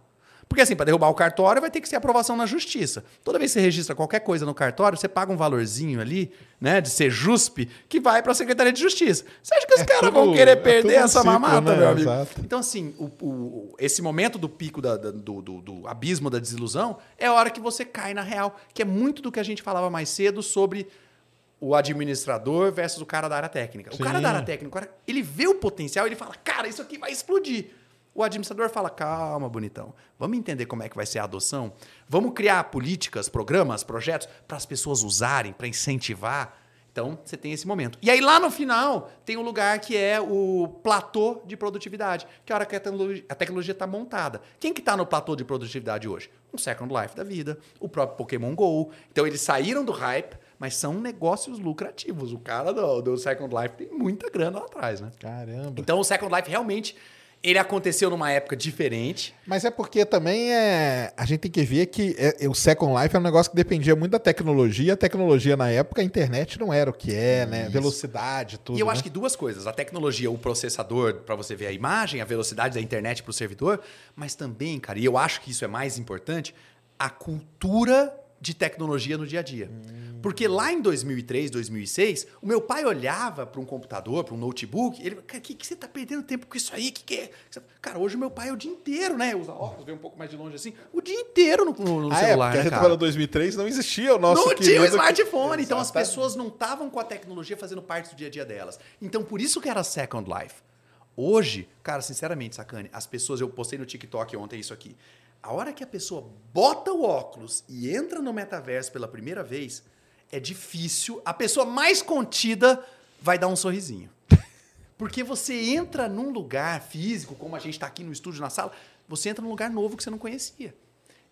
Porque assim, para derrubar o cartório vai ter que ser aprovação na justiça. Toda vez que você registra qualquer coisa no cartório, você paga um valorzinho ali, né, de ser JUSP, que vai para a Secretaria de Justiça. Você acha que os É caras vão querer é perder um essa ciclo, mamata, né? meu amigo? Exato. Então, assim, o, o- esse momento do pico da- da- do, do- do abismo da desilusão é a hora que você cai na real, que é muito do que a gente falava mais cedo sobre o administrador versus o cara da área técnica. Sim. O cara da área técnica, ele vê o potencial, ele fala, cara, isso aqui vai explodir. O administrador fala, calma, bonitão, vamos entender como é que vai ser a adoção, vamos criar políticas, programas, projetos para as pessoas usarem, para incentivar. Então, você tem esse momento. E aí, lá no final, tem um lugar que é o platô de produtividade, que é a hora que a tecnologia- está montada. Quem que está no platô de produtividade hoje? Um Second Life da vida, o próprio Pokémon GO. Então, eles saíram do hype, mas são negócios lucrativos. O cara do, do Second Life tem muita grana lá atrás, né? Caramba. Então, o Second Life realmente ele aconteceu numa época diferente. Mas é porque também é. A gente tem que ver que é- é- o Second Life é um negócio que dependia muito da tecnologia. A tecnologia na época, a internet não era o que é, né? Isso. Velocidade, tudo. e eu né? acho que duas coisas: a tecnologia, o processador para você ver a imagem, a velocidade da internet para o servidor, mas também, cara, e eu acho que isso é mais importante, a cultura de tecnologia no dia a dia. Porque lá em 2003, 2006, o meu pai olhava para um computador, para um notebook, ele, cara, que, que você está perdendo tempo com isso aí? Que que é? Cara, hoje o meu pai é o dia inteiro, né? Usa óculos, vê um pouco mais de longe assim, o dia inteiro no, no- no Ah, é, celular, porque a né, cara? falou 2003, não existia o nosso não tinha o smartphone, então as pessoas não estavam com a tecnologia fazendo parte do dia a dia delas. Então por isso que era Second Life. Hoje, cara, sinceramente, sacane, as pessoas, eu postei no TikTok ontem isso aqui. A hora que a pessoa bota o óculos e entra no metaverso pela primeira vez, é difícil. A pessoa mais contida vai dar um sorrisinho. Porque você entra num lugar físico, como a gente está aqui no estúdio, na sala, você entra num lugar novo que você não conhecia.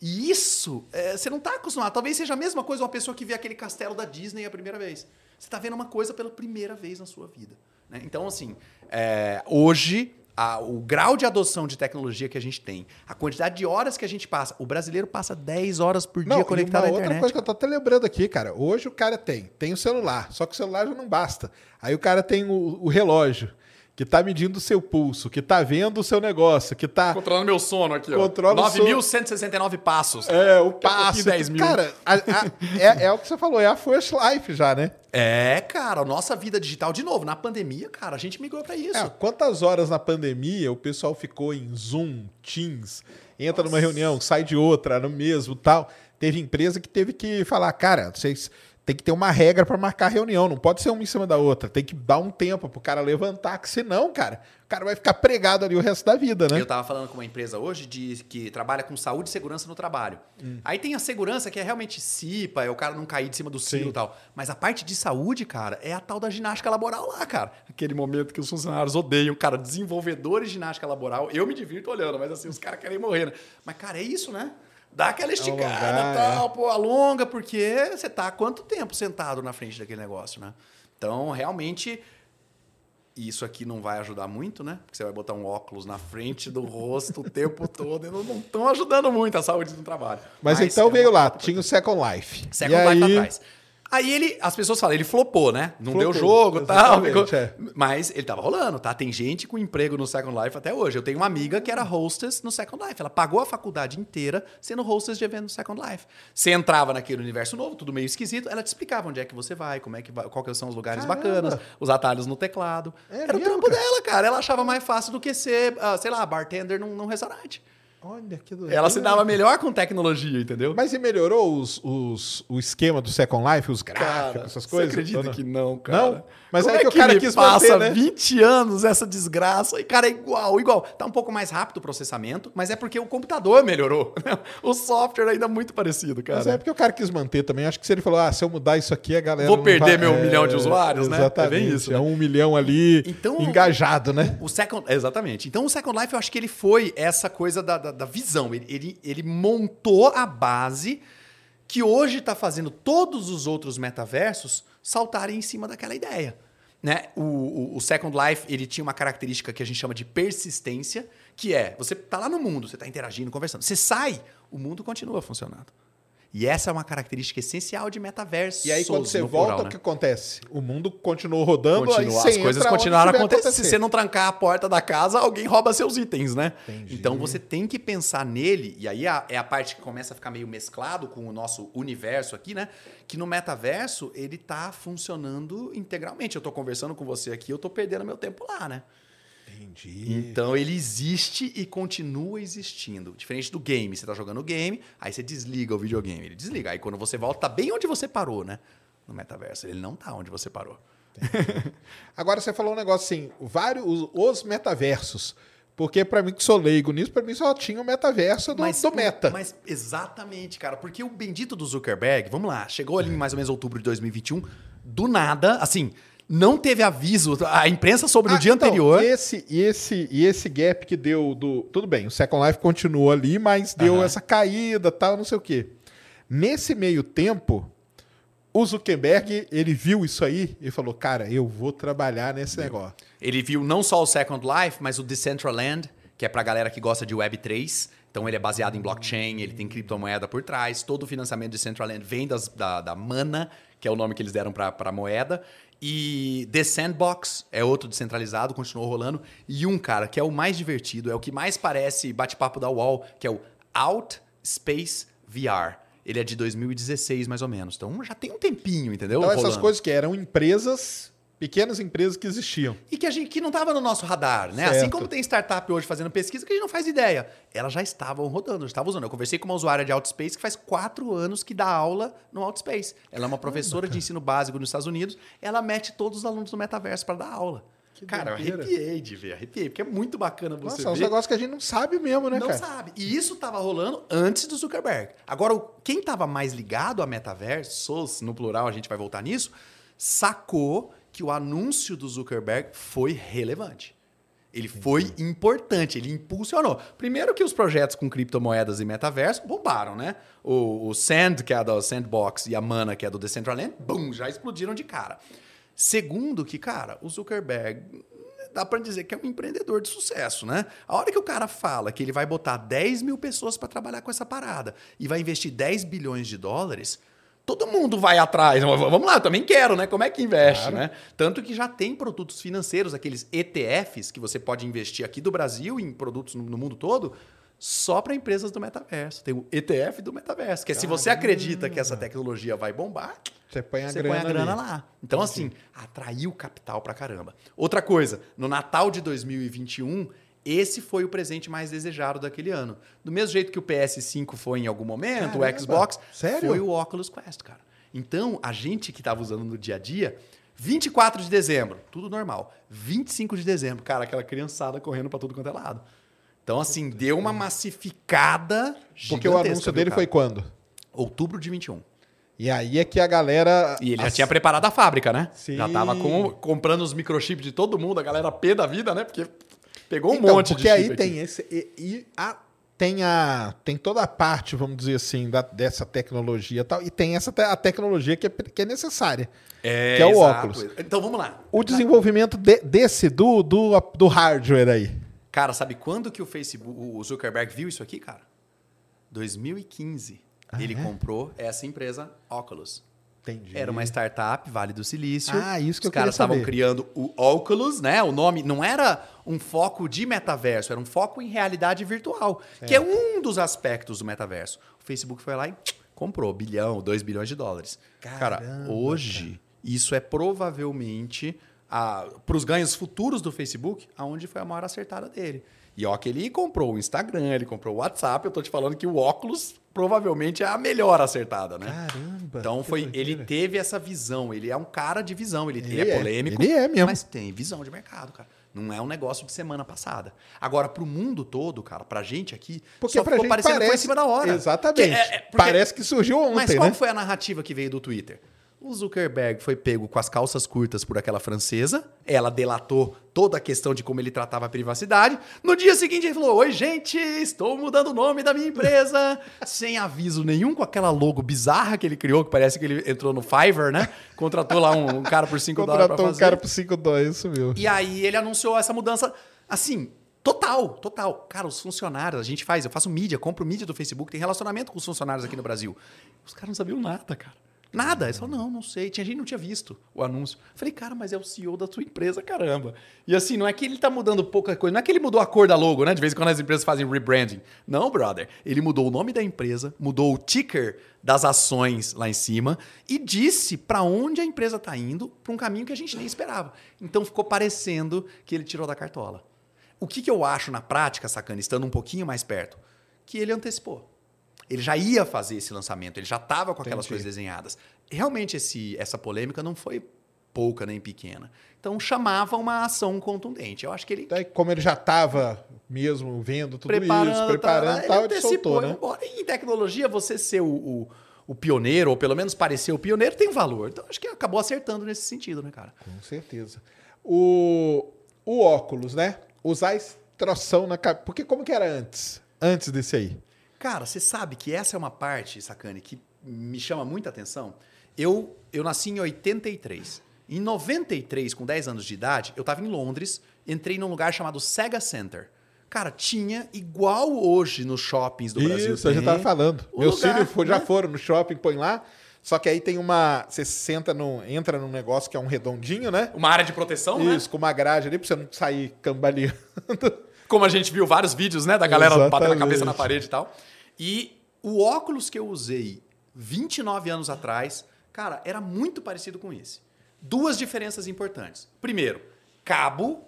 E isso, é, você não está acostumado. Talvez seja a mesma coisa uma pessoa que vê aquele castelo da Disney a primeira vez. Você está vendo uma coisa pela primeira vez na sua vida. né? Então, assim, é, hoje, a- o grau de adoção de tecnologia que a gente tem, a quantidade de horas que a gente passa, o brasileiro passa 10 horas por Não, dia e conectado à outra internet. coisa que eu tô até lembrando aqui, cara. Hoje o cara tem, tem o celular, só que o celular já não basta. Aí o cara tem o, o relógio. Que tá medindo o seu pulso, que tá vendo o seu negócio, que tá. Controlando meu sono aqui, ó. Controla sono. 9.169 passos. É, o passo. pouquinho 10 mil. Cara, a- a- é, é o que você falou, é a First Life já, né? É, cara, nossa vida digital, de novo, na pandemia, cara, a gente migrou pra isso. É, quantas horas na pandemia o pessoal ficou em Zoom, Teams, entra numa reunião, sai de outra, no mesmo tal. Teve empresa que teve que falar, cara, vocês tem que ter uma regra para marcar reunião, não pode ser uma em cima da outra, tem que dar um tempo pro cara levantar, que senão, cara, o cara vai ficar pregado ali o resto da vida, né? Eu tava falando com uma empresa hoje de, que trabalha com saúde e segurança no trabalho. Hum. Aí tem a segurança que é realmente CIPA, é o cara não cair de cima do silo e tal. Mas a parte de saúde, cara, é a tal da ginástica laboral lá, cara. Aquele momento que os funcionários odeiam, cara, desenvolvedores de ginástica laboral. Eu me divirto olhando, mas assim, os caras querem morrer, né? Mas, cara, é isso, né? Dá aquela esticada Alongar, tal, pô, alonga, porque você tá há quanto tempo sentado na frente daquele negócio, né? Então, realmente, isso aqui não vai ajudar muito, né? Porque você vai botar um óculos na frente do rosto o tempo todo. E não estão ajudando muito a saúde do trabalho. Mas, então é veio lá, tinha o Second Life. Second e Life aí, atrás. Aí ele, as pessoas falam, ele flopou, né? Não Flopou, deu jogo e tal. ficou- é. Mas ele tava rolando, tá? Tem gente com emprego no Second Life até hoje. Eu tenho uma amiga que era hostess no Second Life. Ela pagou a faculdade inteira sendo hostess de evento no Second Life. Você entrava naquele universo novo, tudo meio esquisito, ela te explicava onde é que você vai, como é que vai, que são os lugares Caramba. bacanas, os atalhos no teclado. É era o mesmo, trampo cara? dela, cara. Ela achava mais fácil do que ser, ah, sei lá, bartender num, num restaurante. Olha que doideira. Ela se dava melhor com tecnologia, entendeu? Mas e melhorou os, os- o esquema do Second Life, os gráficos, essas coisas? Você acredita não? que não, cara? Não? Mas Como aí é que o cara quis passa manter, né? 20 anos essa desgraça e, cara, é igual, igual. Tá um pouco mais rápido o processamento, mas é porque o computador melhorou. o software ainda é muito parecido, cara. Mas é porque o cara quis manter também. Acho que se ele falou, ah, se eu mudar isso aqui, a galera. Vou perder vai- meu milhão de usuários, né? É bem Exatamente. isso, É né? um milhão ali Então- engajado, né? O Second, exatamente. Então o Second Life eu acho que ele foi essa coisa da, da, da visão. Ele, ele, ele montou a base que hoje está fazendo todos os outros metaversos saltarem em cima daquela ideia. Né? O, o, o Second Life ele tinha uma característica que a gente chama de persistência, que é você tá lá no mundo, você está interagindo, conversando. Você sai, o mundo continua funcionando. E essa é uma característica essencial de metaverso. E aí, quando você volta, o que acontece? O mundo continuou rodando, Continua, as coisas continuaram acontecendo. Se você não trancar a porta da casa, alguém rouba seus itens, né? Entendi. Então você tem que pensar nele, e aí é a parte que começa a ficar meio mesclado com o nosso universo aqui, né? Que no metaverso ele tá funcionando integralmente. Eu tô conversando com você aqui, eu tô perdendo meu tempo lá, né? Entendi. Então ele existe e continua existindo. Diferente do game, você tá jogando o game, aí você desliga o videogame, ele desliga. Aí quando você volta, tá bem onde você parou, né? No metaverso, ele não tá onde você parou. Agora você falou um negócio assim, vários os, os metaversos. Porque pra mim que sou leigo nisso, pra mim só tinha o metaverso do, do meta. Mas exatamente, cara, porque o bendito do Zuckerberg, vamos lá, chegou ali em mais ou menos outubro de 2021, do nada, assim, não teve aviso, a imprensa soube no Ah, dia então, anterior. E esse, e, esse, e esse gap que deu do. Tudo bem, o Second Life continuou ali, mas deu Aham. essa caída tal, não sei o quê. Nesse meio tempo, o Zuckerberg, ele viu isso aí e falou: Cara, eu vou trabalhar nesse negócio. Ele viu não só o Second Life, mas o Decentraland, que é pra galera que gosta de Web3. Então ele é baseado em blockchain, ele tem criptomoeda por trás. Todo o financiamento de Decentraland vem das- da, da Mana, que é o nome que eles deram pra, pra moeda. E The Sandbox é outro descentralizado, continuou rolando. E um, cara, que é o mais divertido, é o que mais parece bate-papo da UOL, que é o Out Space VR. Ele é de 2016, mais ou menos. Então já tem um tempinho, entendeu? Então, essas Rolando. coisas que eram empresas, pequenas empresas que existiam. E que a gente que não estava no nosso radar, né? Certo. Assim como tem startup hoje fazendo pesquisa que a gente não faz ideia. Elas já estavam rodando, já estavam usando. Eu conversei com uma usuária de Outspace que faz quatro anos que dá aula no Outspace. Ela é uma professora de ensino básico nos Estados Unidos. Ela mete todos os alunos no metaverso para dar aula. Que cara, eu doideira. arrepiei de ver, arrepiei, porque é muito bacana você Nossa, é uns ver. negócios que a gente não sabe mesmo, né, não cara? sabe. E isso tava rolando antes do Zuckerberg. Agora, quem tava mais ligado a metaversos, no plural a gente vai voltar nisso, sacou que o anúncio do Zuckerberg foi relevante. Ele foi importante, ele impulsionou. Primeiro que os projetos com criptomoedas e metaverso bombaram, né? O, o Sand, que é a do Sandbox, e a Mana, que é do Decentraland, bum, já explodiram de cara. Segundo que, cara, o Zuckerberg dá pra dizer que é um empreendedor de sucesso, né? A hora que o cara fala que ele vai botar 10 mil pessoas para trabalhar com essa parada e vai investir 10 bilhões de dólares, todo mundo vai atrás. Vamos lá, eu também quero, né? Como é que investe, Claro. né? Tanto que já tem produtos financeiros, aqueles ETFs, que você pode investir aqui do Brasil em produtos no, mundo todo, só para empresas do metaverso. Tem o ETF do metaverso, que é se você acredita que essa tecnologia vai bombar, Você põe a você grana, põe a grana lá. Então, assim, atraiu capital pra caramba. Outra coisa, no Natal de 2021, esse foi o presente mais desejado daquele ano. Do mesmo jeito que o PS5 foi em algum momento, Caramba, o Xbox, sério? foi o Oculus Quest, cara. Então, a gente que tava usando no dia a dia, 24 de dezembro, tudo normal. 25 de dezembro, cara, aquela criançada correndo pra tudo quanto é lado. Então, assim, deu uma massificada Porque o anúncio dele cara? foi quando? Outubro de 21. E aí é que a galera. E ele já As- tinha preparado a fábrica, né? Sim. Já tava com- comprando os microchips de todo mundo, a galera pé da vida, né? Porque pegou um Então, monte de porque aí aqui. tem esse. E, e a, tem, a, tem toda a parte, vamos dizer assim, da- dessa tecnologia e tal. E tem essa a tecnologia que é, que é necessária. É, que é o exato. óculos. Então vamos lá. O desenvolvimento de- desse, do, do, do hardware aí. Cara, sabe quando que o Facebook, o Zuckerberg viu isso aqui, cara? 2015. ele é? comprou essa empresa Oculus. Entendi. Era uma startup, Vale do Silício. Ah, isso que Os eu caras estavam criando o Oculus, né? O nome não era um foco de metaverso, era um foco em realidade virtual, que é um dos aspectos do metaverso. O Facebook foi lá e comprou bilhão, dois bilhões de dólares. cara, Caramba, hoje isso é provavelmente para os ganhos futuros do Facebook, aonde foi a maior acertada dele. E ó que ele comprou o Instagram, ele comprou o WhatsApp, eu tô te falando que o Oculus provavelmente é a melhor acertada, né? Caramba. Então foi, doideira. ele teve essa visão, ele é um cara de visão, ele, ele Ele é é, polêmico, ele é mesmo. mas tem visão de mercado, cara. Não é um negócio de semana passada. Agora, pro mundo todo, cara, pra gente aqui, Porque só pra ficou gente parecendo que foi em parece- cima da hora. Exatamente. Que é- é- porque- Parece que surgiu ontem, Mas qual né? foi a narrativa que veio do Twitter? O Zuckerberg foi pego com as calças curtas por aquela francesa, ela delatou toda a questão de como ele tratava a privacidade. No dia seguinte ele falou: Oi, gente, estou mudando o nome da minha empresa, sem aviso nenhum, com aquela logo bizarra que ele criou, que parece que ele entrou no Fiverr, né? Contratou lá um, um cara por 5 dólares Contratou um cara por 5 dólares, isso mesmo. E aí ele anunciou essa mudança, assim, total, total. Cara, os funcionários, a gente faz, eu faço mídia, compro mídia do Facebook, tem relacionamento com os funcionários aqui no Brasil. Os caras não sabiam nada, cara. Nada. Eles falaram, não, não sei. Tinha gente não tinha visto o anúncio. Falei, cara, mas é o CEO da sua empresa, caramba. E assim, não é que ele tá mudando pouca coisa, não é que ele mudou a cor da logo, né? De vez em quando as empresas fazem rebranding. Não, brother. Ele mudou o nome da empresa, mudou o ticker das ações lá em cima e disse para onde a empresa tá indo, para um caminho que a gente nem esperava. Então ficou parecendo que ele tirou da cartola. O que, que eu acho na prática, sacana, estando um pouquinho mais perto? Que ele antecipou. Ele já ia fazer esse lançamento, ele já estava com aquelas Entendi. coisas desenhadas. Realmente esse, essa polêmica não foi pouca nem pequena. Então chamava uma ação contundente. Eu acho que ele Daí, como ele já estava mesmo vendo tudo preparando, isso, preparando tá, tal, ele ele soltou, né? Embora em tecnologia você ser o, o, o pioneiro, ou pelo menos parecer o pioneiro, tem valor. Então acho que acabou acertando nesse sentido, né, cara? Com certeza. O, o óculos, né? Usar extração na cabeça. Porque como que era antes? Antes desse aí? Cara, você sabe que essa é uma parte, Sacane, que me chama muita atenção. Eu, eu nasci em 83. Em 93, com 10 anos de idade, eu estava em Londres, entrei num lugar chamado Sega Center. Cara, tinha igual hoje nos shoppings do Brasil. Isso, eu já tava falando. o Meus lugar, filhos já né? foram no shopping, põe lá. Só que aí tem uma. Você senta no. Entra num negócio que é um redondinho, né? Uma área de proteção, né? Isso, com uma grade ali pra você não sair cambaleando. Como a gente viu vários vídeos, né? Da galera batendo a Exatamente. cabeça na parede e tal. E o óculos que eu usei 29 anos atrás, cara, era muito parecido com esse. Duas diferenças importantes. Primeiro, cabo.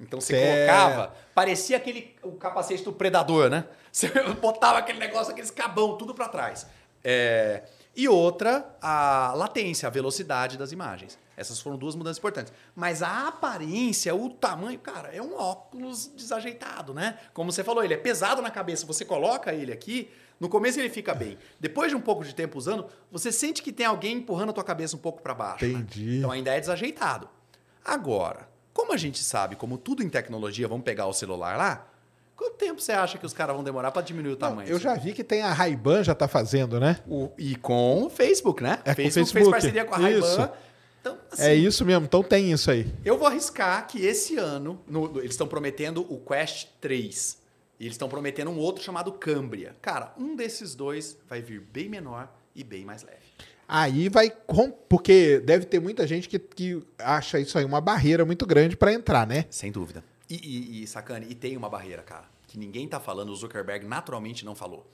Então você Certo. colocava, parecia aquele o capacete do predador, né? Você botava aquele negócio, aqueles cabão, tudo para trás. É, E outra, a latência, a velocidade das imagens. Essas foram duas mudanças importantes. Mas a aparência, o tamanho, cara, é um óculos desajeitado, né? Como você falou, ele é pesado na cabeça. Você coloca ele aqui, no começo ele fica bem. Depois de um pouco de tempo usando, você sente que tem alguém empurrando a tua cabeça um pouco para baixo. né? Entendi. Então ainda é desajeitado. Agora, como a gente sabe, como tudo em tecnologia, vamos pegar o celular lá, quanto tempo você acha que os caras vão demorar para diminuir o Não, tamanho? eu já vi que tem a Ray-Ban já tá fazendo, né? O- e com o Facebook, né? É, com o Facebook, fez Facebook. parceria com a Ray-Ban. Então, assim, É isso mesmo, então tem isso aí. eu vou arriscar que esse ano, no- eles estão prometendo o Quest 3. E eles estão prometendo um outro chamado Cambria. Cara, um desses dois vai vir bem menor e bem mais leve. Aí vai. Porque deve ter muita gente que, que acha isso aí uma barreira muito grande pra entrar, né? Sem dúvida. E, e, e, Sacane, e tem uma barreira, cara, que ninguém tá falando, o Zuckerberg naturalmente não falou.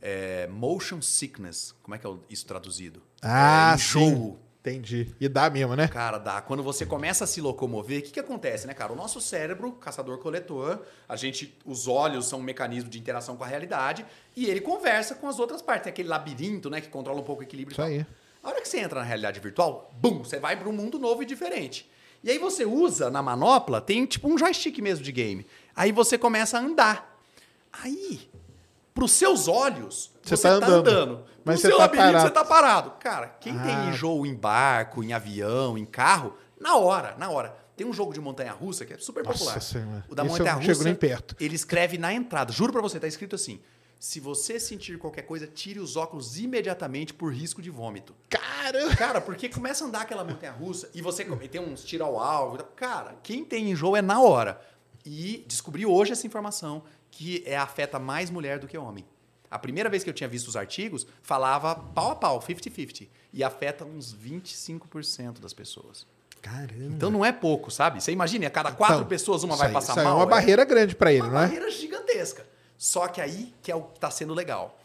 É motion sickness. Como é que é isso traduzido? Ah, é, sim. Entendi. E dá mesmo, né? Cara, dá. Quando você começa a se locomover, o que, que acontece, né, cara? O nosso cérebro, caçador-coletor, a gente, os olhos são um mecanismo de interação com a realidade e ele conversa com as outras partes. Tem aquele labirinto, né, que controla um pouco o equilíbrio. Isso aí. A hora que você entra na realidade virtual, bum, você vai para um mundo novo e diferente. E aí você usa na manopla, tem tipo um joystick mesmo de game. Aí você começa a andar. Aí, pros seus olhos, Você você, tá tá, andando, andando. Mas no você seu tá labirinto, parado. você tá parado. Cara, quem Ah. tem enjoo em barco, em avião, em carro, na hora, na hora. Tem um jogo de montanha-russa que é super Nossa popular. Senhora. O da montanha-russa, nem perto. ele escreve na entrada. Juro pra você, tá escrito assim. Se você sentir qualquer coisa, tire os óculos imediatamente por risco de vômito. Cara! Cara, porque começa a andar aquela montanha russa e você tem uns tiro ao alvo. Cara, quem tem enjoo é na hora. E descobri hoje essa informação que é afeta mais mulher do que homem. A primeira vez que eu tinha visto os artigos, falava pau a pau, 50-50. E afeta uns 25% das pessoas. Caramba. Então não é pouco, sabe? Você imagina, a cada quatro Então, pessoas uma vai aí- passar isso aí mal. É uma barreira grande pra ele, uma não é? barreira gigantesca. Só que aí que é o que tá sendo legal.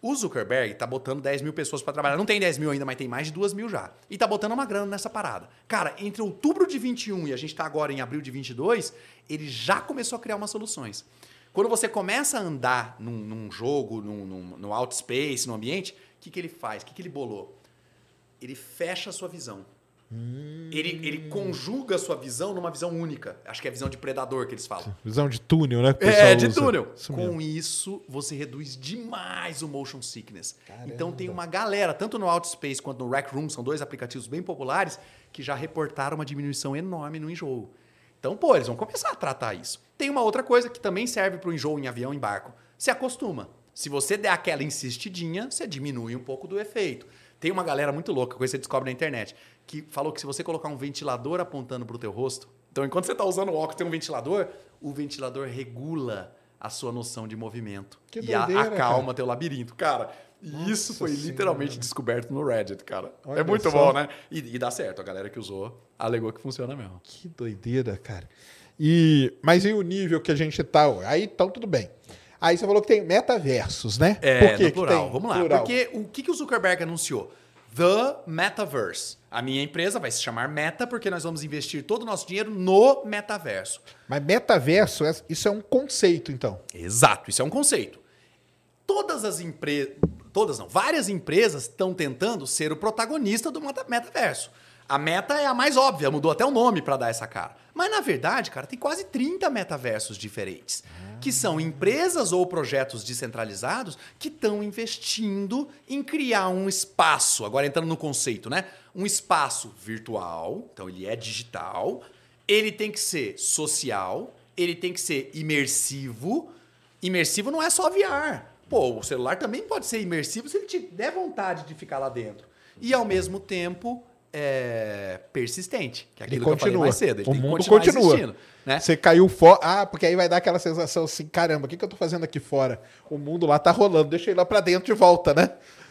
O Zuckerberg tá botando 10 mil pessoas para trabalhar. Não tem 10 mil ainda, mas tem mais de 2 mil já. E tá botando uma grana nessa parada. Cara, entre outubro de 21 e a gente tá agora em abril de 22, ele já começou a criar umas soluções. Quando você começa a andar num, num jogo, num, num, no outspace, no ambiente, o que, que ele faz? O que, que ele bolou? Ele fecha a sua visão. Ele, ele conjuga a sua visão numa visão única. Acho que é a visão de predador que eles falam. Visão de túnel, né? É, de usa. túnel. Isso Com isso, você reduz demais o motion sickness. Caramba. Então tem uma galera, tanto no Outspace quanto no Rec Room, são dois aplicativos bem populares, que já reportaram uma diminuição enorme no enjoo. Então, pô, eles vão começar a tratar isso. Tem uma outra coisa que também serve para o enjoo em avião, em barco. Se acostuma. Se você der aquela insistidinha, você diminui um pouco do efeito. Tem uma galera muito louca, coisa que você descobre na internet, que falou que se você colocar um ventilador apontando para o teu rosto, então enquanto você está usando o óculos tem um ventilador, o ventilador regula a sua noção de movimento Que e doideira, acalma cara. teu labirinto. Cara, e isso foi Senhora. literalmente descoberto no Reddit, cara. Olha é muito só. bom, né? E, e dá certo, a galera que usou alegou que funciona mesmo. Que doideira, cara. E, mas e o nível que a gente tá? hoje? Aí, então, tudo bem. Aí você falou que tem metaversos, né? É, Por que que plural. tem Vamos lá. plural? Porque o que, que o Zuckerberg anunciou? The Metaverse. A minha empresa vai se chamar Meta porque nós vamos investir todo o nosso dinheiro no metaverso. Mas metaverso, é- isso é um conceito, então. Exato, isso é um conceito. Todas as empresas, todas não, várias empresas estão tentando ser o protagonista do meta- metaverso. A meta é a mais óbvia, mudou até o nome para dar essa cara. Mas na verdade, cara, tem quase 30 metaversos diferentes, que são empresas ou projetos descentralizados que estão investindo em criar um espaço, agora entrando no conceito, né? Um espaço virtual, então ele é digital, ele tem que ser social, ele tem que ser imersivo. Imersivo não é só VR. Pô, o celular também pode ser imersivo se ele te der vontade de ficar lá dentro. E ao mesmo tempo é persistente, que é Ele aquilo que eu falei continua. mais cedo. Ele o mundo continua. né? Você caiu fora. Ah, porque aí vai dar aquela sensação assim: caramba, o que, que eu tô fazendo aqui fora? O mundo lá tá rolando, deixa ir lá pra dentro de volta, né?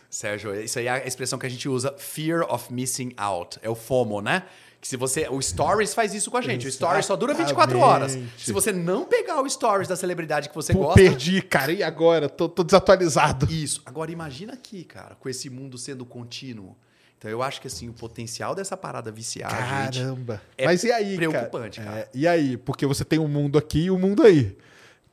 Sérgio, isso aí é a expressão que a gente usa, fear of missing out. É o FOMO, né? Que se você. O Stories faz isso com a gente. O Stories só dura 24 horas. Exatamente. Se você não pegar o Stories da celebridade que você Pô, gosta. perdi, cara. E agora? Tô, tô desatualizado. Isso. Agora imagina aqui, cara, com esse mundo sendo contínuo. Então eu acho que assim, o potencial dessa parada viciar. Caramba. é Mas e aí, preocupante, cara? cara. É, e aí? Porque você tem um mundo aqui e um mundo aí.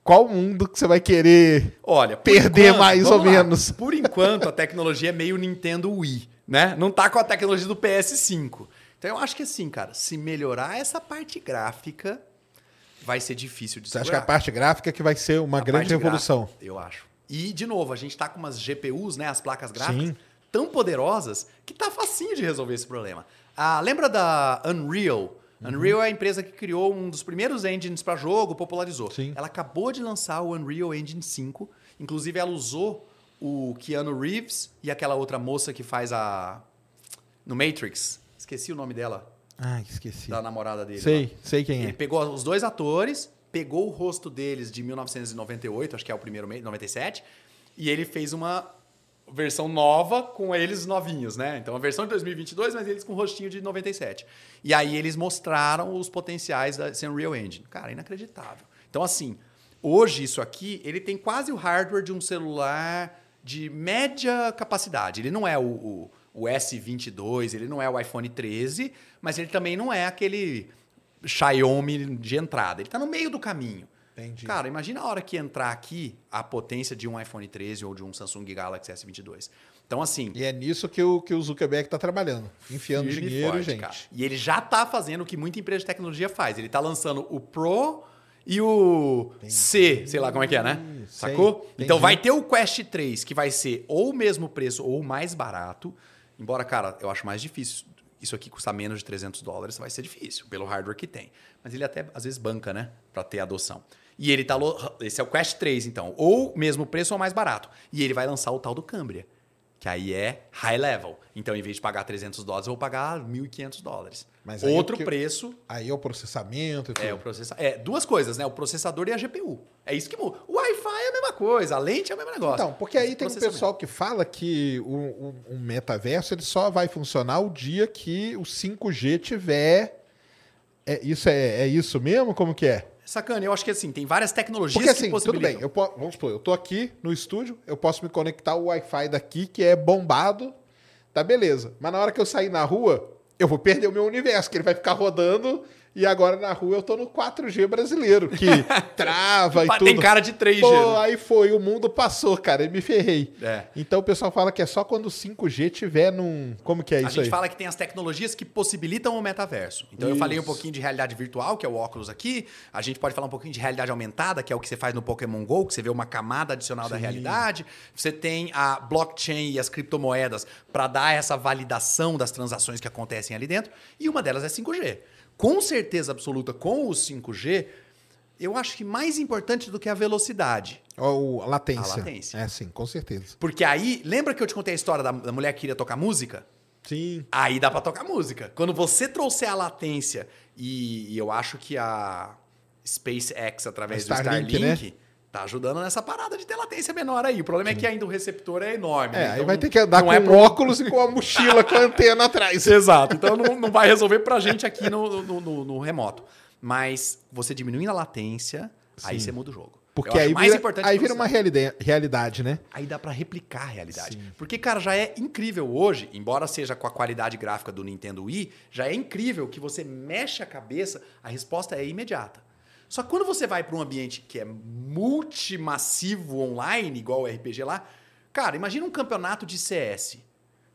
Qual mundo que você vai querer Olha, perder mais vamos ou lá. menos? Por enquanto, a tecnologia é meio Nintendo Wii, né? Não tá com a tecnologia do PS5. Então eu acho que assim, cara, se melhorar essa parte gráfica, vai ser difícil de Você acha que é a segurar. parte gráfica que vai ser uma A grande revolução? gráfica, eu acho. E, de novo, a gente tá com umas GPUs, né? As placas gráficas, Sim. Tão poderosas que tá facinho de resolver esse problema. Ah, lembra da Unreal? Uhum. Unreal é a empresa que criou um dos primeiros engines para jogo, popularizou. Sim. Ela acabou de lançar o Unreal Engine 5. Inclusive, ela usou o Keanu Reeves e aquela outra moça que faz a. No Matrix. Esqueci o nome dela, Ai, esqueci. da namorada dele. lá. Sei, sei quem Ele é. pegou os dois atores, pegou o rosto deles de 1998, acho que é o primeiro mês, 97, e ele fez uma versão nova com eles novinhos, né? Então a versão de 2022, mas eles com rostinho de 97. E aí eles mostraram os potenciais da Unreal Engine. Cara, inacreditável. Então assim, hoje isso aqui, ele tem quase o hardware de um celular de média capacidade. Ele não é o, o, o S22, ele não é o iPhone 13, mas ele também não é aquele Xiaomi de entrada. Ele está no meio do caminho. Entendi. Cara, imagina a hora que entrar aqui a potência de um iPhone 13 ou de um Samsung Galaxy S22. Então, assim. E é nisso que o, que o Zuckerberg está trabalhando, enfiando dinheiro, forte, gente. cara. E ele já está fazendo o que muita empresa de tecnologia faz. Ele está lançando o Pro e o C, sei lá como é que é, né? Sei, Sacou? entendi. Então vai ter o Quest 3, que vai ser ou o mesmo preço ou mais barato. Embora, cara, eu acho mais difícil. Isso aqui custar menos de 300 dólares, vai ser difícil, pelo hardware que tem. Mas ele até, às vezes, banca, né? Pra ter adoção. E ele tá... Esse é o Quest 3, então. Ou mesmo preço ou mais barato. E ele vai lançar o tal do Cambria. Que aí é high level. Então, em vez de pagar 300 dólares, eu vou pagar 1.500 dólares. Mas aí Outro o que- preço Aí é o processamento e tudo. é, o processador. É, duas coisas, né? O processador e a GPU. É isso que muda. O Wi-Fi é a mesma coisa, a lente é o mesmo negócio. Então, porque aí tem um pessoal que fala que o, o- um metaverso ele só vai funcionar o dia que o 5G tiver. É, isso é, é isso mesmo? Como que é? Sacana, eu acho que assim, tem várias tecnologias Porque assim, que tudo possibilitam. bem, eu vamos supor, eu tô aqui no estúdio, eu posso me conectar ao Wi-Fi daqui, que é bombado, tá beleza. Mas na hora que eu sair na rua, eu vou perder o meu universo, que ele vai ficar rodando, e agora na rua eu tô no 4G brasileiro, que trava e tudo. Tem cara de 3G. Pô, né? aí foi, o mundo passou, cara, e me ferrei. É. Então o pessoal fala que é só quando o 5G tiver num. Como que é A isso gente aí? fala que tem as tecnologias que possibilitam o metaverso. Então eu Isso. falei um pouquinho de realidade virtual, que é o óculos aqui. A gente pode falar um pouquinho de realidade aumentada, que é o que você faz no Pokémon GO, que você vê uma camada adicional da realidade. Você tem a blockchain e as criptomoedas para dar essa validação das transações que acontecem ali dentro. E uma delas é 5G. Com certeza absoluta, com o 5G, eu acho que mais importante do que a velocidade. Ou a latência. A latência. É, sim, com certeza. Porque aí, lembra que eu te contei a história da, da mulher que queria tocar música? Sim. Aí dá pra tocar música. Quando você trouxer a latência, e, e eu acho que a SpaceX, através A do Starlink, Starlink, tá ajudando nessa parada de ter latência menor aí. O problema é que ainda o receptor é enorme. É, né? aí Então vai não- ter que andar não com é pro- óculos e com a mochila com a antena atrás. Exato. Então não, não vai resolver pra gente aqui no, no, no- no remoto. Mas você diminuindo a latência, aí Sim. você muda o jogo. Porque aí mais vira, importante aí vira uma realida- realidade, né? Aí dá pra replicar a realidade. Porque, cara, já é incrível hoje, embora seja com a qualidade gráfica do Nintendo Wii, já é incrível que você mexe a cabeça, a resposta é imediata. Só que quando você vai para um ambiente que é multimassivo online, igual o RPG lá, cara, imagina um campeonato de CS.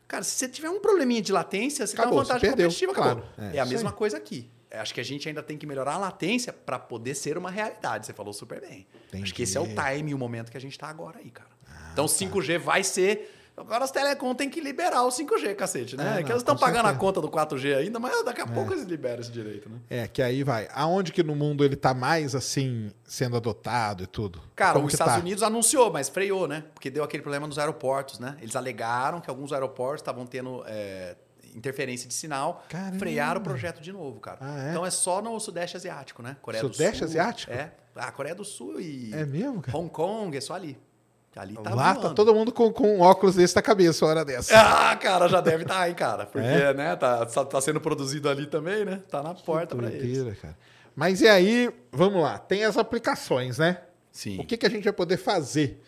Cara, se você tiver um probleminha de latência, você Acabou, tem uma vantagem perdeu, competitiva, claro. É, É, a mesma aí. coisa aqui. É, Acho que a gente ainda tem que melhorar a latência para poder ser uma realidade. Você falou super bem. Acho que esse é o Entendi. time e o momento que a gente tá agora aí, cara. Ah, então tá. 5G vai ser. Agora as telecom tem que liberar o 5G, cacete, né? É, É, não, que eles estão pagando a certeza. conta do 4G ainda, mas daqui a pouco eles liberam esse direito, né? É, que aí vai. Aonde que no mundo ele tá mais assim, sendo adotado e tudo? Cara, Como os Estados tá? Unidos anunciou, mas freou, né? Porque deu aquele problema nos aeroportos, né? Eles alegaram que alguns aeroportos estavam tendo é, interferência de sinal, Caramba. frearam o projeto de novo, cara. Ah, é? Então é só no Sudeste Asiático, né? Coreia Sudeste do Sul. Asiático? É. A Coreia do Sul e É mesmo, cara? Hong Kong, é só ali. Ali tá Lá tá voando. todo mundo com, com um óculos desse na cabeça, uma hora dessa. Ah, cara, já deve estar aí, cara. Porque, É? né, tá, tá sendo produzido ali também, né? Tá na porta pra eles. Cara. Mas e aí, vamos lá, tem as aplicações, né? Sim. O que, que a gente vai poder fazer?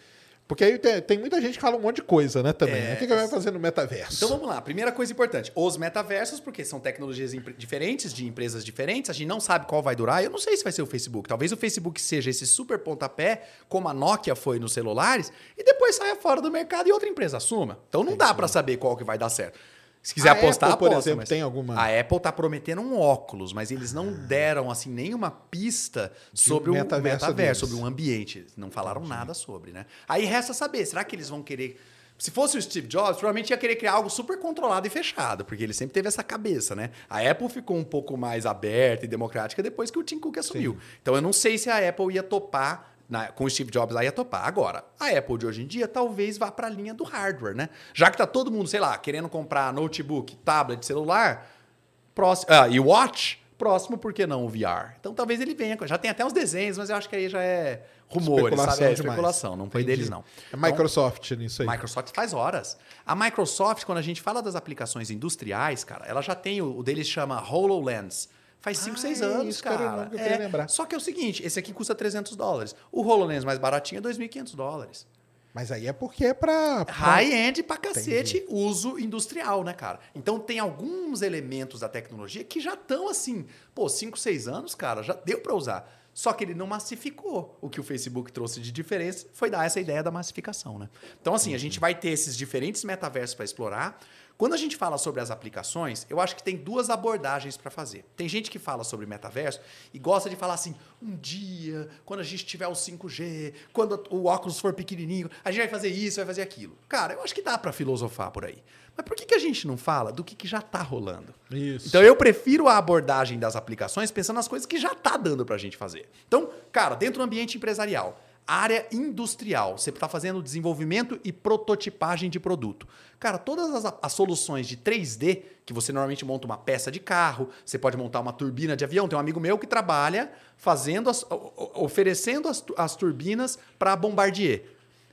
Porque aí tem, tem muita gente que fala um monte de coisa, né, também. É, o que, que vai fazer no metaverso? Então vamos lá. Primeira coisa importante: os metaversos, porque são tecnologias diferentes, de empresas diferentes, a gente não sabe qual vai durar. Eu não sei se vai ser o Facebook. Talvez o Facebook seja esse super pontapé, como a Nokia foi nos celulares, e depois saia fora do mercado e outra empresa assuma. Então não dá pra saber qual que vai dar certo. Se quiser A apostar, Apple, por aposta, exemplo, mas- tem alguma- A Apple tá prometendo um óculos, mas eles não deram assim nenhuma pista sobre o metaverso metaverso, sobre o ambiente. Não falaram nada sobre, né? Aí resta saber, será que eles vão querer. Se fosse o Steve Jobs, provavelmente ia querer criar algo super controlado e fechado, porque ele sempre teve essa cabeça, né? A Apple ficou um pouco mais aberta e democrática depois que o Tim Cook assumiu. Então eu não sei se a Apple ia topar. Na- com o Steve Jobs lá ia topar. Agora, a Apple de hoje em dia talvez vá para a linha do hardware, né? Já que tá todo mundo, sei lá, querendo comprar notebook, tablet, celular, próximo, ah, e watch, próximo, por que não o VR? Então talvez ele venha. Já tem até uns desenhos, mas eu acho que aí já é rumores, Especulação sabe? É demais. especulação, não foi Entendi. deles não. É Microsoft nisso aí. Microsoft faz horas. A Microsoft, quando a gente fala das aplicações industriais, cara, ela já tem o, o deles chama HoloLens. Faz 5, Ah, 6 é anos, cara. eu queria lembrar. Só que é o seguinte, esse aqui custa 300 dólares. O HoloLens mais baratinho é 2.500 dólares. Mas aí é porque é pra. pra- High-end pra cacete, uso industrial, né, cara? Então tem alguns elementos da tecnologia que já estão assim, pô, 5, 6 anos, cara, já deu pra usar. Só que ele não massificou. O que o Facebook trouxe de diferença foi dar essa ideia da massificação, né? Então, assim, a gente vai ter esses diferentes metaversos para explorar. Quando a gente fala sobre as aplicações, eu acho que tem duas abordagens para fazer. Tem gente que fala sobre metaverso e gosta de falar assim: um dia, quando a gente tiver o 5G, quando o óculos for pequenininho, a gente vai fazer isso, vai fazer aquilo. Cara, eu acho que dá para filosofar por aí. Mas por que, que a gente não fala do que, que já está rolando? Isso. Então eu prefiro a abordagem das aplicações pensando nas coisas que já tá dando pra gente fazer. Então, cara, dentro do ambiente empresarial, área industrial, você está fazendo desenvolvimento e prototipagem de produto. Cara, todas as, as soluções de 3D, que você normalmente monta uma peça de carro, você pode montar uma turbina de avião. Tem um amigo meu que trabalha fazendo as, oferecendo as, as turbinas para Bombardier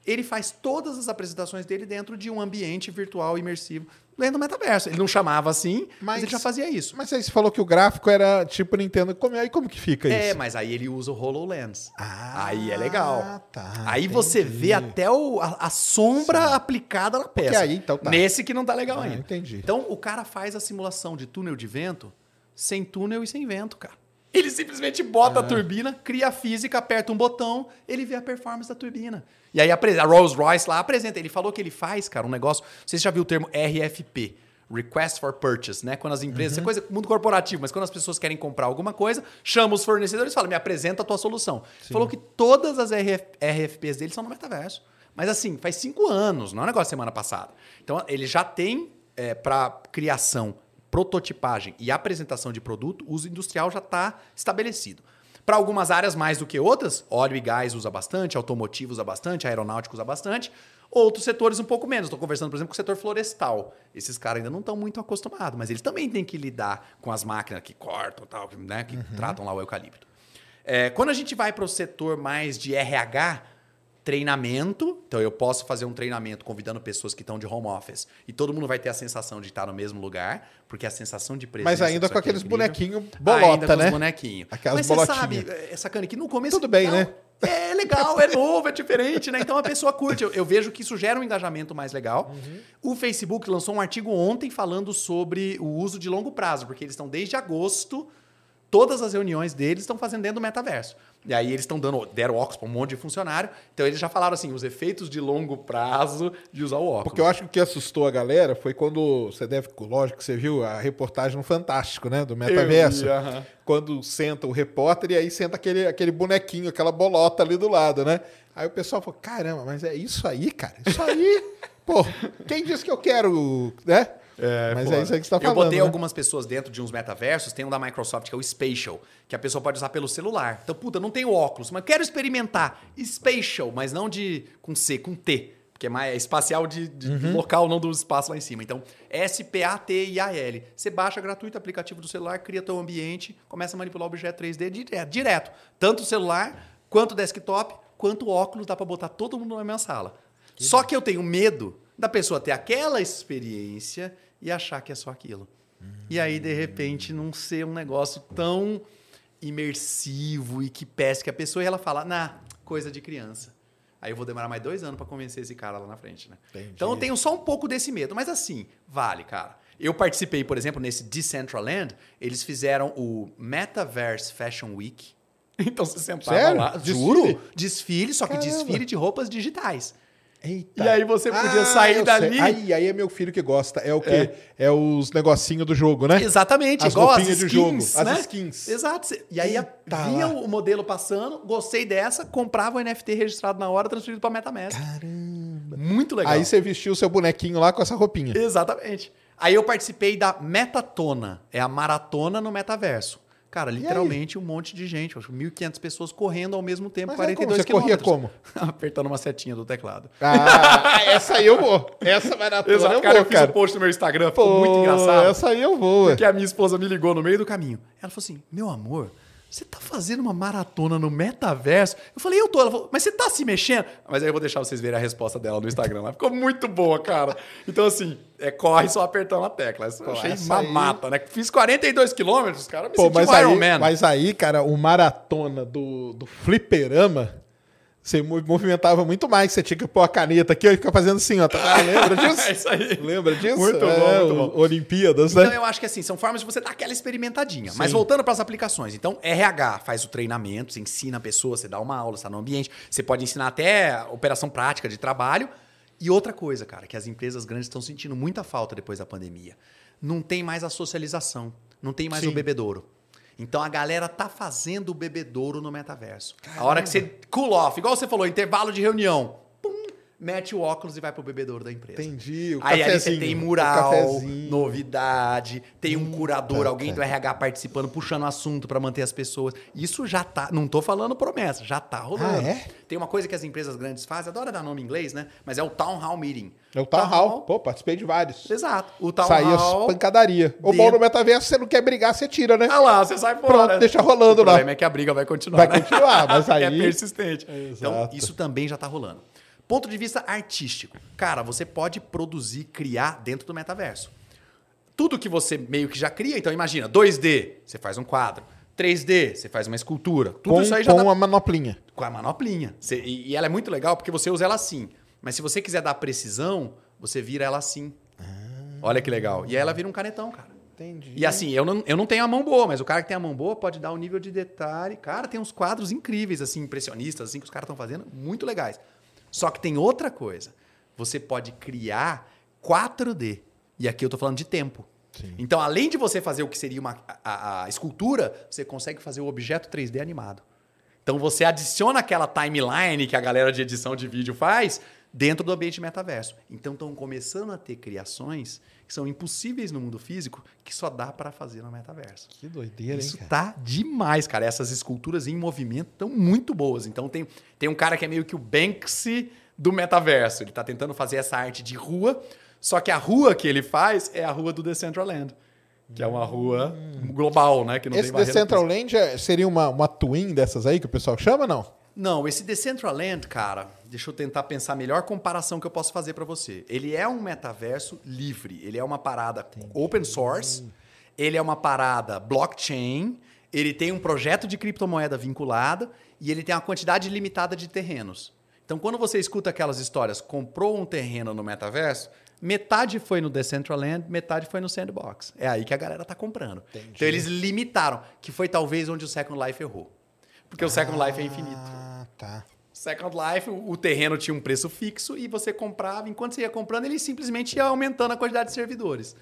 ele faz todas as apresentações dele dentro de um ambiente virtual imersivo, dentro do metaverso. Ele não chamava assim, mas, Mas- ele já fazia isso. Mas aí você falou que o gráfico era tipo Nintendo. Como, aí como que fica É, isso? mas aí ele usa o HoloLens. Ah, aí é legal. tá, aí você entendi. vê até o- a, a sombra aplicada na peça. aí, então, tá. Nesse que não tá legal Ah, ainda. entendi. Então o cara faz a simulação de túnel de vento sem túnel e sem vento, cara. Ele simplesmente bota a turbina, cria a física, aperta um botão, ele vê a performance da turbina. E aí a Rolls Royce lá apresenta. Ele falou que ele faz, cara, um negócio. Você já viu o termo RFP? Request for Purchase, né? Quando as empresas. Isso é coisa mundo corporativo, mas quando as pessoas querem comprar alguma coisa, chama os fornecedores e fala: me apresenta a tua solução. Falou que todas as RF, RFPs dele são no metaverso. Mas assim, faz cinco anos, não é um negócio da semana passada. Então ele já tem para criação, prototipagem e apresentação de produto, o uso industrial já está estabelecido. Para algumas áreas mais do que outras, óleo e gás usa bastante, automotivo usa bastante, aeronáutico usa bastante. Outros setores um pouco menos. Estou conversando, por exemplo, com o setor florestal. Esses caras ainda não estão muito acostumados, mas eles também têm que lidar com as máquinas que cortam, tal, que, né, que tratam lá o eucalipto. É, quando a gente vai para o setor mais de RH, treinamento, então eu posso fazer um treinamento convidando pessoas que estão de home office e todo mundo vai ter a sensação de estar no mesmo lugar, porque a sensação de presença. Mas ainda com é aqueles bonequinhos bolota, ainda com né? Os bonequinhos. Aquelas Mas você bolotinhas. sabe, é, sacana, que no começo. Tudo bem, não, né? É legal, é novo, é diferente, né? Então a pessoa curte. Eu, eu vejo que isso gera um engajamento mais legal. Uhum. O Facebook lançou um artigo ontem falando sobre o uso de longo prazo, porque eles estão desde agosto, todas as reuniões deles estão fazendo dentro do metaverso. E aí eles estão dando, deram óculos para um monte de funcionário. Então eles já falaram assim, os efeitos de longo prazo de usar o óculos. Porque eu acho que o que assustou a galera foi quando você deve, lógico que você viu a reportagem no Fantástico, né, do metaverso, vi, aham. quando senta o repórter e aí senta aquele, aquele bonequinho, aquela bolota ali do lado, né? Aí o pessoal falou: "Caramba, mas é isso aí, cara? Isso aí? Pô, quem disse que eu quero, né?" Mas é isso aí que você tá Eu falando. botei né? algumas pessoas dentro de uns metaversos, tem um da Microsoft que é o Spatial, que a pessoa pode usar pelo celular. Então, puta, não tenho óculos, mas quero experimentar. Spatial, mas não de com C, com T. Porque é mais é espacial de, de Uhum. local, não do espaço lá em cima. Então, S-P-A-T-I-A-L. Você baixa gratuito o aplicativo do celular, cria teu ambiente, começa a manipular o objeto 3D direto. direto. Tanto o celular, quanto o desktop, quanto o óculos, dá para botar todo mundo na mesma sala. Só que eu tenho medo da pessoa ter aquela experiência e achar que é só aquilo. E aí, de repente, não ser um negócio tão imersivo e que pesque a pessoa e ela fala, nah, coisa de criança. Aí eu vou demorar mais dois anos para convencer esse cara lá na frente, né? Entendi. Então eu tenho só um pouco desse medo, mas assim, vale, cara. Eu participei, por exemplo, nesse Decentraland, eles fizeram o Metaverse Fashion Week. Então você sentava Sério? lá, Desfile? juro, desfile, só que Caramba. desfile de roupas digitais. Eita. E aí você podia sair eu dali-. Aí, aí é meu filho que gosta. É o quê? É, os negocinhos do jogo, né? Exatamente, As igual as skins, jogo, as né? skins. Exato. E aí Eita vinha lá. o modelo passando, gostei dessa, comprava o NFT registrado na hora, transferido para MetaMask. Caramba. Muito legal. Aí você vestiu o seu bonequinho lá com essa roupinha. Exatamente. Aí eu participei da Metatona, é a maratona no metaverso. Cara, literalmente um monte de gente, acho que 1.500 pessoas correndo ao mesmo tempo, Mas aí 42 como? Você corria quilômetros. Apertando uma setinha do teclado. Ah, essa aí eu vou. Essa maratona Exato, eu cara, vou, eu fiz cara. um post no meu Instagram, ficou Pô, muito engraçado. Essa aí eu vou, ué. Porque a minha esposa me ligou no meio do caminho. Ela falou assim: Meu amor, você tá fazendo uma maratona no metaverso? Eu falei, eu tô. Ela falou, mas você tá se mexendo? Mas aí eu vou deixar vocês verem a resposta dela no Instagram. Ela ficou muito boa, cara. Então, assim, é, corre só apertando a tecla. Eu Pô, achei essa aí- mamata, né? Fiz 42 quilômetros, cara. Me Pô, mas um aí, mas aí, cara, o maratona do, do fliperama, você mo- movimentava muito mais. Você tinha que pôr a caneta aqui ó, e ficar fazendo assim, ó. Tá, lembra disso? É isso aí. Lembra disso? Muito bom, É, muito o- bom. Olimpíadas, Então né? eu acho que assim, são formas de você dar aquela experimentadinha. Mas Sim. voltando para as aplicações. Então, RH faz o treinamento, você ensina a pessoa, você dá uma aula, você está no ambiente. Você pode ensinar até operação prática de trabalho. E outra coisa, cara, que as empresas grandes estão sentindo muita falta depois da pandemia. Não tem mais a socialização, não tem mais Sim. o bebedouro. Então a galera tá fazendo o bebedouro no metaverso. A hora que você cool off, igual você falou, intervalo de reunião, mete o óculos e vai pro bebedouro da empresa. Entendi. O Aí ali você tem o mural, novidade, tem um curador, alguém do. RH participando, puxando assunto para manter as pessoas. Isso já tá, não tô falando promessa, já tá rolando. Ah, é? Tem uma coisa que as empresas grandes fazem, adora dar nome em inglês, né? Mas é o Town Hall Meeting. É o Town Hall. Pô, participei de vários. Exato. O Town Saía Hall. pancadaria. O bom no metaverso, você não quer brigar, você tira, né? Ah lá, você sai fora. Pronto, deixa rolando o lá. problema é que a briga vai continuar. Vai né? continuar, mas aí- é persistente. Então, Exato. isso também já tá rolando. Ponto de vista artístico. Cara, você pode produzir, criar dentro do metaverso. Tudo que você meio que já cria, então imagina, 2D, você faz um quadro. 3D, você faz uma escultura. Tudo com isso aí já com dá uma manoplinha. com a manoplinha. Você- e, ela é muito legal porque você usa ela assim. Mas se você quiser dar precisão, você vira ela assim. Olha que legal. E aí ela vira um canetão, cara. Entendi. E assim, eu não, eu não tenho a mão boa, mas o cara que tem a mão boa pode dar um nível de detalhe. Cara, tem uns quadros incríveis, assim, impressionistas, assim, que os caras estão fazendo, muito legais. Só que tem outra coisa. Você pode criar 4D. E aqui eu tô falando de tempo. Então, além de você fazer o que seria uma, a, a escultura, você consegue fazer o objeto 3D animado. Então você adiciona aquela timeline que a galera de edição de vídeo faz dentro do ambiente metaverso. Então estão começando a ter criações que são impossíveis no mundo físico que só dá para fazer no metaverso. Que doideira, Isso hein, cara? tá demais, cara. Essas esculturas em movimento estão muito boas. Então tem, tem um cara que é meio que o Banksy do metaverso. Ele tá tentando fazer essa arte de rua, só que a rua que ele faz é a rua do Decentraland. Que é uma rua global, né? Que não Esse tem Decentraland é- seria uma, uma twin dessas aí que o pessoal chama, não? Não, esse Decentraland, cara, deixa eu tentar pensar a melhor comparação que eu posso fazer para você. Ele é um metaverso livre, ele é uma parada open source, ele é uma parada blockchain, ele tem um projeto de criptomoeda vinculado e ele tem uma quantidade limitada de terrenos. Então, quando você escuta aquelas histórias, comprou um terreno no metaverso, metade foi no Decentraland, metade foi no Sandbox. É aí que a galera tá comprando. Então, eles limitaram, que foi talvez onde o Second Life errou. Porque o Second Life é infinito. Ah, tá. Second Life, o terreno tinha um preço fixo e você comprava, enquanto você ia comprando, ele simplesmente ia aumentando a quantidade de servidores.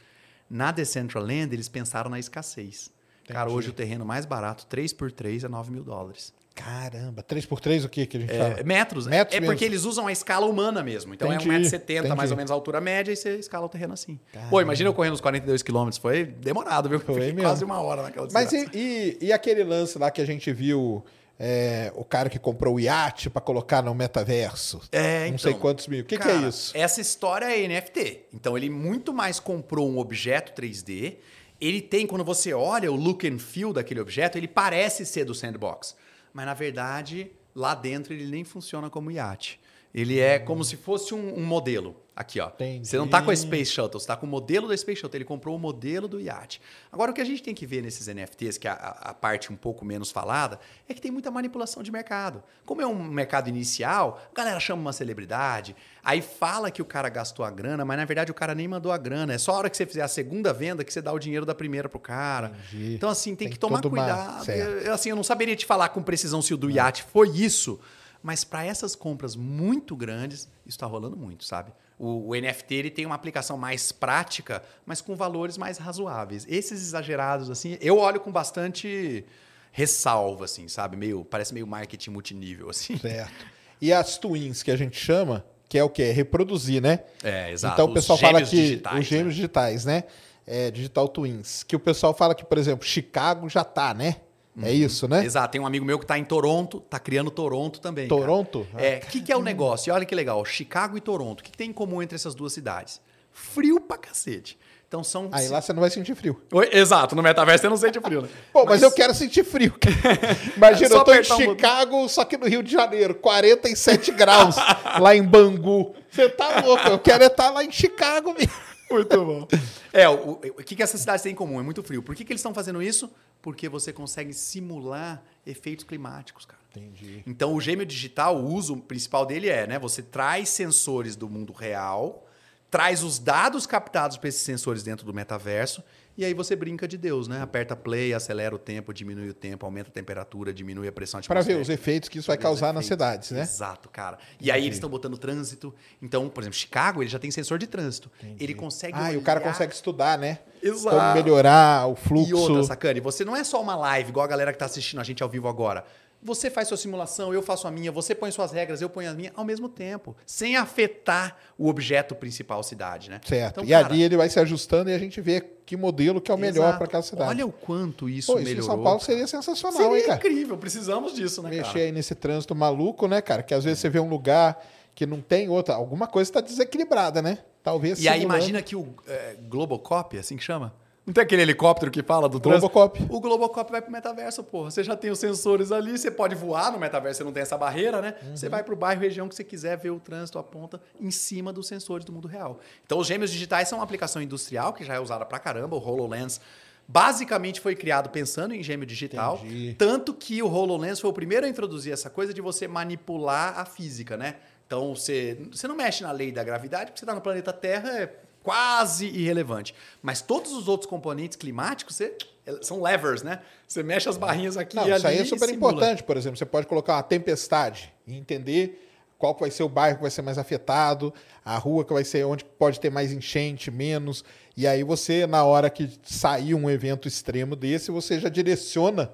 Na Decentraland, eles pensaram na escassez. Cara, hoje o terreno mais barato, 3x3, é 9 mil dólares. Caramba, 3x3 o que que a gente É, fala? metros, né? Metros é porque mesmo. eles usam a escala humana mesmo. Então Entendi, é 1,70m, mais entendi. ou menos a altura média, e você escala o terreno assim. Pô, imagina eu correndo os 42 quilômetros. Foi demorado, viu? Foi Fiquei mesmo. quase uma hora naquela Mas desgraça. e, e- e aquele lance lá que a gente viu, é, o cara que comprou o iate pra colocar no metaverso? É, Não então, sei quantos mil. O que, que cara, é isso? Essa história é NFT. Então ele muito mais comprou um objeto 3D. Ele tem, quando você olha o look and feel daquele objeto, ele parece ser do sandbox. Mas na verdade, lá dentro ele nem funciona como iate. Ele é como se fosse um, um modelo. Aqui, ó. Entendi. Você não tá com a Space Shuttle, você tá com o modelo da Space Shuttle. Ele comprou o modelo do iate. Agora, o que a gente tem que ver nesses NFTs, que é a, a parte um pouco menos falada, é que tem muita manipulação de mercado. Como é um mercado inicial, a galera chama uma celebridade, aí fala que o cara gastou a grana, mas na verdade o cara nem mandou a grana. É só a hora que você fizer a segunda venda que você dá o dinheiro da primeira pro cara. Entendi. Então, assim, tem, Tem que tomar cuidado. Eu, assim, eu não saberia te falar com precisão se o do iate foi isso, mas para essas compras muito grandes, isso está rolando muito, sabe? O, o NFT ele tem uma aplicação mais prática, mas com valores mais razoáveis. Esses exagerados, assim, eu olho com bastante ressalva, assim, sabe? Meio, parece meio marketing multinível, assim. Certo. E as twins que a gente chama, que é o quê? É reproduzir, né? É, exato. Então o Os pessoal fala que digitais, os gêmeos né? digitais, né? é, Digital Twins. Que o pessoal fala que, por exemplo, Chicago já tá, né? É isso, né? Exato. Tem um amigo meu que tá em Toronto, tá criando Toronto também. cara. Toronto? É, o que, que é o negócio? E olha que legal, Chicago e Toronto. O que, que tem em comum entre essas duas cidades? Frio pra cacete. Então são. Aí lá você não vai sentir frio. Oi, Exato, no metaverso você não sente frio, né? Pô, mas, eu quero sentir frio. Imagina, É só eu tô em. Chicago, só que no Rio de Janeiro, 47 graus, lá em Bangu. Você tá louco, eu quero estar lá em Chicago mesmo. Muito bom. É, o, o, o que, que essas cidades têm em comum? É muito frio. Por que, que eles estão fazendo isso? Porque você consegue simular efeitos climáticos, cara. Entendi. Então, o gêmeo digital, o uso principal dele é, né? Você traz sensores do mundo real, traz os dados captados por esses sensores dentro do metaverso, e aí você brinca de Deus, né? Aperta play, acelera o tempo, diminui o tempo, aumenta a temperatura, diminui a pressão Para ver atmosférica. os efeitos que isso vai Pra causar nas cidades, né? Exato, cara. E aí eles estão botando trânsito. Então, por exemplo, Chicago, ele já tem sensor de trânsito. Ele consegue Ah, e o cara olhar- consegue estudar, né? Exato. Como melhorar o E fluxo. outra, Sacane, você não é só uma live, igual a galera que tá assistindo a gente ao vivo agora. Você faz sua simulação, eu faço a minha, você põe suas regras, eu ponho a minha, ao mesmo tempo, sem afetar o objeto principal cidade, né? Certo. Então, e cara, ali ele vai se ajustando e a gente vê que modelo que é o melhor para aquela cidade. Olha o quanto isso Pô, isso melhorou. em São Paulo seria sensacional, Seria hein, cara? incrível, precisamos disso, né, Mexer cara? aí nesse trânsito maluco, né, cara? Que às vezes você vê um lugar que não tem outra. Alguma coisa está desequilibrada, né? Talvez. E aí simulando- imagina que o é, Globocop, assim que chama? Não tem aquele helicóptero que fala do? Globocop. O Globocop vai pro metaverso, porra. Você já tem os sensores ali, você pode voar no metaverso, você não tem essa barreira, né? Uhum. Você vai pro bairro, região que você quiser ver o trânsito, aponta em cima dos sensores do mundo real. Então, os gêmeos digitais são uma aplicação industrial que já é usada pra caramba, o HoloLens. Basicamente foi criado pensando em gêmeo digital, Entendi. tanto que o HoloLens foi o primeiro a introduzir essa coisa de você manipular a física, né? Então você, você não mexe na lei da gravidade, porque você está no planeta Terra, é quase irrelevante. Mas todos os outros componentes climáticos você- são levers, né? Você mexe as barrinhas aqui Não, e ali. isso aí é super importante. Por exemplo, você pode colocar uma tempestade e entender qual vai ser o bairro que vai ser mais afetado, a rua que vai ser onde pode ter mais enchente, menos. E aí você, na hora que sair um evento extremo desse, você já direciona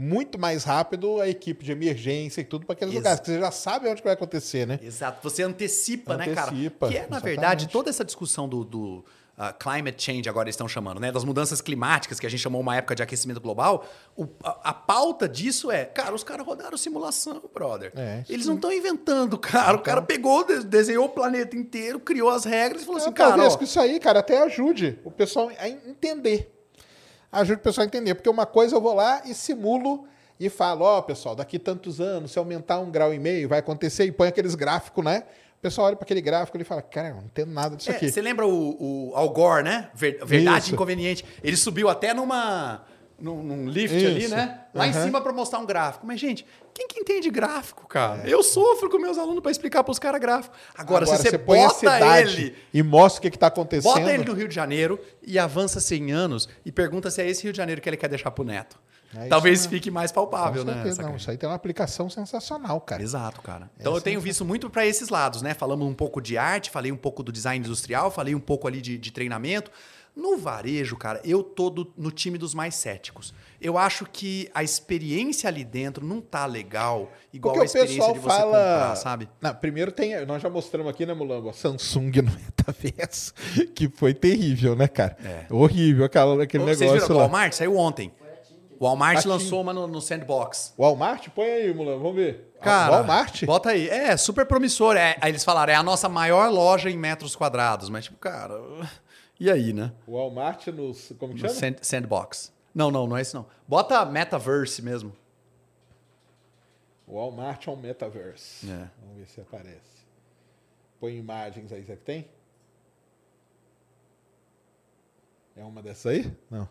muito mais rápido a equipe de emergência e tudo para aqueles Ex- lugares, que você já sabe onde vai acontecer, né? Exato, você antecipa, né, cara? Antecipa, Que é, na exatamente. verdade, toda essa discussão do, do, ah, climate change, agora eles estão chamando, né? Das mudanças climáticas, que a gente chamou uma época de aquecimento global. o- a, a pauta disso é, cara, os caras rodaram simulação, brother. É, eles não estão inventando, cara. O cara pegou, de- desenhou o planeta inteiro, criou as regras e falou assim, É, cara. talvez ó, que isso aí, cara, até ajude o pessoal a entender. Ajude o pessoal a entender. Porque uma coisa eu vou lá e simulo e falo, ó, pessoal, daqui tantos anos, se aumentar um grau e meio, vai acontecer, e põe aqueles gráficos, né? O pessoal olha para aquele gráfico e fala, cara, não entendo nada disso É, aqui. Você lembra o, o Al Gore, né? Ver- verdade Isso. inconveniente. Ele subiu até numa. Num, num lift ali, Isso. né? Lá em Aham. cima para mostrar um gráfico. Mas, gente, quem que entende gráfico, cara? Eu sofro com meus alunos para explicar para os caras gráfico. Agora, se você, a bota ele, e mostra o que, que tá acontecendo. bota ele no Rio de Janeiro e avança 100 anos e pergunta se é esse Rio de Janeiro que ele quer deixar pro neto. É isso Talvez mesmo. fique mais Com palpável, né? certeza, essa não, isso aí tem uma aplicação sensacional, cara. Exato, cara. Então eu tenho visto muito para esses lados, né? Falamos um pouco de arte, falei um pouco do design industrial, falei um pouco ali de, de treinamento. No varejo, cara, eu tô do- no time dos mais céticos. Eu acho que a experiência ali dentro não tá legal, igual Porque a o experiência pessoal de você fala. comprar, sabe? Não, primeiro tem. Nós já mostramos aqui, né, Mulambo? A Samsung no metaverso, que foi terrível, né, cara? É. Horrível aquela, aquele Vocês negócio viram o lá. Walmart? Saiu ontem. O Walmart Aqui. lançou uma no, no Sandbox. Walmart? Põe aí, Mulambo, vamos ver. Cara, Walmart? Bota aí. É, super promissor. É, aí eles falaram, é a nossa maior loja em metros quadrados. Mas, tipo, cara. E aí, né? Walmart nos. Como que No chama? sand- Sandbox. Não, não, não é isso não. Bota Metaverse mesmo. Walmart on Metaverse. É. Vamos ver se aparece. Põe imagens aí, será que tem? É uma dessa aí? Não.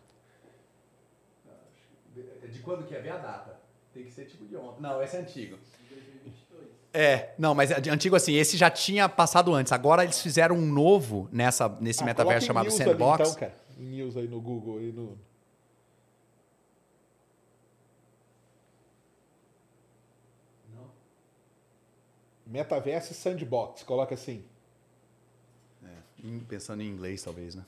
De quando que é? Vê a data. Tem que ser tipo de ontem. Não, esse é antigo. É, não, mas é antigo assim, esse já tinha passado antes. Agora eles fizeram um novo nessa, nesse Ah, metaverso chamado news ali, Sandbox. então, cara. Em news aí no Google. Aí no... Metaverse Sandbox, coloca assim. Em- Pensando em inglês, talvez, né?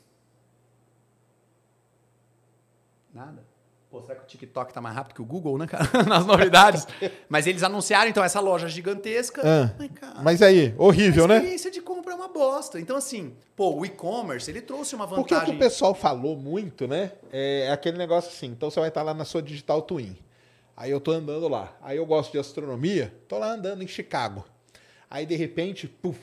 Nada. Pô, será que o TikTok tá mais rápido que o Google, né, cara? Nas novidades. Mas eles anunciaram, então, essa loja gigantesca. Ah, Mas, cara, mas aí, horrível, a né? experiência de compra é uma bosta. Então, assim, pô, o e-commerce, ele trouxe uma Porque o que vantagem. o pessoal falou muito, né? É aquele negócio assim. Então você vai estar lá na sua Digital Twin. Aí eu tô andando lá. Aí eu gosto de astronomia, tô lá andando em Chicago. Aí de repente, puf,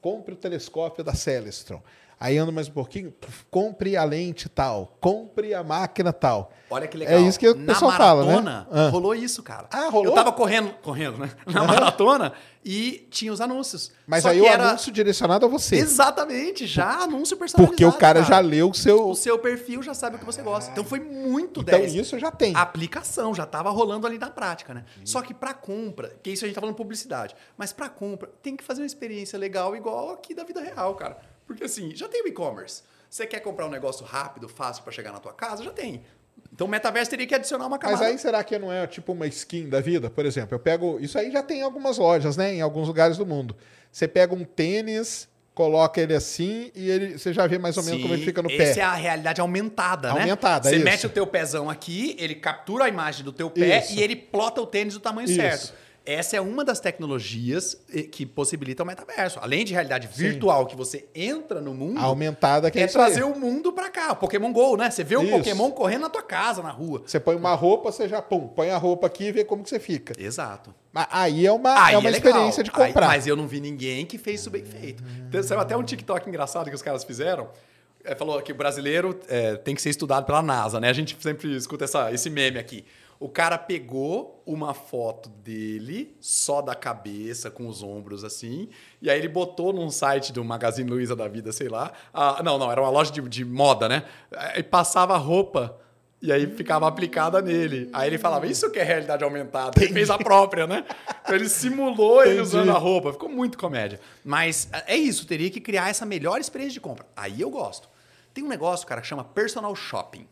compre o telescópio da Celestron. Aí ando mais um pouquinho, compre a lente tal, compre a máquina tal. Olha que legal. É isso que o Na pessoal fala, né? Ah. rolou isso, cara. Ah, rolou? Eu tava correndo, correndo, né? Na maratona e tinha os anúncios. Mas Só aí o era anúncio direcionado a você. Exatamente, já anúncio personalizado. Porque o cara, já cara. leu o seu. O seu perfil já sabe o que você gosta. Então foi muito Então 10. isso já tem. A aplicação já estava rolando ali na prática, né? Só que para compra, que isso a gente tá falando publicidade, mas para compra tem que fazer uma experiência legal igual aqui da vida real, cara. Porque assim, já tem o e-commerce. Você quer comprar um negócio rápido, fácil para chegar na tua casa? Já tem. Então o metaverso teria que adicionar uma camada. Mas aí será que não é tipo uma skin da vida? Por exemplo, eu pego. Isso aí já tem em algumas lojas, né? Em alguns lugares do mundo. Você pega um tênis, coloca ele assim e ele, você já vê mais ou menos como ele fica no pé. Essa é a realidade aumentada, né? Aumentada, Você isso. mete o teu pezão aqui, ele captura a imagem do teu pé Isso. e ele plota o tênis do tamanho Isso. certo. Essa é uma das tecnologias eh, que possibilita o metaverso. Além de realidade virtual, que você entra no mundo, A aumentada que é, aí. trazer o mundo pra cá. O Pokémon GO, né? Você vê o Isso. Pokémon correndo na tua casa, na rua. Você põe uma roupa, você já pum, põe a roupa aqui e vê como que você fica. Exato. Mas Aí é uma, Aí é uma é experiência de Aí- comprar. mas eu não vi ninguém que fez isso bem feito. Então, saiu até um TikTok engraçado que os caras fizeram. É, falou que o brasileiro é, tem que ser estudado pela NASA, né? A gente sempre escuta essa, esse meme aqui. O cara pegou uma foto dele, só da cabeça, com os ombros assim, e aí ele botou num site do Magazine Luiza da vida, sei lá. Ah, não, não, era uma loja de, de moda, né? E passava roupa. E aí ficava aplicada nele. Aí ele falava, isso que é realidade aumentada. Ele fez a própria, né? Então ele simulou ele Entendi. usando a roupa. Ficou muito comédia. Mas é isso, teria que criar essa melhor experiência de compra. Aí eu gosto. Tem um negócio, cara, que chama personal shopping.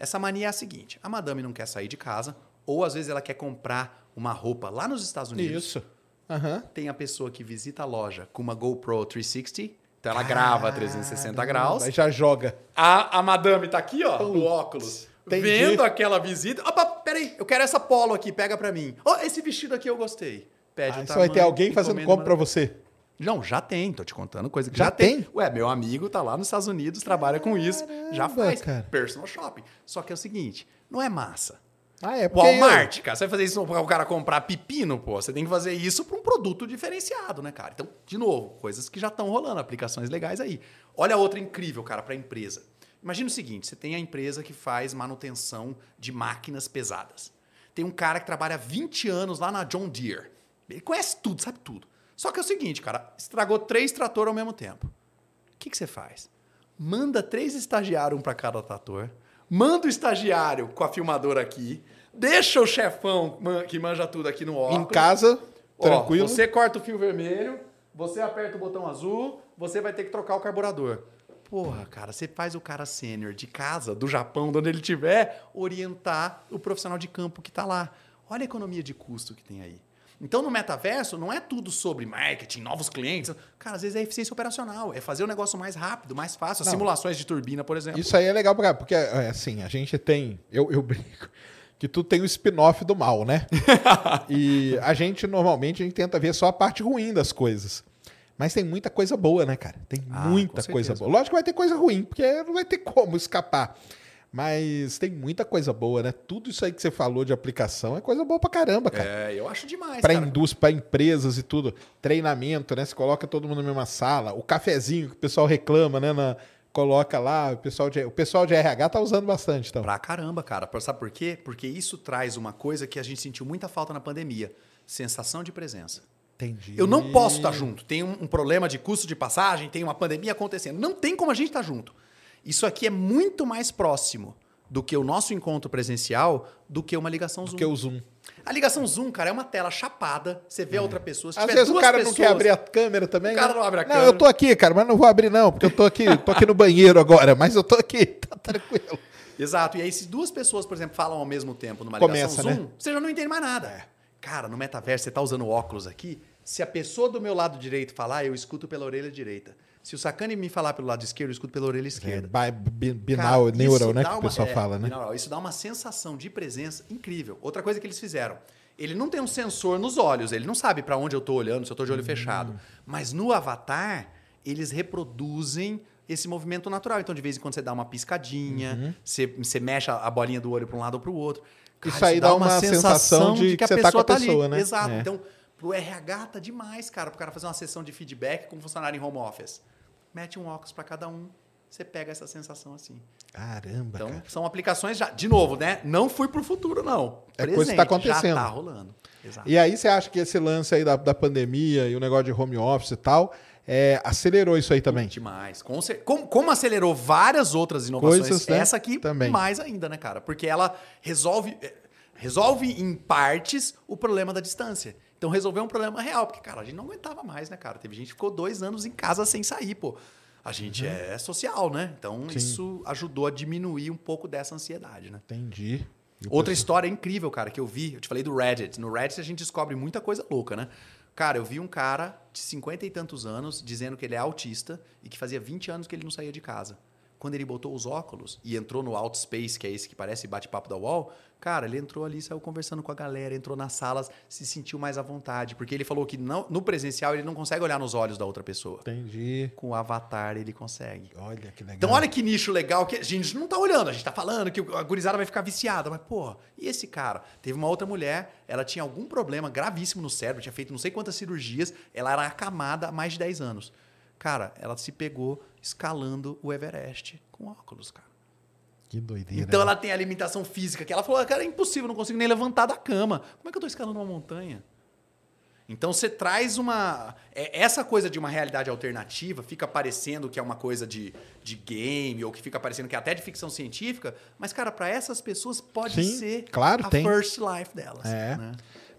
Essa mania é a seguinte: a madame não quer sair de casa, ou às vezes ela quer comprar uma roupa lá nos Estados Unidos. Isso. Aham. Tem a pessoa que visita a loja com uma GoPro 360, então ela grava 360 graus. Aí já joga. A, a madame tá aqui, ó, no óculos. entendi. Vendo aquela visita. Opa, peraí, eu quero essa polo aqui, pega pra mim. Ó, esse vestido aqui eu gostei. Pede Aí o você vai ter tamanho, alguém fazendo compra pra você. Não, já tem, tô te contando coisa que Já já, tem? Ué, meu amigo tá lá nos Estados Unidos, trabalha com isso, já Caramba, faz cara. personal shopping. Só que é o seguinte, não é massa. Ah, é porque... Walmart, cara, você vai fazer isso para o cara comprar pepino, pô, você tem que fazer isso para um produto diferenciado, né, cara? Então, de novo, coisas que já estão rolando, aplicações legais aí. Olha outra incrível, cara, para empresa. Imagina o seguinte, você tem a empresa que faz manutenção de máquinas pesadas. Tem um cara que trabalha há 20 anos lá na John Deere. Ele conhece tudo, sabe tudo. Só que é o seguinte, cara, estragou três tratores ao mesmo tempo. O que, que você faz? Manda três estagiários, um para cada trator. Manda o estagiário com a filmadora aqui. Deixa o chefão que manja tudo aqui no óculos. Em casa, Ó, tranquilo. você corta o fio vermelho, você aperta o botão azul, você vai ter que trocar o carburador. Porra, cara, você faz o cara sênior de casa, do Japão, de onde ele estiver, orientar o profissional de campo que está lá. Olha a economia de custo que tem aí. Então, no metaverso, não é tudo sobre marketing, novos clientes. Cara, às vezes é eficiência operacional, é fazer o negócio mais rápido, mais fácil. Não. simulações de turbina, por exemplo. Isso aí é legal, porque é, assim, a gente tem. Eu, eu brinco que tu tem o spin-off do mal, né? e a gente, normalmente, a gente tenta ver só a parte ruim das coisas. Mas tem muita coisa boa, né, cara? Tem Ah, muita coisa boa. Lógico que vai ter coisa ruim, porque não vai ter como escapar. Mas tem muita coisa boa, né? Tudo isso aí que você falou de aplicação é coisa boa pra caramba, cara. É, eu acho demais, Pra indústria, pra empresas e tudo. Treinamento, né? Você coloca todo mundo na mesma sala. O cafezinho que o pessoal reclama, né? na- coloca lá. O pessoal, de, o pessoal de RH tá usando bastante, então. Pra caramba, cara. Sabe por quê? Porque isso traz uma coisa que a gente sentiu muita falta na pandemia: sensação de presença. Entendi. Eu não posso estar junto. Tem um, um problema de custo de passagem, tem uma pandemia acontecendo. Não tem como a gente estar junto. Isso aqui é muito mais próximo do que o nosso encontro presencial do que uma ligação Zoom. Que o Zoom. A ligação Zoom, cara, é uma tela chapada. Você vê a outra pessoa. Se Às vezes o cara não pessoas, quer abrir a câmera também. O cara né? não abre a Não, câmera. eu tô aqui, cara, mas não vou abrir não, porque eu tô aqui, tô aqui no banheiro agora, mas eu tô aqui, tá tranquilo. Exato. E aí, se duas pessoas, por exemplo, falam ao mesmo tempo numa Começa, ligação Zoom, né? você já não entende mais nada. Cara, no metaverso, você tá usando óculos aqui. Se a pessoa do meu lado direito falar, eu escuto pela orelha direita. Se o Sacani me falar pelo lado esquerdo, eu escuto pela orelha É, esquerda. bi- binaural, Cara, neural, né? dá Que o uma- pessoal é, fala, né? binaural. Isso dá uma sensação de presença incrível. Outra coisa que eles fizeram. Ele não tem um sensor nos olhos, ele não sabe para onde eu tô olhando, se eu tô de olho fechado. Mas no avatar, eles reproduzem esse movimento natural. Então, de vez em quando, você dá uma piscadinha, você, você mexe a a bolinha do olho para um lado ou para o outro. Isso aí dá uma sensação de que você tá com a pessoa, né? Exato. É. Então, pro RH tá demais, cara, pro cara fazer uma sessão de feedback com um funcionário em home office. Mete um óculos para cada um, você pega essa sensação assim. Caramba, Então, cara. são aplicações já. De novo, né? Não fui pro futuro, não. É coisa que tá acontecendo. Já tá rolando. Exato. E aí você acha que esse lance aí da, da pandemia e o negócio de home office e tal, é, acelerou isso aí também? Demais. Com como, como acelerou várias outras inovações, Coisas, né? essa aqui Também. mais ainda, né, cara? Porque ela resolve, eh, resolve em partes o problema da distância. Então resolveu um problema real, porque, cara, a gente não aguentava mais, né, cara? Teve gente que ficou dois anos em casa sem sair, pô. A gente é social, né? Então Uhum. Sim. isso ajudou a diminuir um pouco dessa ansiedade, né? Entendi. Outra história incrível, cara, que eu vi, eu te falei do Reddit. No Reddit a gente descobre muita coisa louca, né? Cara, eu vi um cara de 50 e tantos anos dizendo que ele é autista e que fazia 20 anos que ele não saía de casa. Quando ele botou os óculos e entrou no Outspace, que é esse que parece bate-papo da UOL, cara, ele entrou ali, saiu conversando com a galera, entrou nas salas, se sentiu mais à vontade. Porque ele falou que não- no presencial ele não consegue olhar nos olhos da outra pessoa. Entendi. Com o avatar ele consegue. Olha que legal. Então, olha que nicho legal que a gente não tá olhando, a gente tá falando que a gurizada vai ficar viciada, mas, porra, e esse cara? Teve uma outra mulher, ela tinha algum problema gravíssimo no cérebro, tinha feito não sei quantas cirurgias, ela era acamada há mais de 10 anos. Cara, ela se pegou escalando o Everest com óculos, cara. Que doideira. Então né? ela tem a limitação física que ela falou, cara, é impossível, não consigo nem levantar da cama. Como é que eu tô escalando uma montanha? Então você traz uma. é, Essa coisa de uma realidade alternativa fica parecendo que é uma coisa de, de game, ou que fica parecendo que é até de ficção científica, mas, cara, para essas pessoas pode Sim, ser claro, a tem. first life delas. É. né?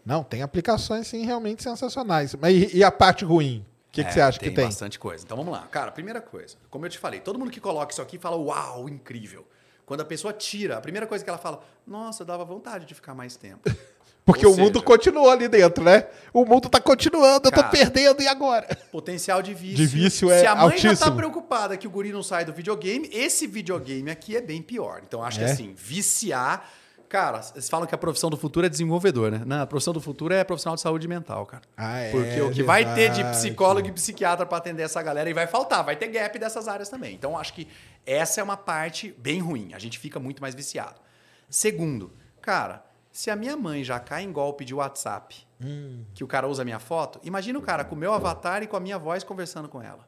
Não, tem aplicações, sim, realmente sensacionais. Mas e, e a parte ruim? O que, que É, você acha que tem? bastante coisa. Então vamos lá. Cara, primeira coisa, como eu te falei, todo mundo que coloca isso aqui fala, uau, incrível. Quando a pessoa tira, a primeira coisa que ela fala, nossa, dava vontade de ficar mais tempo. Porque Ou o mundo seja- continuou ali dentro, né? O mundo tá continuando, eu tô Cara, perdendo, e agora? Potencial de vício. De vício é Se a mãe já tá altíssimo. preocupada que o guri não sai do videogame, esse videogame aqui é bem pior. Então acho que É? assim, viciar. Cara, vocês falam que a profissão do futuro é desenvolvedor, né? Não, a profissão do futuro é profissional de saúde mental, cara. Ah, é, Porque o que vai ter de verdade. psicólogo e psiquiatra para atender essa galera e vai faltar, vai ter gap dessas áreas também. Então acho que essa é uma parte bem ruim. A gente fica muito mais viciado. Segundo, cara, se a minha mãe já cai em golpe de WhatsApp, Hum. que o cara usa a minha foto, imagina o cara com o meu avatar e com a minha voz conversando com ela.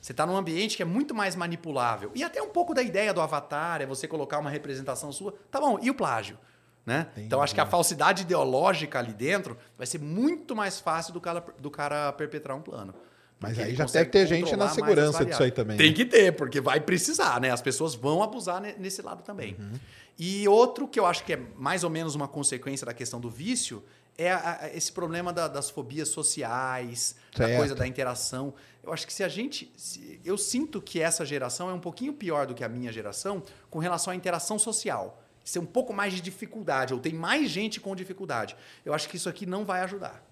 Você está num ambiente que é muito mais manipulável. E até um pouco da ideia do avatar é você colocar uma representação sua. Tá bom, e o plágio? Né? Então acho que a falsidade ideológica ali dentro vai ser muito mais fácil do cara, do cara perpetrar um plano. Mas aí já deve ter gente na segurança disso aí também, Tem né? que ter, porque vai precisar, né? As pessoas vão abusar ne- nesse lado também. Uhum. E outro que eu acho que é mais ou menos uma consequência da questão do vício é a- a- esse problema da- das fobias sociais, da Certo. coisa da interação. Eu acho que se a gente. se- eu sinto que essa geração é um pouquinho pior do que a minha geração com relação à interação social. Ser um pouco mais de dificuldade, ou tem mais gente com dificuldade. Eu acho que isso aqui não vai ajudar.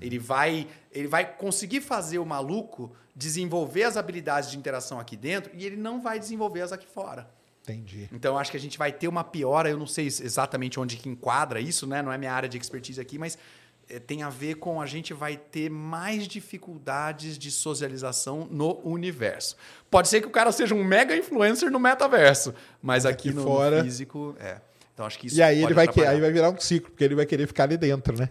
Ele vai, ele vai conseguir fazer o maluco desenvolver as habilidades de interação aqui dentro e ele não vai desenvolver as aqui fora. Entendi. Então acho que a gente vai ter uma piora, eu não sei exatamente onde que enquadra isso, né? Não é minha área de expertise aqui, mas tem a ver com a gente vai ter mais dificuldades de socialização no universo. Pode ser que o cara seja um mega influencer no metaverso, mas aqui, Aqui no, fora- físico, é. Então acho que isso E aí ele vai, que, aí vai virar um ciclo, porque ele vai querer ficar ali dentro, né?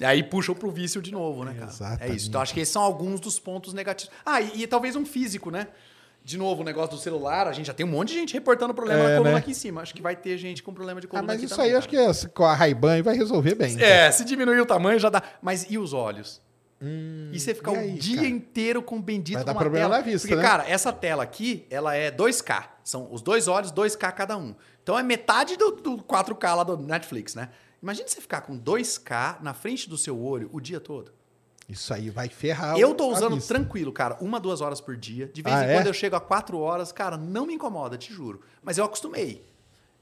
E aí puxam pro vício de novo, né, cara? É Exatamente. isso. Então acho que esses são alguns dos pontos negativos. Ah, e, e talvez um físico, né? De novo, o negócio do celular, a gente já tem um monte de gente reportando problema É, na coluna né? aqui em cima. Acho que vai ter gente com problema de Ah, coluna mas aqui isso também, aí acho que essa- com a Ray-Ban vai resolver bem. então. É, se diminuir o tamanho já dá. Mas e os olhos? e você ficar Hum, o aí, dia cara? inteiro com o bendito Vai dar uma problema tela. na vista, Porque, né? cara, essa tela aqui, ela é 2K. São os dois olhos, 2K cada um. Então é metade do, do 4K lá do Netflix, né? Imagina você ficar com 2K na frente do seu olho o dia todo. Isso aí vai ferrar Eu tô usando tranquilo, cara, uma, duas horas por dia. De vez Ah, em é? quando eu chego a quatro horas, cara, não me incomoda, te juro. Mas eu acostumei.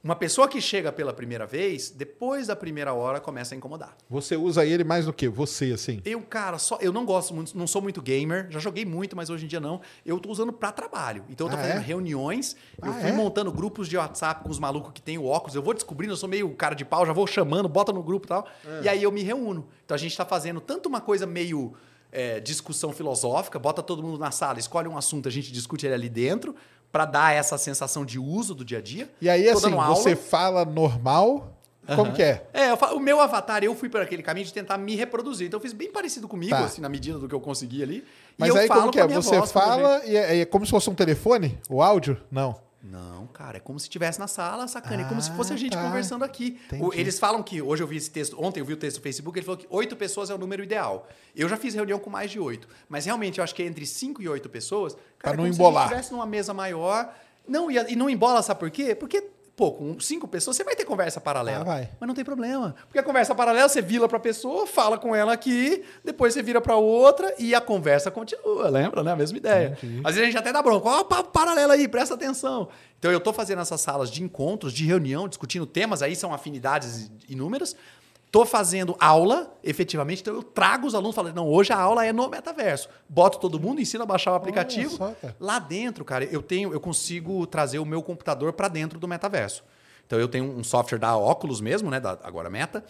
Uma pessoa que chega pela primeira vez, depois da primeira hora começa a incomodar. Você usa ele mais do que você, assim? Eu, cara, só eu não gosto muito, não sou muito gamer, já joguei muito, mas hoje em dia não. Eu tô usando para trabalho. Então eu tô Ah, fazendo é? reuniões, eu Ah, fui é? montando grupos de WhatsApp com os malucos que tem o óculos, eu vou descobrindo, eu sou meio cara de pau, já vou chamando, bota no grupo e tal. É. E aí eu me reúno. Então a gente tá fazendo tanto uma coisa meio é, discussão filosófica, bota todo mundo na sala, escolhe um assunto, a gente discute ele ali dentro, para dar essa sensação de uso do dia a dia. E aí, Tô assim, você fala normal, como que é? É, eu fa- o meu avatar, eu fui para aquele caminho de tentar me reproduzir. Então eu fiz bem parecido comigo, Tá. assim, na medida do que eu consegui ali. Mas e eu aí falo como que é? Você voz, fala e é, é como se fosse um telefone? O áudio? Não. Não, cara, é como se estivesse na sala, sacana. é como se Ah, fosse a gente tá. conversando aqui. Entendi. eles falam que, hoje eu vi esse texto, ontem eu vi o texto no Facebook, ele falou que oito pessoas é o número ideal. Eu já fiz reunião com mais de oito. Mas realmente eu acho que é entre cinco e oito pessoas. Pra Cara, não é como embolar. se a gente estivesse numa mesa maior. Não, e, e não embola, sabe por quê? Porque, pô, com cinco pessoas você vai ter conversa paralela. Ah, vai. Mas não tem problema. Porque a conversa paralela, você vira pra pessoa, fala com ela aqui, depois você vira pra outra e a conversa continua. Lembra, né? A mesma ideia. Entendi. Às vezes a gente até dá bronca. Ó, o papo paralelo aí, presta atenção. Então eu tô fazendo essas salas de encontros, de reunião, discutindo temas, aí são afinidades inúmeras. Tô fazendo aula, efetivamente, então eu trago os alunos falando, não, hoje a aula é no metaverso. Boto todo mundo, ensino a baixar o aplicativo. só. Lá dentro, cara, eu tenho, eu consigo trazer o meu computador para dentro do metaverso. Então eu tenho um software da Oculus mesmo, né, da agora Meta,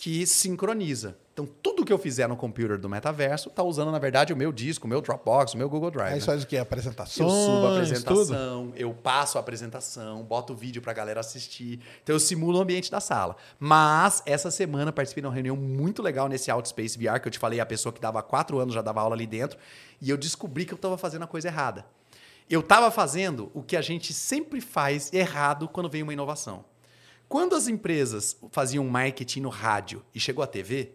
que sincroniza. Então tudo que eu fizer no computer do metaverso tá usando na verdade o meu disco, o meu Dropbox, o meu Google Drive. Aí né? faz o quê? Apresentações, Eu subo a tudo? apresentação, eu passo a apresentação, boto o vídeo pra galera assistir. Então eu simulo o ambiente da sala. Mas essa semana participei de uma reunião muito legal nesse Outspace VR, que eu te falei, a pessoa que dava quatro anos já dava aula ali dentro, e eu descobri que eu estava fazendo a coisa errada. Eu estava fazendo o que a gente sempre faz errado quando vem uma inovação. Quando as empresas faziam marketing no rádio e chegou a TV,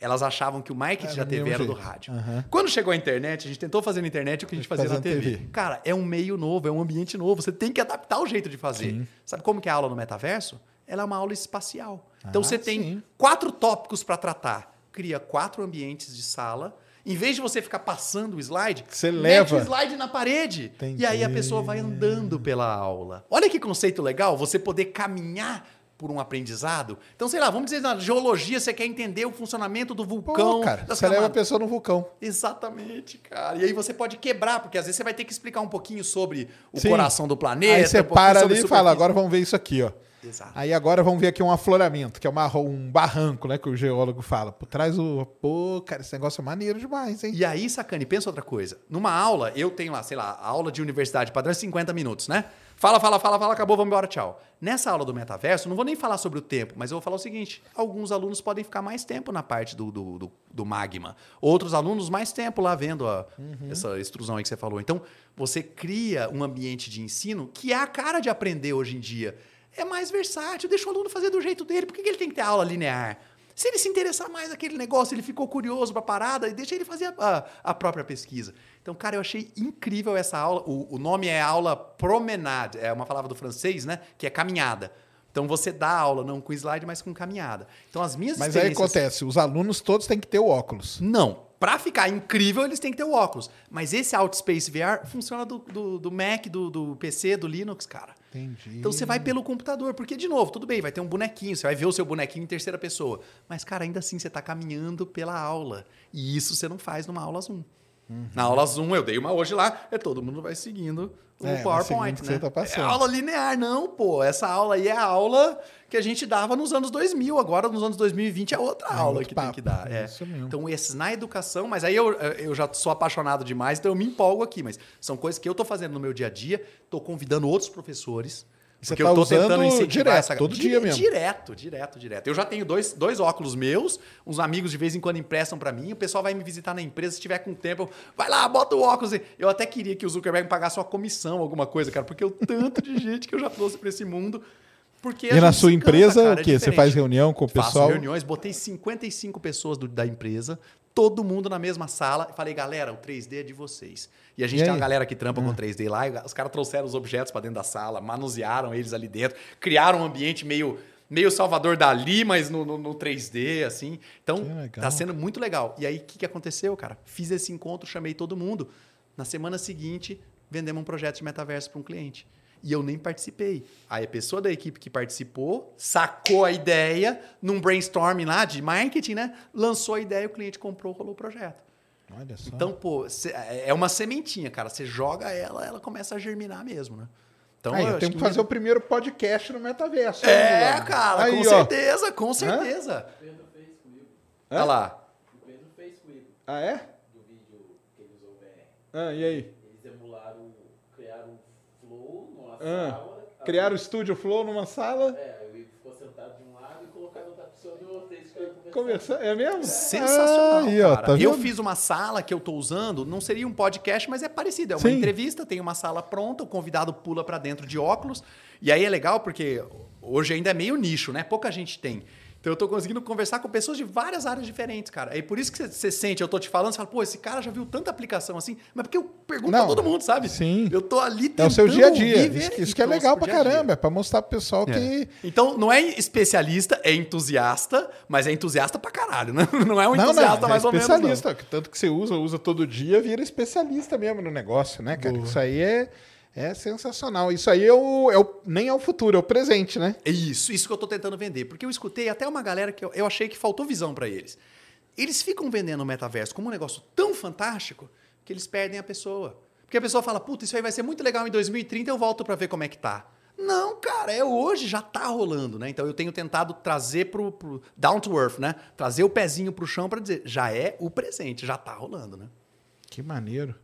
elas achavam que o marketing Era da do TV era do jeito. rádio. Aham. Quando chegou a internet, a gente tentou fazer na internet o que a gente fazia na TV. TV. Cara, é um meio novo, é um ambiente novo. Você tem que adaptar o jeito de fazer. Sabe como que é a aula no metaverso? Ela é uma aula espacial. Então Ah, você tem sim. quatro tópicos para tratar. Cria quatro ambientes de sala. Em vez de você ficar passando o slide, Você leva. o slide na parede. Entendi. E aí a pessoa vai andando pela aula. Olha que conceito legal, você poder caminhar por um aprendizado. Então, sei lá, vamos dizer, na geologia você quer entender o funcionamento do Pô, vulcão. cara, das você leva a pessoa no vulcão. Exatamente, cara. E aí você pode quebrar, porque às vezes você vai ter que explicar um pouquinho sobre o Sim. coração do planeta. Aí você um para ali e fala, agora vamos ver isso aqui, ó. Exato. Aí agora vamos ver aqui um afloramento, que é uma, um barranco, né? Que o geólogo fala. Por trás o. Pô, cara, esse negócio é maneiro demais, hein? E aí, sacane, pensa outra coisa. Numa aula, eu tenho lá, sei lá, a aula de universidade padrão é 50 minutos, né? Fala, fala, fala, fala, acabou, vamos embora, tchau. Nessa aula do metaverso, não vou nem falar sobre o tempo, mas eu vou falar o seguinte: alguns alunos podem ficar mais tempo na parte do, do, do- do magma. Outros alunos mais tempo lá vendo a- essa extrusão aí que você falou. Então, você cria um ambiente de ensino que é a cara de aprender hoje em dia. É mais versátil, deixa o aluno fazer do jeito dele. Por que que ele tem que ter aula linear? Se ele se interessar mais naquele negócio, ele ficou curioso para a parada, e deixa ele fazer a, a- a própria pesquisa. Então, cara, eu achei incrível essa aula. O, o nome é aula promenade, é uma palavra do francês, né? Que é caminhada. Então você dá aula não com slide, mas com caminhada. Então as minhas Mas aí experiências- acontece, os alunos todos têm que ter o óculos. não. Pra ficar incrível, eles têm que ter o óculos. Mas esse Outspace VR funciona do, do, do Mac, do, do PC, do Linux, cara. Entendi. Então você vai pelo computador, porque, de novo, tudo bem, vai ter um bonequinho, você vai ver o seu bonequinho em terceira pessoa. Mas, cara, ainda assim você está caminhando pela aula. E isso você não faz numa aula Zoom. Na aula Zoom, eu dei uma hoje lá, é todo mundo vai seguindo o É, PowerPoint, né? tá. É aula linear, não, pô. Essa aula aí é a aula que a gente dava nos anos 2000. Agora, nos anos 2020, é outra É aula que tem papo. que dar. É. Isso mesmo. Então, esses na educação, mas aí eu, eu já sou apaixonado demais, então eu me empolgo aqui. Mas são coisas que eu tô fazendo no meu dia a dia, tô convidando outros professores. Você porque tá eu tô usando tentando incentivar direto, essa todo Dire- dia mesmo. Direto, direto, direto. Eu já tenho dois, dois óculos meus, uns amigos de vez em quando emprestam pra mim, o pessoal vai me visitar na empresa, se tiver com tempo, eu, vai lá, bota o óculos. Eu até queria que o Zuckerberg me pagasse uma comissão, alguma coisa, cara, porque o tanto de gente que eu já trouxe pra esse mundo. Porque E na sua empresa, cara, o é quê? Você diferente. faz reunião com o Faço pessoal? reuniões, botei 55 pessoas do- da empresa, todo mundo na mesma sala, e falei, galera, o 3D é de vocês. E a gente E tem aí? uma galera que trampa Ah. com 3D lá, e os caras trouxeram os objetos para dentro da sala, manusearam eles ali dentro, criaram um ambiente meio, meio Salvador Dali, mas no, no- no 3D, assim. Então, tá sendo muito legal. E aí, o que, que aconteceu, cara? Fiz esse encontro, chamei todo mundo. Na semana seguinte, vendemos um projeto de metaverso para um cliente. E eu nem participei. Aí a pessoa da equipe que participou sacou a ideia num brainstorming lá de marketing, né? Lançou a ideia, o cliente comprou, rolou o projeto. Olha só. Então, pô, cê- é uma sementinha, cara. Você joga ela, ela começa a germinar mesmo, né? Então, Aí, eu tenho que que fazer o primeiro podcast no metaverso. É, né, cara, Aí, com ó. certeza, com certeza. Pedro fez comigo. Olha lá. O Pedro fez comigo Ah, é? do vídeo que ele usou o VR. Ah, e aí? Eles emularam, criaram um flow numa Ah, sala. Criaram o Studio Flow numa sala, É, Igor ficou sentado de um lado e colocaram outra pessoa do outro. Conversando. É mesmo? Sensacional, Ah, aí, ó, tá eu fiz uma sala que eu tô usando, não seria um podcast, mas é parecido. É uma Sim. entrevista, tem uma sala pronta, o convidado pula pra dentro de óculos. E aí é legal porque hoje ainda é meio nicho, né? Pouca gente tem. Então eu tô conseguindo conversar com pessoas de várias áreas diferentes, cara. É por isso que você- sente, eu tô te falando, você fala, pô, esse cara já viu tanta aplicação assim, mas porque eu pergunto Não, pra todo mundo, sabe? sim. Eu tô ali É tentando o seu dia a dia. Isso, isso que é legal pra caramba. É pra mostrar pro pessoal que. Então, não é especialista, é entusiasta, mas é entusiasta pra caralho, né? Não é um Não, entusiasta não, é mais ou menos. especialista. Tanto que você usa, usa todo dia, vira especialista mesmo no negócio, né, cara? Isso aí é, é sensacional. Isso aí é o, é o- nem é o futuro, é o presente, né? É isso, isso que eu tô tentando vender. Porque eu escutei até uma galera que eu, eu achei que faltou visão pra eles. Eles ficam vendendo o metaverso como um negócio tão fantástico que eles perdem a pessoa. Porque a pessoa fala, puta, isso aí vai ser muito legal em 2030, eu volto pra ver como é que tá. Não, cara, é hoje, já tá rolando, né? Então eu tenho tentado trazer pro, pro down to earth, né? Trazer o pezinho pro chão pra dizer, já é o presente, já tá rolando, né? Que maneiro.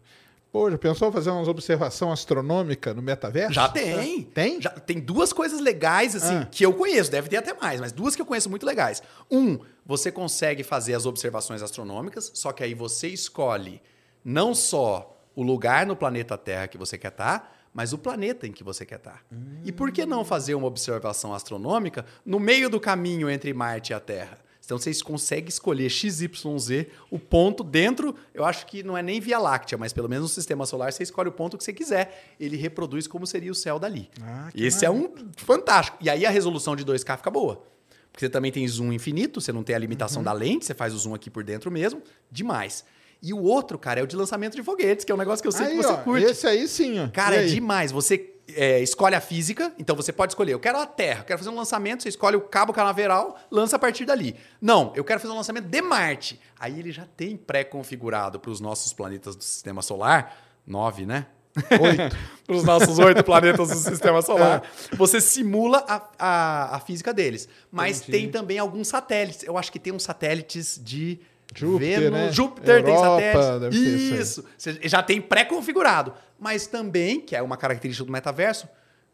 Pô, já pensou fazer umas observação astronômica no metaverso? Já tem. Tem? Já tem duas coisas legais, assim, Ah. que eu conheço, deve ter até mais, mas duas que eu conheço muito legais. Um, você consegue fazer as observações astronômicas, só que aí você escolhe não só o lugar no planeta Terra que você quer estar, mas o planeta em que você quer estar. E por que não fazer uma observação astronômica no meio do caminho entre Marte e a Terra? Então vocês conseguem escolher XYZ, o ponto dentro, eu acho que não é nem Via Láctea, mas pelo menos no sistema solar você escolhe o ponto que você quiser. Ele reproduz como seria o céu dali. Ah, Esse é um fantástico. E aí a resolução de 2K fica boa. Porque você também tem zoom infinito, você não tem a limitação da lente, você faz o zoom aqui por dentro mesmo. Demais. E o outro, cara, é o de lançamento de foguetes, que é um negócio que eu sei Aí, que você ó, curte. Esse aí sim, ó. Cara, E é aí? demais. Você é, escolhe a física, então você pode escolher. Eu quero a Terra, quero fazer um lançamento, você escolhe o cabo canaveral, lança a partir dali. Não, eu quero fazer um lançamento de Marte. Aí ele já tem pré-configurado para os nossos planetas do sistema solar. Nove, né? Oito. para os nossos oito planetas do sistema solar. Você simula a, a, a física deles. Mas Entendi. tem também alguns satélites. Eu acho que tem uns satélites de Júpiter, Vênus. né? Júpiter tem Europa, deve ter isso. Isso. Você já tem pré-configurado. Mas também, que é uma característica do metaverso,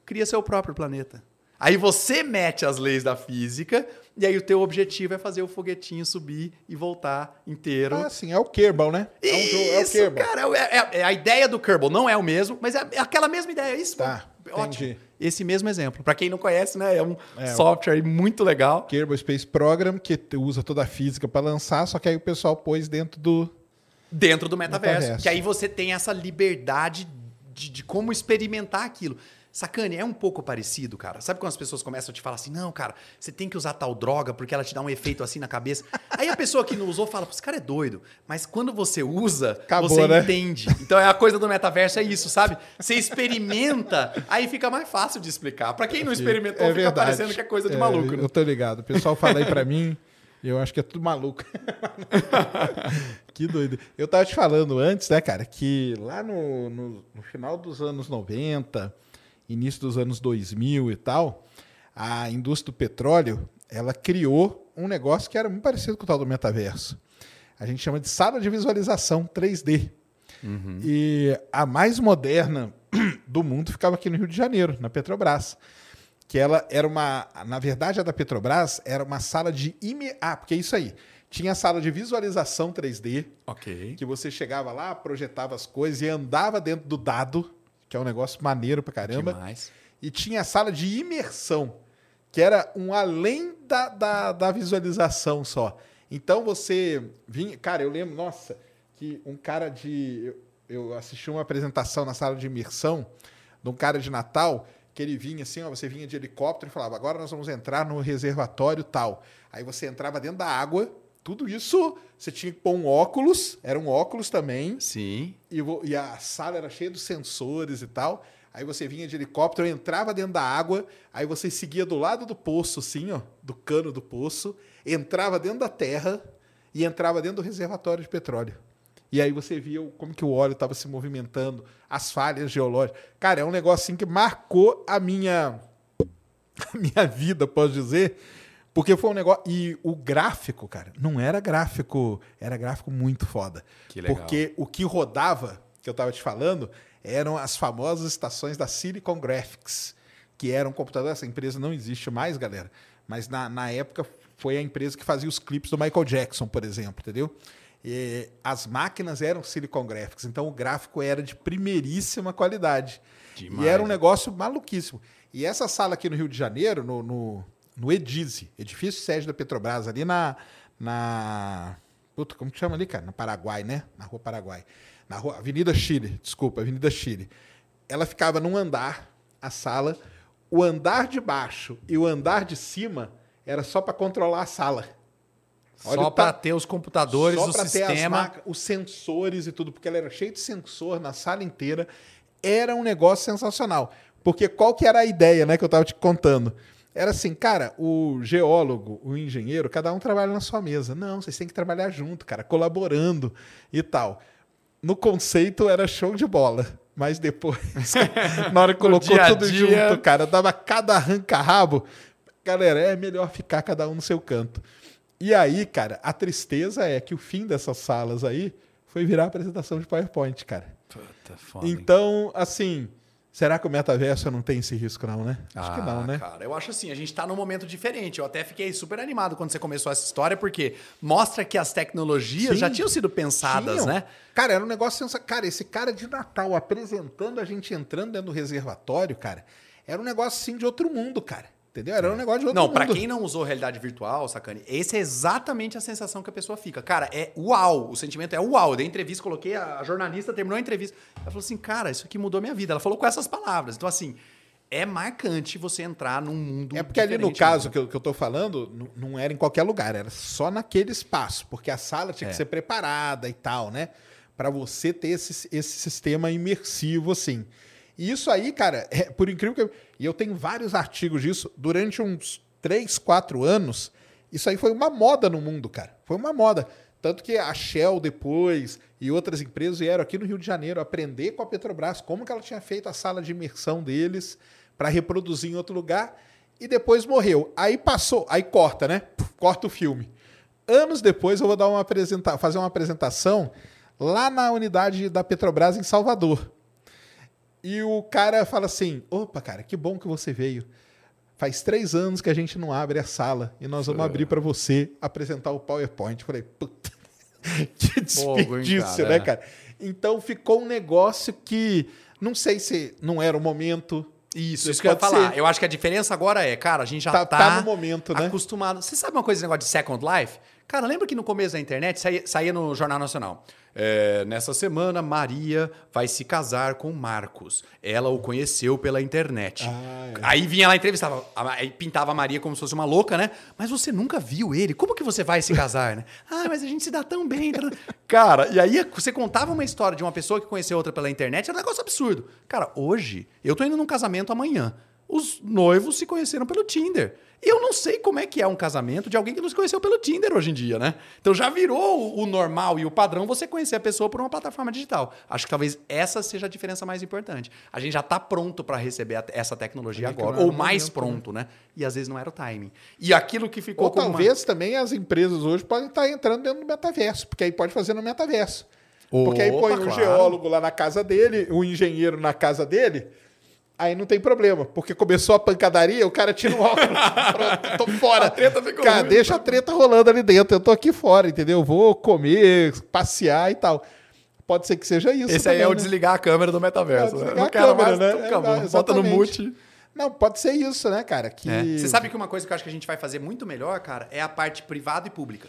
cria seu próprio planeta. Aí você mete as leis da física e aí o teu objetivo é fazer o foguetinho subir e voltar inteiro. Ah, sim, é o Kerbal, né? É, um jogo, é o Isso, Kerbal. cara, é, é- é a ideia do Kerbal. Não é o mesmo, mas é, é aquela mesma ideia. É isso, Tá, ótimo. entendi. Esse mesmo exemplo. Pra quem não conhece, né? É um É, software muito legal. Kerbal Space Program, que usa toda a física para lançar, só que aí o pessoal pôs dentro do. dentro do metaverso. Metaverso. Que aí você tem essa liberdade de, de como experimentar aquilo. Sacane, é um pouco parecido, cara. Sabe quando as pessoas começam a te falar assim, não, cara, você tem que usar tal droga porque ela te dá um efeito assim na cabeça. Aí a pessoa que não usou fala, "Pô, esse cara é doido. Mas quando você usa, Acabou, você né? entende. Então é a coisa do metaverso, é isso, sabe? Você experimenta, aí fica mais fácil de explicar. Pra quem não experimentou, é fica verdade. parecendo que é coisa de maluco. né? Eu tô ligado. O pessoal fala aí pra mim, eu acho que é tudo maluco. que doido. Eu tava te falando antes, né, cara, que lá no, no, no final dos anos 90, início dos anos 2000 e tal, a indústria do petróleo, ela criou um negócio que era muito parecido com o tal do metaverso. A gente chama de sala de visualização 3D. E a mais moderna do mundo ficava aqui no Rio de Janeiro, na Petrobras. Que ela era uma. Na verdade, a da Petrobras era uma sala de. Ime... Ah, porque é isso aí. Tinha a sala de visualização 3D, Ok. que você chegava lá, projetava as coisas e andava dentro do dado, que é um negócio maneiro pra caramba. Demais. E tinha a sala de imersão, que era um além da, da, da visualização só. Então você vinha. Cara, eu lembro, nossa, que um cara de. Eu, eu assisti uma apresentação na sala de imersão de um cara de Natal que ele vinha assim, ó, você vinha de helicóptero e falava, agora nós vamos entrar no reservatório tal. Aí você entrava dentro da água, tudo isso você tinha que pôr um óculos, era um óculos também, Sim. e, e a sala era cheia de sensores e tal. Aí você vinha de helicóptero, entrava dentro da água, aí você seguia do lado do poço, assim, ó, do cano do poço, entrava dentro da terra e entrava dentro do reservatório de petróleo. E aí você via como que o óleo estava se movimentando, as falhas geológicas. Cara, é um negócio assim que marcou a minha a minha vida, posso dizer, porque foi um negócio e o gráfico, cara, não era gráfico, era gráfico muito foda. Que legal. Porque o que rodava, que eu tava te falando, eram as famosas estações da Silicon Graphics, que eram computadores. Essa empresa não existe mais, galera, mas na, na época foi a empresa que fazia os clipes do Michael Jackson, por exemplo, entendeu? As máquinas eram Silicon Graphics, então o gráfico era de primeiríssima qualidade. Demais. E era um negócio maluquíssimo. E essa sala aqui no Rio de Janeiro, no, no, no edifício sede da Petrobras, ali na. na puta, como que chama ali, cara? Na Paraguai, né? Na Rua Paraguai. Na rua, Avenida Chile, desculpa, Avenida Chile. Ela ficava num andar, a sala. O andar de baixo e o andar de cima era só para controlar a sala. Olha Só para ter os computadores, só o pra ter as sistema. maca- os sensores e tudo, porque ela era cheia de sensor na sala inteira. Era um negócio sensacional. Porque qual que era a ideia, né, que eu tava te contando? Era assim, cara, o geólogo, o engenheiro, cada um trabalha na sua mesa. Não, vocês têm que trabalhar junto, cara, colaborando e tal. No conceito era show de bola. Mas depois, na hora que colocou dia tudo dia- junto, cara, dava cada arranca-rabo. Galera, é melhor ficar cada um no seu canto. E aí, cara, a tristeza é que o fim dessas salas aí foi virar apresentação de PowerPoint, cara. Puta, foda, hein? Então, assim, será que o metaverso não tem esse risco, não, né? Acho que Ah, não, né? Cara, eu acho assim, a gente tá num momento diferente. Eu até fiquei super animado quando você começou essa história, porque mostra que as tecnologias Sim. já tinham sido pensadas, Tinham. né? Cara, era um negócio sensa... Cara, esse cara de Natal apresentando a gente entrando dentro do reservatório, cara, era um negócio assim de outro mundo, cara. Entendeu? Era um negócio de outro Não, pra quem não usou realidade virtual, sacane, esse é exatamente a sensação que a pessoa fica. Cara, é uau, o sentimento é uau. Eu dei entrevista, coloquei, a jornalista terminou a entrevista. Ela falou assim, cara, isso aqui mudou minha vida. Ela falou com essas palavras. Então, assim, é marcante você entrar num mundo É porque ali no diferente caso que eu, que eu tô falando, n- não era em qualquer lugar, era só naquele espaço, porque a sala tinha É. que ser preparada e tal, né? Pra você ter esse, esse sistema imersivo, assim. E isso aí, cara, é, por incrível que eu. E eu tenho vários artigos disso, durante uns 3, 4 anos, isso aí foi uma moda no mundo, cara. Foi uma moda. Tanto que a Shell depois e outras empresas vieram aqui no Rio de Janeiro aprender com a Petrobras como que ela tinha feito a sala de imersão deles para reproduzir em outro lugar e depois morreu. Aí passou, aí corta, né? Puf, Corta o filme. Anos depois eu vou dar uma apresenta fazer uma apresentação lá na unidade da Petrobras em Salvador. E o cara fala assim: opa, cara, que bom que você veio. Faz três anos que a gente não abre a sala e nós vamos abrir para você apresentar o PowerPoint. Eu falei, puta, que desperdício, cara? né, cara? Então ficou um negócio que não sei se não era o momento. Isso, isso que eu ia falar. ser. Eu acho que a diferença agora é, cara, a gente já Tá- tá, tá no momento, né? acostumado. Você sabe uma coisa, esse negócio de Second Life? Cara, lembra que no começo da internet saía, saía no Jornal Nacional? É, nessa semana, Maria vai se casar com Marcos. Ela o conheceu pela internet. Ah, é. Aí vinha lá e entrevistava, aí pintava a Maria como se fosse uma louca, né? Mas você nunca viu ele. Como que você vai se casar, né? Ah, mas a gente se dá tão bem. Cara, e aí você contava uma história de uma pessoa que conheceu outra pela internet, era um negócio absurdo. Cara, hoje, eu tô indo num casamento amanhã. Os noivos se conheceram pelo Tinder. E eu não sei como é que é um casamento de alguém que não se conheceu pelo Tinder hoje em dia, né? Então já virou o- normal e o padrão você conhecer a pessoa por uma plataforma digital. Acho que talvez essa seja a diferença mais importante. A gente já tá pronto para receber essa tecnologia É agora, era ou mais momento, pronto, né? E às vezes não era o timing. E aquilo que ficou Ou como uma- talvez também as empresas hoje podem estar entrando dentro do metaverso, porque aí pode fazer no metaverso. porque aí põe o claro. geólogo lá na casa dele, o engenheiro na casa dele, aí não tem problema, porque começou a pancadaria, o cara tira o óculos, pronto, tô fora. A treta ficou cara, ruim. deixa a treta rolando ali dentro, eu tô aqui fora, entendeu? Vou comer, passear e tal. Pode ser que seja isso Esse aí é também, o né? desligar a câmera do É, metaverso. né? desligar Não quero câmera, mais, né? É. Bota no mute. Não, pode ser isso, né, cara? Que... É. Você sabe que uma coisa que eu acho que a gente vai fazer muito melhor, cara, é a parte privada e pública.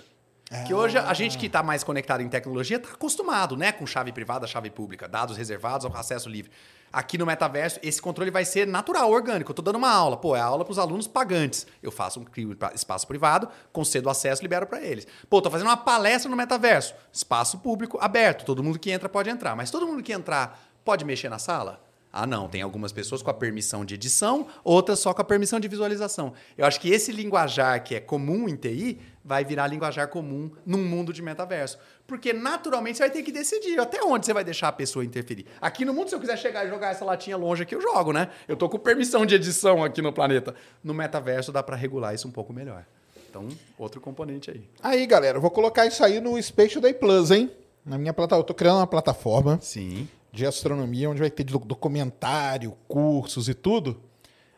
Que hoje a gente que está mais conectado em tecnologia está acostumado, né? Com chave privada, chave pública, dados reservados ao acesso livre. Aqui no metaverso, esse controle vai ser natural, orgânico. Eu tô dando uma aula. Pô, é aula para os alunos pagantes. Eu faço um espaço privado, concedo acesso, libero para eles. Pô, tô fazendo uma palestra no metaverso. Espaço público aberto. Todo mundo que entra pode entrar. Mas todo mundo que entrar pode mexer na sala? Ah, não, tem algumas pessoas com a permissão de edição, outras só com a permissão de visualização. Eu acho que esse linguajar que é comum em TI vai virar linguajar comum num mundo de metaverso. Porque naturalmente você vai ter que decidir até onde você vai deixar a pessoa interferir. Aqui no mundo, se eu quiser chegar e jogar essa latinha longe aqui, eu jogo, né? Eu tô com permissão de edição aqui no planeta. No metaverso dá para regular isso um pouco melhor. Então, outro componente aí. Aí, galera, eu vou colocar isso aí no Space Day Plus, hein? Na minha plataforma. Eu tô criando uma plataforma Sim. De astronomia onde vai ter do- documentário, cursos e tudo.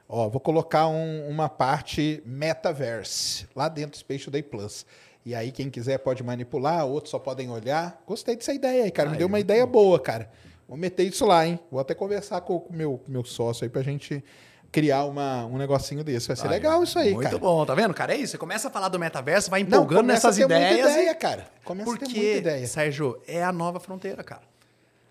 Ó, vou colocar um- uma parte metaverse lá dentro do Space Day Plus. E aí, quem quiser pode manipular, outros só podem olhar. Gostei dessa ideia aí, cara. Me Ah, deu uma muito ideia boa, cara. Vou meter isso lá, hein? Vou até conversar com o meu, meu sócio aí pra gente criar uma, um negocinho desse. Vai ser legal isso aí, Muito cara. bom, tá vendo, cara? É isso. Você começa a falar do metaverso, vai Não, empolgando começa nessas ter muita ideias. ideia, e- cara. Começa a ter Porque, muita ideia. Sérgio, é a nova fronteira, cara.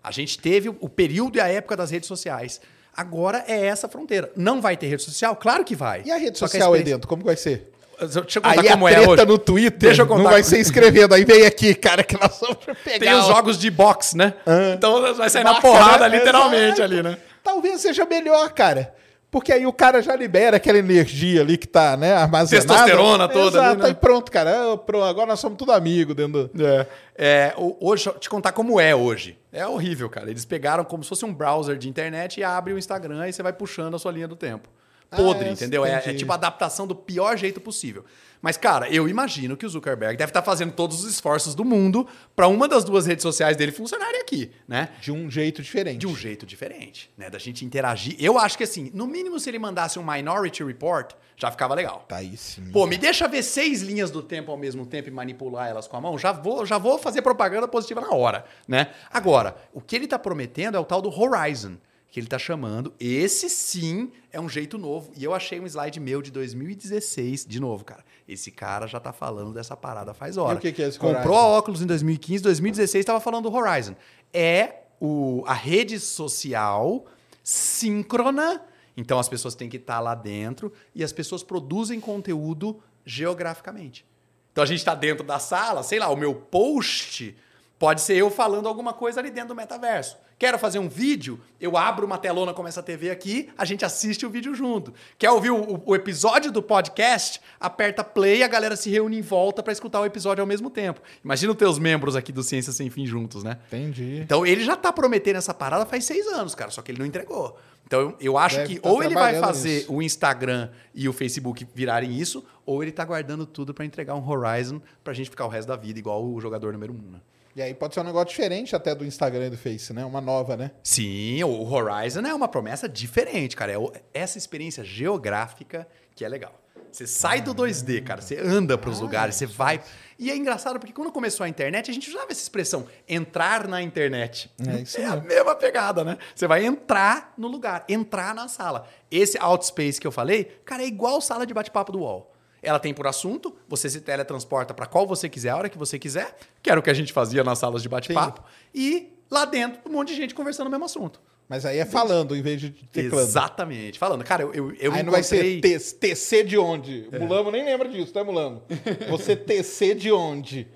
A gente teve o período e a época das redes sociais. Agora é essa fronteira. Não vai ter rede social? Claro que vai. E a rede Só social aí experiência- dentro, como vai ser? Deixa eu contar Aí como a é treta hoje. no Twitter Deixa eu contar não vai ser escrevendo. Aí vem aqui, cara, que nós vamos pegar. Tem os jogos de boxe, né? Então vai sair na porrada, né? literalmente, Exato. ali, né? Talvez seja melhor, cara. Porque aí o cara já libera aquela energia ali que tá, né, armazenada. Testosterona toda Exato, ali, né? aí pronto, cara. Ah, Agora nós somos tudo amigo dentro do... É, é, hoje, deixa eu te contar como é hoje. É horrível, cara. Eles pegaram como se fosse um browser de internet e abrem o Instagram e você vai puxando a sua linha do tempo. Podre, Ah, entendeu? É, é tipo a adaptação do pior jeito possível. Mas, cara, eu imagino que o Zuckerberg deve estar fazendo todos os esforços do mundo para uma das duas redes sociais dele funcionarem aqui, né? De um jeito diferente. De um jeito diferente, né? Da gente interagir. Eu acho que assim, no mínimo se ele mandasse um Minority Report, já ficava legal. Tá aí sim. Pô, me deixa ver seis linhas do tempo ao mesmo tempo e manipular elas com a mão, já vou, já vou fazer propaganda positiva na hora, né? Agora, o que ele tá prometendo é o tal do Horizon, que ele tá chamando. Esse sim é um jeito novo. E eu achei um slide meu de 2016, de novo, cara. Esse cara já tá falando dessa parada faz hora. E o que que é esse Comprou Horizon? a óculos em 2015, 2016 tava falando do Horizon. É o, a rede social síncrona. Então as pessoas têm que estar lá dentro e as pessoas produzem conteúdo geograficamente. Então a gente está dentro da sala, sei lá, o meu post pode ser eu falando alguma coisa ali dentro do metaverso. Quero fazer um vídeo, eu abro uma telona como essa TV aqui, a gente assiste o vídeo junto. Quer ouvir o, o episódio do podcast? Aperta play, a galera se reúne em volta para escutar o episódio ao mesmo tempo. Imagina os teus membros aqui do Ciência Sem Fim juntos, né? Entendi. Então ele já tá prometendo essa parada faz seis anos, cara, só que ele não entregou. Então eu- acho Deve que tá ou ele vai fazer nisso. o Instagram e o Facebook virarem isso, ou ele tá guardando tudo pra entregar um Horizon pra gente ficar o resto da vida igual o jogador número um, né? E aí pode ser um negócio diferente até do Instagram e do Face, né? Uma nova, né? Sim, o Horizon é uma promessa diferente, cara. É essa experiência geográfica que é legal. Você sai do 2D, cara. Você anda para os lugares, você vai. E é engraçado porque quando começou a internet, a gente usava essa expressão, entrar na internet. É isso a mesmo. mesma pegada, né? Você vai entrar no lugar, entrar na sala. Esse Outspace que eu falei, cara, é igual sala de bate-papo do UOL. Ela tem por assunto, você se teletransporta para qual você quiser, a hora que você quiser, que era o que a gente fazia nas salas de bate-papo, e lá dentro um monte de gente conversando o mesmo assunto. Mas aí é falando em vez de teclando. Exatamente. Falando, cara, eu, eu, eu Aí não vai ser encontrei- TC de onde? Mulamo nem lembra disso, tá, Mulamo? Você TC de onde?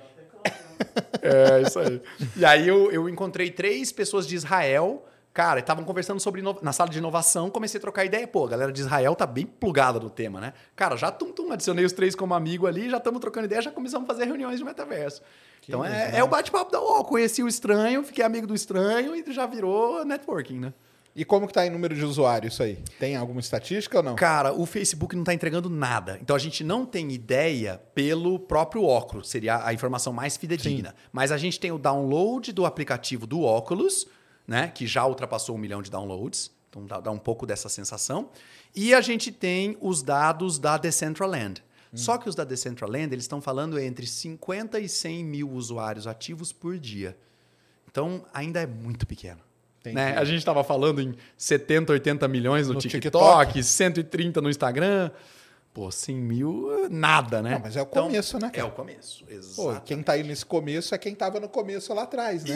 É, isso aí. E aí eu, eu encontrei três pessoas de Israel, cara, estavam conversando sobre na sala de inovação, comecei a trocar ideia. Pô, a galera de Israel tá bem plugada no tema, né? Cara, já tum, tum, adicionei os três como amigo ali, já estamos trocando ideia, já começamos a fazer reuniões de metaverso. então é, é o bate-papo da UOL. Conheci o estranho, fiquei amigo do estranho e já virou networking, né? E como que tá em número de usuários isso aí? Tem alguma estatística ou não? Cara, o Facebook não está entregando nada. Então a gente não tem ideia pelo próprio óculos, seria a informação mais fidedigna. Mas a gente tem o download do aplicativo do óculos, né? Que já ultrapassou um milhão de downloads. Então dá, dá um pouco dessa sensação. E a gente tem os dados da Decentraland. Só que os da Decentraland, eles estão falando entre 50 e 100 mil usuários ativos por dia. Então ainda é muito pequeno. Né? A gente estava falando em 70, 80 milhões no, No TikTok, TikTok. 130 no Instagram. Pô, 100 mil, nada, né? Não, mas é o Então, começo, né, É cara? o começo, Pô, exato. quem tá aí nesse começo é quem tava no começo lá atrás, né?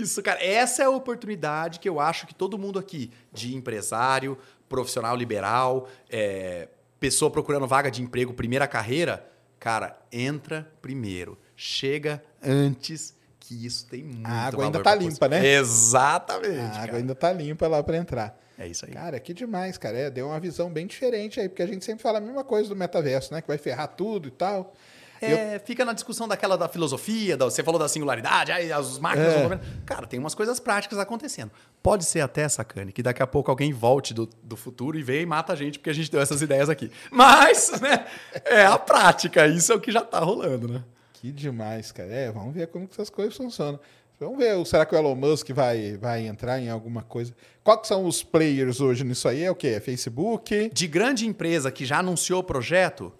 Isso, cara. Essa é a oportunidade que eu acho que todo mundo aqui, de empresário, profissional liberal, é, pessoa procurando vaga de emprego, primeira carreira, cara, entra primeiro. Chega antes que isso tem muito A água ainda tá limpa, né? Exatamente. A água cara. ainda tá limpa lá pra entrar. É isso aí. Cara, que demais, cara. É, deu uma visão bem diferente aí, porque a gente sempre fala a mesma coisa do metaverso, né? Que vai ferrar tudo e tal. É, fica na discussão daquela da filosofia, da- você falou da singularidade, aí as máquinas É. vão. Cara, tem umas coisas práticas acontecendo. Pode ser até, sacane, que daqui a pouco alguém volte do, do futuro e venha e mata a gente porque a gente deu essas ideias aqui. Mas, né, é a prática, isso é o que já tá rolando, né? Que demais, cara. É, vamos ver como que essas coisas funcionam. Vamos ver, será que o Elon Musk vai, vai entrar em alguma coisa? Quais são os players hoje nisso aí? É o quê? É Facebook? De grande empresa que já anunciou o projeto,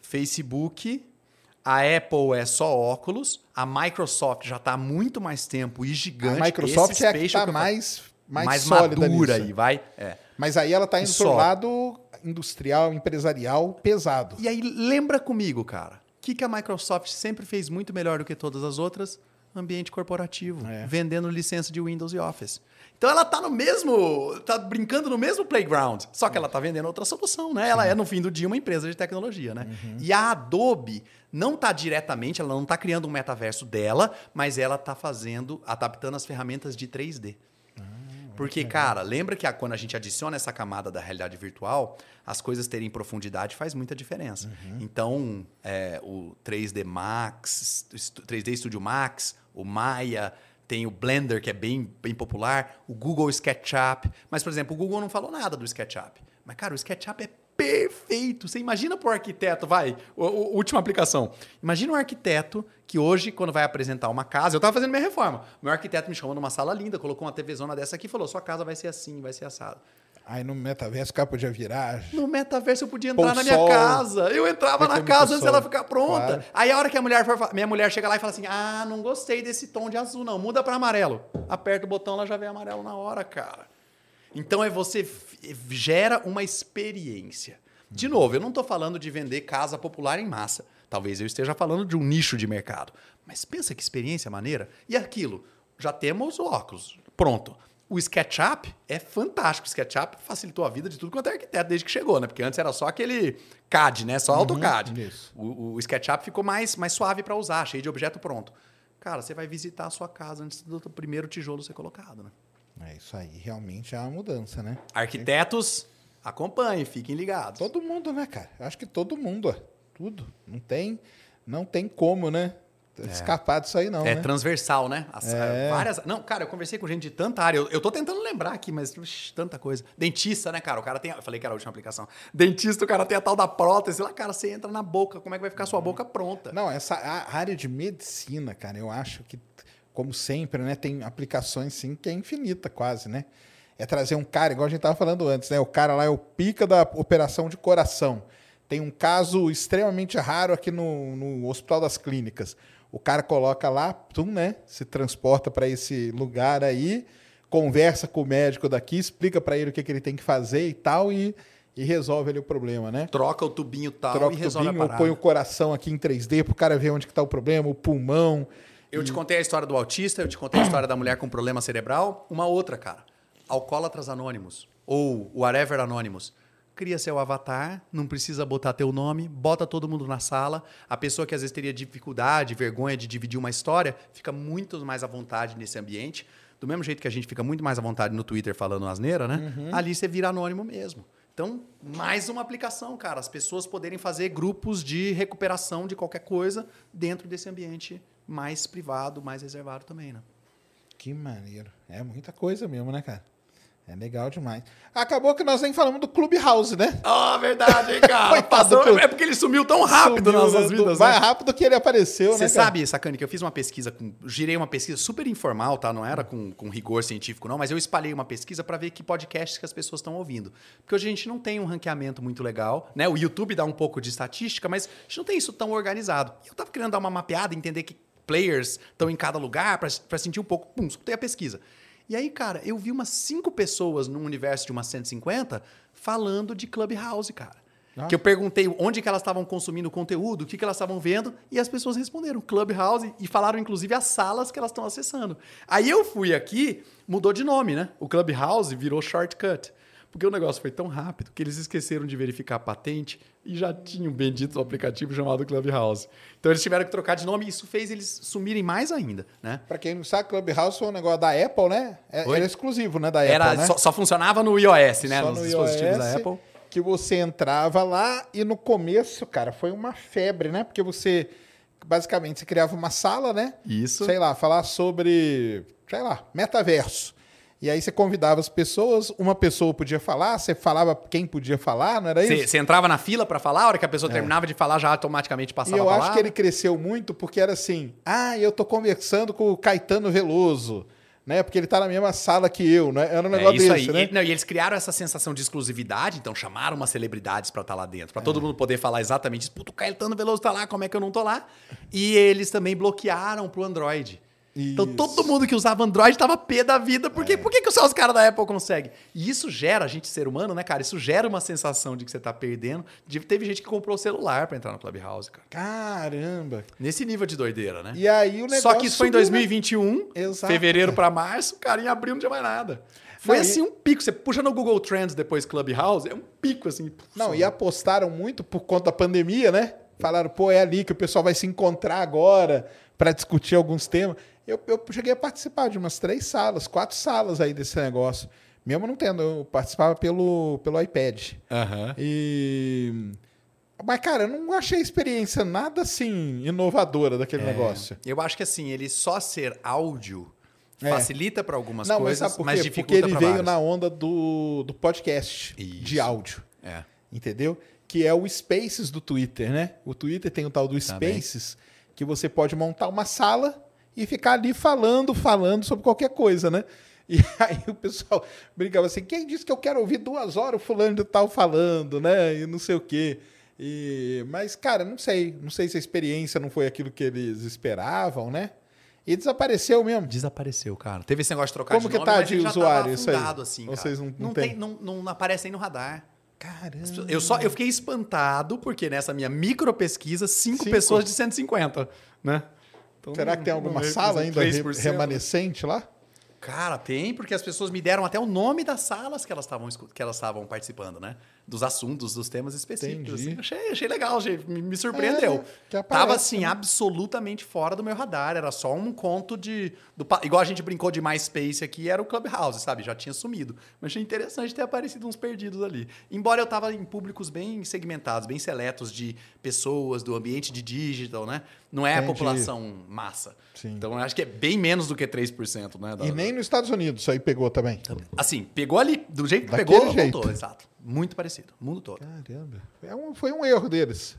Facebook, a Apple é só óculos, a Microsoft já está há muito mais tempo e gigante. A Microsoft Esse é a que está falei- mais, mais, mais sólida madura nisso. aí, vai. É. Mas aí ela tá indo só. lado industrial, empresarial, pesado. E aí, lembra comigo, cara, o que, que a Microsoft sempre fez muito melhor do que todas as outras? Ambiente corporativo, É. vendendo licença de Windows e Office. Então ela tá no mesmo, tá brincando no mesmo playground, só que ela tá vendendo outra solução, né? Ela é no fim do dia uma empresa de tecnologia, né? E a Adobe não tá diretamente, ela não tá criando um metaverso dela, mas ela tá fazendo, adaptando as ferramentas de 3D. Porque, cara, lembra que a- quando a gente adiciona essa camada da realidade virtual, as coisas terem profundidade faz muita diferença. Então, é, o 3D Max, o Stu- 3D Studio Max, o Maya, tem o Blender, que é bem, bem popular, o Google SketchUp. Mas, por exemplo, o Google não falou nada do SketchUp. Mas, cara, o SketchUp é perfeito. Você imagina pro arquiteto, vai, o, o- última aplicação. Imagina um arquiteto que hoje, quando vai apresentar uma casa, eu estava fazendo minha reforma. Meu arquiteto me chamou numa sala linda, colocou uma TVzona dessa aqui e falou: sua casa vai ser assim, vai ser assado. Aí no metaverso o cara podia virar. No metaverso eu podia entrar o na minha sol. casa. Eu entrava na casa antes dela ficar pronta. Claro. Aí a hora que a mulher for, minha mulher chega lá e fala assim: "Ah, não gostei desse tom de azul não, muda para amarelo". Aperta o botão, ela já vê amarelo na hora, cara. Então é você gera uma experiência. De novo, eu não estou falando de vender casa popular em massa. Talvez eu esteja falando de um nicho de mercado. Mas pensa que experiência maneira. E aquilo, já temos o óculos. Pronto. O SketchUp é fantástico. O SketchUp facilitou a vida de tudo quanto é arquiteto desde que chegou, né? Porque antes era só aquele CAD, né? Só AutoCAD. isso. O, o SketchUp ficou mais, mais suave para usar, cheio de objeto pronto. Cara, você vai visitar a sua casa antes do primeiro tijolo ser colocado, né? É isso aí, realmente é uma mudança, né? Arquitetos, acompanhem, fiquem ligados. Todo mundo, né, cara? Acho que todo mundo, ó. tudo. Não tem, não tem como, né? Escapar disso aí, não. É né? transversal, né? As- É. Várias. Não, cara, eu conversei com gente de tanta área. Eu, eu tô tentando lembrar aqui, mas tanta coisa. Dentista, né, cara? O cara tem. Eu falei que era a última aplicação. Dentista, o cara tem a tal da prótese. Lá, cara, você entra na boca. Como é que vai ficar a sua boca pronta? Não, essa área de medicina, cara, eu acho que, como sempre, né, tem aplicações sim que é infinita quase, né? É trazer um cara, igual a gente tava falando antes, né? O cara lá é o pica da operação de coração. Tem um caso extremamente raro aqui no, no Hospital das Clínicas. O cara coloca lá, tum, né? Se transporta para esse lugar aí, conversa com o médico daqui, explica para ele o que, que ele tem que fazer e tal, e, e resolve ali o problema, né? Troca o tubinho tal Troca e o resolve tubinho, a parada. põe o coração aqui em 3D pro cara ver onde que tá o problema, o pulmão. Eu te contei a história do autista, eu te contei a história da mulher com problema cerebral. Uma outra, cara. Alcoólatras Anônimos. Ou Whatever Anônimos. Cria seu avatar, não precisa botar teu nome, bota todo mundo na sala. A pessoa que às vezes teria dificuldade, vergonha de dividir uma história, fica muito mais à vontade nesse ambiente. Do mesmo jeito que a gente fica muito mais à vontade no Twitter falando asneira, né? Ali você vira anônimo mesmo. Então, mais uma aplicação, cara. As pessoas poderem fazer grupos de recuperação de qualquer coisa dentro desse ambiente mais privado, mais reservado também, né? Que maneiro. É muita coisa mesmo, né, cara? É legal demais. Acabou que nós nem falamos do Clubhouse, né? Ah, verdade, hein, cara? Passou- do- é porque ele sumiu tão rápido Sumiu, nas né, nossas vidas, Mais né? rápido que ele apareceu, Você né, cara? sabe, Sacane, que eu fiz uma pesquisa, com, girei uma pesquisa super informal, tá? Não era com, com rigor científico, não, mas eu espalhei uma pesquisa para ver que podcasts que as pessoas estão ouvindo. Porque hoje a gente não tem um ranqueamento muito legal, né? O YouTube dá um pouco de estatística, mas a gente não tem isso tão organizado. E eu tava querendo dar uma mapeada, entender que players estão em cada lugar, para sentir um pouco. Pum, escutei a pesquisa. E aí, cara, eu vi umas cinco pessoas num universo de umas 150 falando de Clubhouse, cara. Ah. Que eu perguntei onde que elas estavam consumindo conteúdo, o que, que elas estavam vendo, e as pessoas responderam Clubhouse e falaram, inclusive, as salas que elas estão acessando. Aí eu fui aqui, mudou de nome, né? O Clubhouse virou Shortcut. Porque o negócio foi tão rápido que eles esqueceram de verificar a patente e já tinham bendito o aplicativo chamado Clubhouse. Então eles tiveram que trocar de nome e isso fez eles sumirem mais ainda, né? Pra quem não sabe, Clubhouse foi um negócio da Apple, né? É-? Era exclusivo, né? Da Era, Apple, né? só, só funcionava no iOS, né? Só Nos no dispositivos iOS, da Apple. Que você entrava lá e no começo, cara, foi uma febre, né? Porque você, basicamente, você criava uma sala, né? Isso. Sei lá, falar sobre, sei lá, metaverso. E aí você convidava as pessoas, uma pessoa podia falar, você falava quem podia falar, não era isso? Você você entrava na fila pra falar, a hora que a pessoa terminava de falar, já automaticamente É. E passava eu a acho que ele cresceu muito porque era assim: ah, eu tô conversando com o Caetano Veloso, né? Porque ele tá na mesma sala que eu, né? Era um É negócio isso desse, aí. né? E, não, e eles criaram essa sensação de exclusividade, então chamaram umas celebridades pra estar lá dentro, pra todo mundo poder falar exatamente isso. Puto, o Caetano Veloso tá lá, como é que eu não tô lá? E eles também bloquearam pro Android. Então todo mundo que usava Android tava pé da vida. Por, quê? Por que, que só os caras da Apple conseguem? E isso gera, a gente ser humano, né, cara? Isso gera uma sensação de que você tá perdendo. De- Teve gente que comprou o celular pra entrar no Clubhouse, cara. Caramba. Nesse nível de doideira, né? E aí o negócio. Só que isso foi em subiu, né? 2021, Exato. fevereiro pra março, cara, em abril não tinha mais nada. Foi Não, assim um pico. Você puxa no Google Trends depois Clubhouse, é um pico assim. Não, e apostaram muito por conta da pandemia, né? Falaram, pô, é ali que o pessoal vai se encontrar agora para discutir alguns temas. Eu, eu cheguei a participar de umas três salas, quatro salas aí desse negócio. Mesmo não tendo, eu participava pelo, pelo iPad. Aham. E. Mas, cara, eu não achei a experiência nada assim inovadora daquele negócio. Eu acho que assim, ele só ser áudio É. facilita pra algumas não, coisas, mas mas quê? Porque dificulta ele veio várias. na onda do, do podcast de Isso. áudio. É. entendeu? Que é o Spaces do Twitter, né? O Twitter tem o tal do Também. Spaces, que você pode montar uma sala e ficar ali falando, falando sobre qualquer coisa, né? E aí o pessoal brincava assim, quem disse que eu quero ouvir duas horas o fulano de tal falando, né? E não sei o quê. E, mas, cara, não sei. Não sei se a experiência não foi aquilo que eles esperavam, né? E desapareceu mesmo. Desapareceu, cara. Teve esse negócio de trocar Como de que nome, tá de usuário isso aí? Assim. Vocês não- não não, tem? tem, não, não aparece nem no radar. Caramba. Eu só eu fiquei espantado porque nessa minha micro pesquisa, cinco, Cinco? pessoas de 150, né? Então, Será que tem alguma sala ainda re- 3%. remanescente lá? Cara, tem, porque as pessoas me deram até o nome das salas que elas estavam que elas estavam participando, né? Dos assuntos, dos temas específicos. Assim. Achei, achei legal, achei, me, me surpreendeu. É, que aparece, Tava assim, né? absolutamente fora do meu radar. Era só um conto de. do igual a gente brincou de MySpace aqui, era o Clubhouse, sabe? Já tinha sumido. Mas achei interessante ter aparecido uns perdidos ali. Embora eu tava em públicos bem segmentados, bem seletos de pessoas, do ambiente de digital, né? Não é a Entendi. população massa. Sim. Então eu acho que é bem menos do que 3%, né? da- E nem nos Estados Unidos isso aí pegou também. Assim, pegou ali, do jeito que Daquele pegou, jeito. voltou, exato. Muito parecido, o mundo todo. Caramba. É um- foi um erro deles.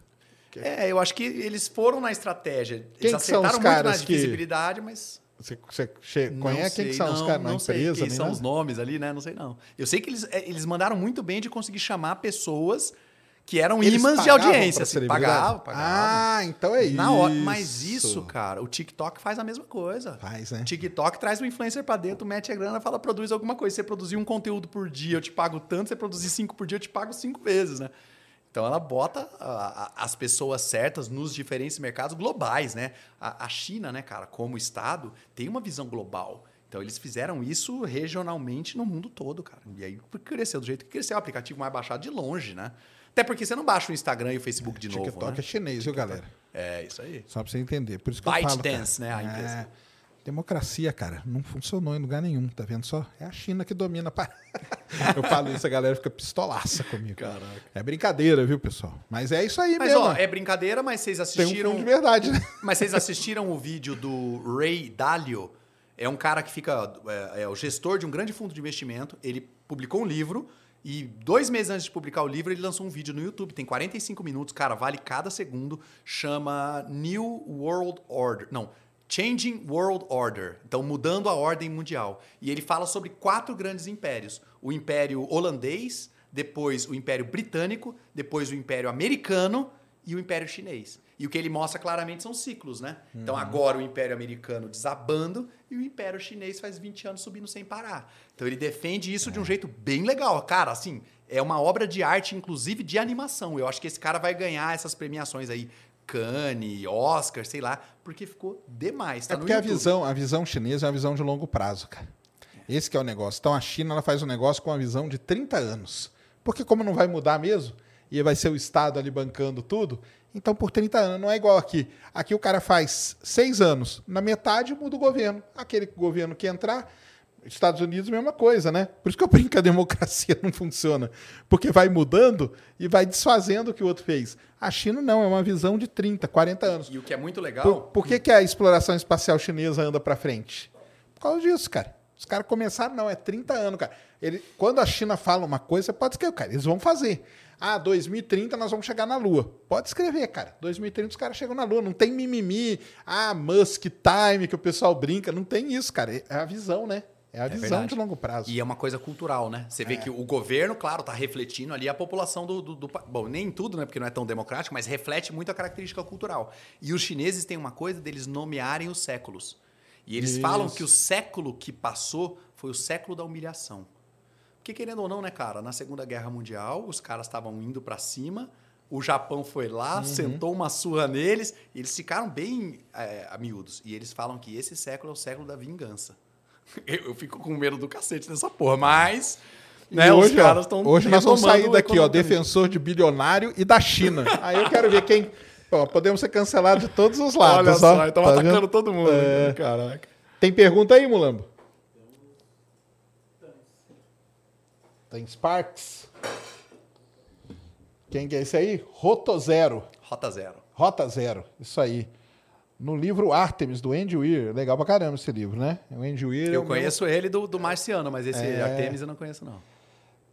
É, eu acho que eles foram na estratégia. Quem eles que são os acertaram muito na caras que- visibilidade, mas. Você, você conhece quem sei, que são os não, caras na não sei empresa? quem nem são nada? os nomes ali, né? Não sei não. Eu sei que eles, é, eles mandaram muito bem de conseguir chamar pessoas que eram Eles imãs de audiência. Assim, celebridade? pagavam, pagavam. Ah, então é isso. Hora. Mas isso, cara, o TikTok faz a mesma coisa. Faz, né? O TikTok traz o influencer pra dentro, mete a grana e fala, produz alguma coisa. Você produzir um conteúdo por dia, eu te pago tanto. Você produzir cinco por dia, eu te pago cinco vezes, né? Então ela bota a- a- as pessoas certas nos diferentes mercados globais, né? A, a China, né, cara, como Estado, tem uma visão global. Então eles fizeram isso regionalmente no mundo todo, cara. E aí cresceu do jeito que cresceu. O aplicativo mais baixado de longe, né? Até porque você não baixa o Instagram e o Facebook de novo, TikTok né? é chinês, viu, galera? É, isso aí. Só pra você entender. Por isso que eu falo, ByteDance, cara. né, a empresa. É, democracia, cara, não funcionou em lugar nenhum, tá vendo só? É a China que domina. a eu falo isso, a galera fica pistolaça comigo. Caraca. É brincadeira, viu, pessoal? Mas é isso aí Mas, mesmo. ó, é brincadeira, mas vocês Tem um assistiram. de verdade, né? Mas vocês assistiram o vídeo do Ray Dalio? É um cara que fica. É, é o gestor de um grande fundo de investimento. Ele publicou um livro e dois meses antes de publicar o livro, ele lançou um vídeo no YouTube. Tem 45 minutos, cara, vale cada segundo. Chama New World Order. Não. Changing World Order. Então, mudando a ordem mundial. E ele fala sobre quatro grandes impérios: o Império Holandês, depois o Império Britânico, depois o Império Americano e o Império Chinês. E o que ele mostra claramente são ciclos, né? Então agora o Império Americano desabando e o Império Chinês faz 20 anos subindo sem parar. Então ele defende isso de um jeito bem legal. Cara, assim, é uma obra de arte, inclusive de animação. Eu acho que esse cara vai ganhar essas premiações aí. Cannes, Oscar, sei lá, porque ficou demais. Tá É porque a visão, a visão chinesa é uma visão de longo prazo, cara. Esse que é o negócio. Então a China ela faz um negócio com uma visão de 30 anos. Porque como não vai mudar mesmo, e vai ser o Estado ali bancando tudo, então por 30 anos não é igual aqui. Aqui o cara faz seis anos, na metade muda o governo. Aquele governo que entrar, Estados Unidos, mesma coisa, né? Por isso que eu brinco que a democracia não funciona. Porque vai mudando e vai desfazendo o que o outro fez. A China não, é uma visão de 30, 40 anos. E o que é muito legal. Por, por que, que a exploração espacial chinesa anda para frente? Por causa disso, cara. Os caras começaram, não, é 30 anos, cara. Ele, quando a China fala uma coisa, pode escrever, cara, eles vão fazer. Ah, 2030 nós vamos chegar na Lua. Pode escrever, cara. 2030 os caras chegam na Lua. Não tem mimimi. Ah, Musk time, que o pessoal brinca. Não tem isso, cara. É a visão, né? É a É visão verdade. de longo prazo. E é uma coisa cultural, né? Você vê É. que o governo, claro, tá refletindo ali a população do, do, do Bom, nem tudo, né? Porque não é tão democrático, mas reflete muito a característica cultural. E os chineses têm uma coisa deles nomearem os séculos. E eles Isso. falam que o século que passou foi o século da humilhação. Porque, querendo ou não, né, cara? Na Segunda Guerra Mundial, os caras estavam indo pra cima, o Japão foi lá, sentou uma surra neles, e eles ficaram bem é, a miúdos. E eles falam que esse século é o século da vingança. Eu, eu fico com medo do cacete dessa porra, mas. Né, hoje, os caras estão hoje nós vamos sair daqui, ó, defensor de bilionário e da China. Aí eu quero ver quem. Ó, podemos ser cancelados de todos os lados. Olha só, estão Tá atacando vendo? todo mundo. É. Caraca. Tem pergunta aí, Mulambo? Tem Sparks? Quem que é esse aí? Roto Zero. Rota zero. Rota Zero. Isso aí. No livro Artemis, do Andy Weir. Legal pra caramba esse livro, né? O Andy Weir. é Eu meu- conheço ele do, do Marciano, mas esse É. Artemis eu não conheço, não.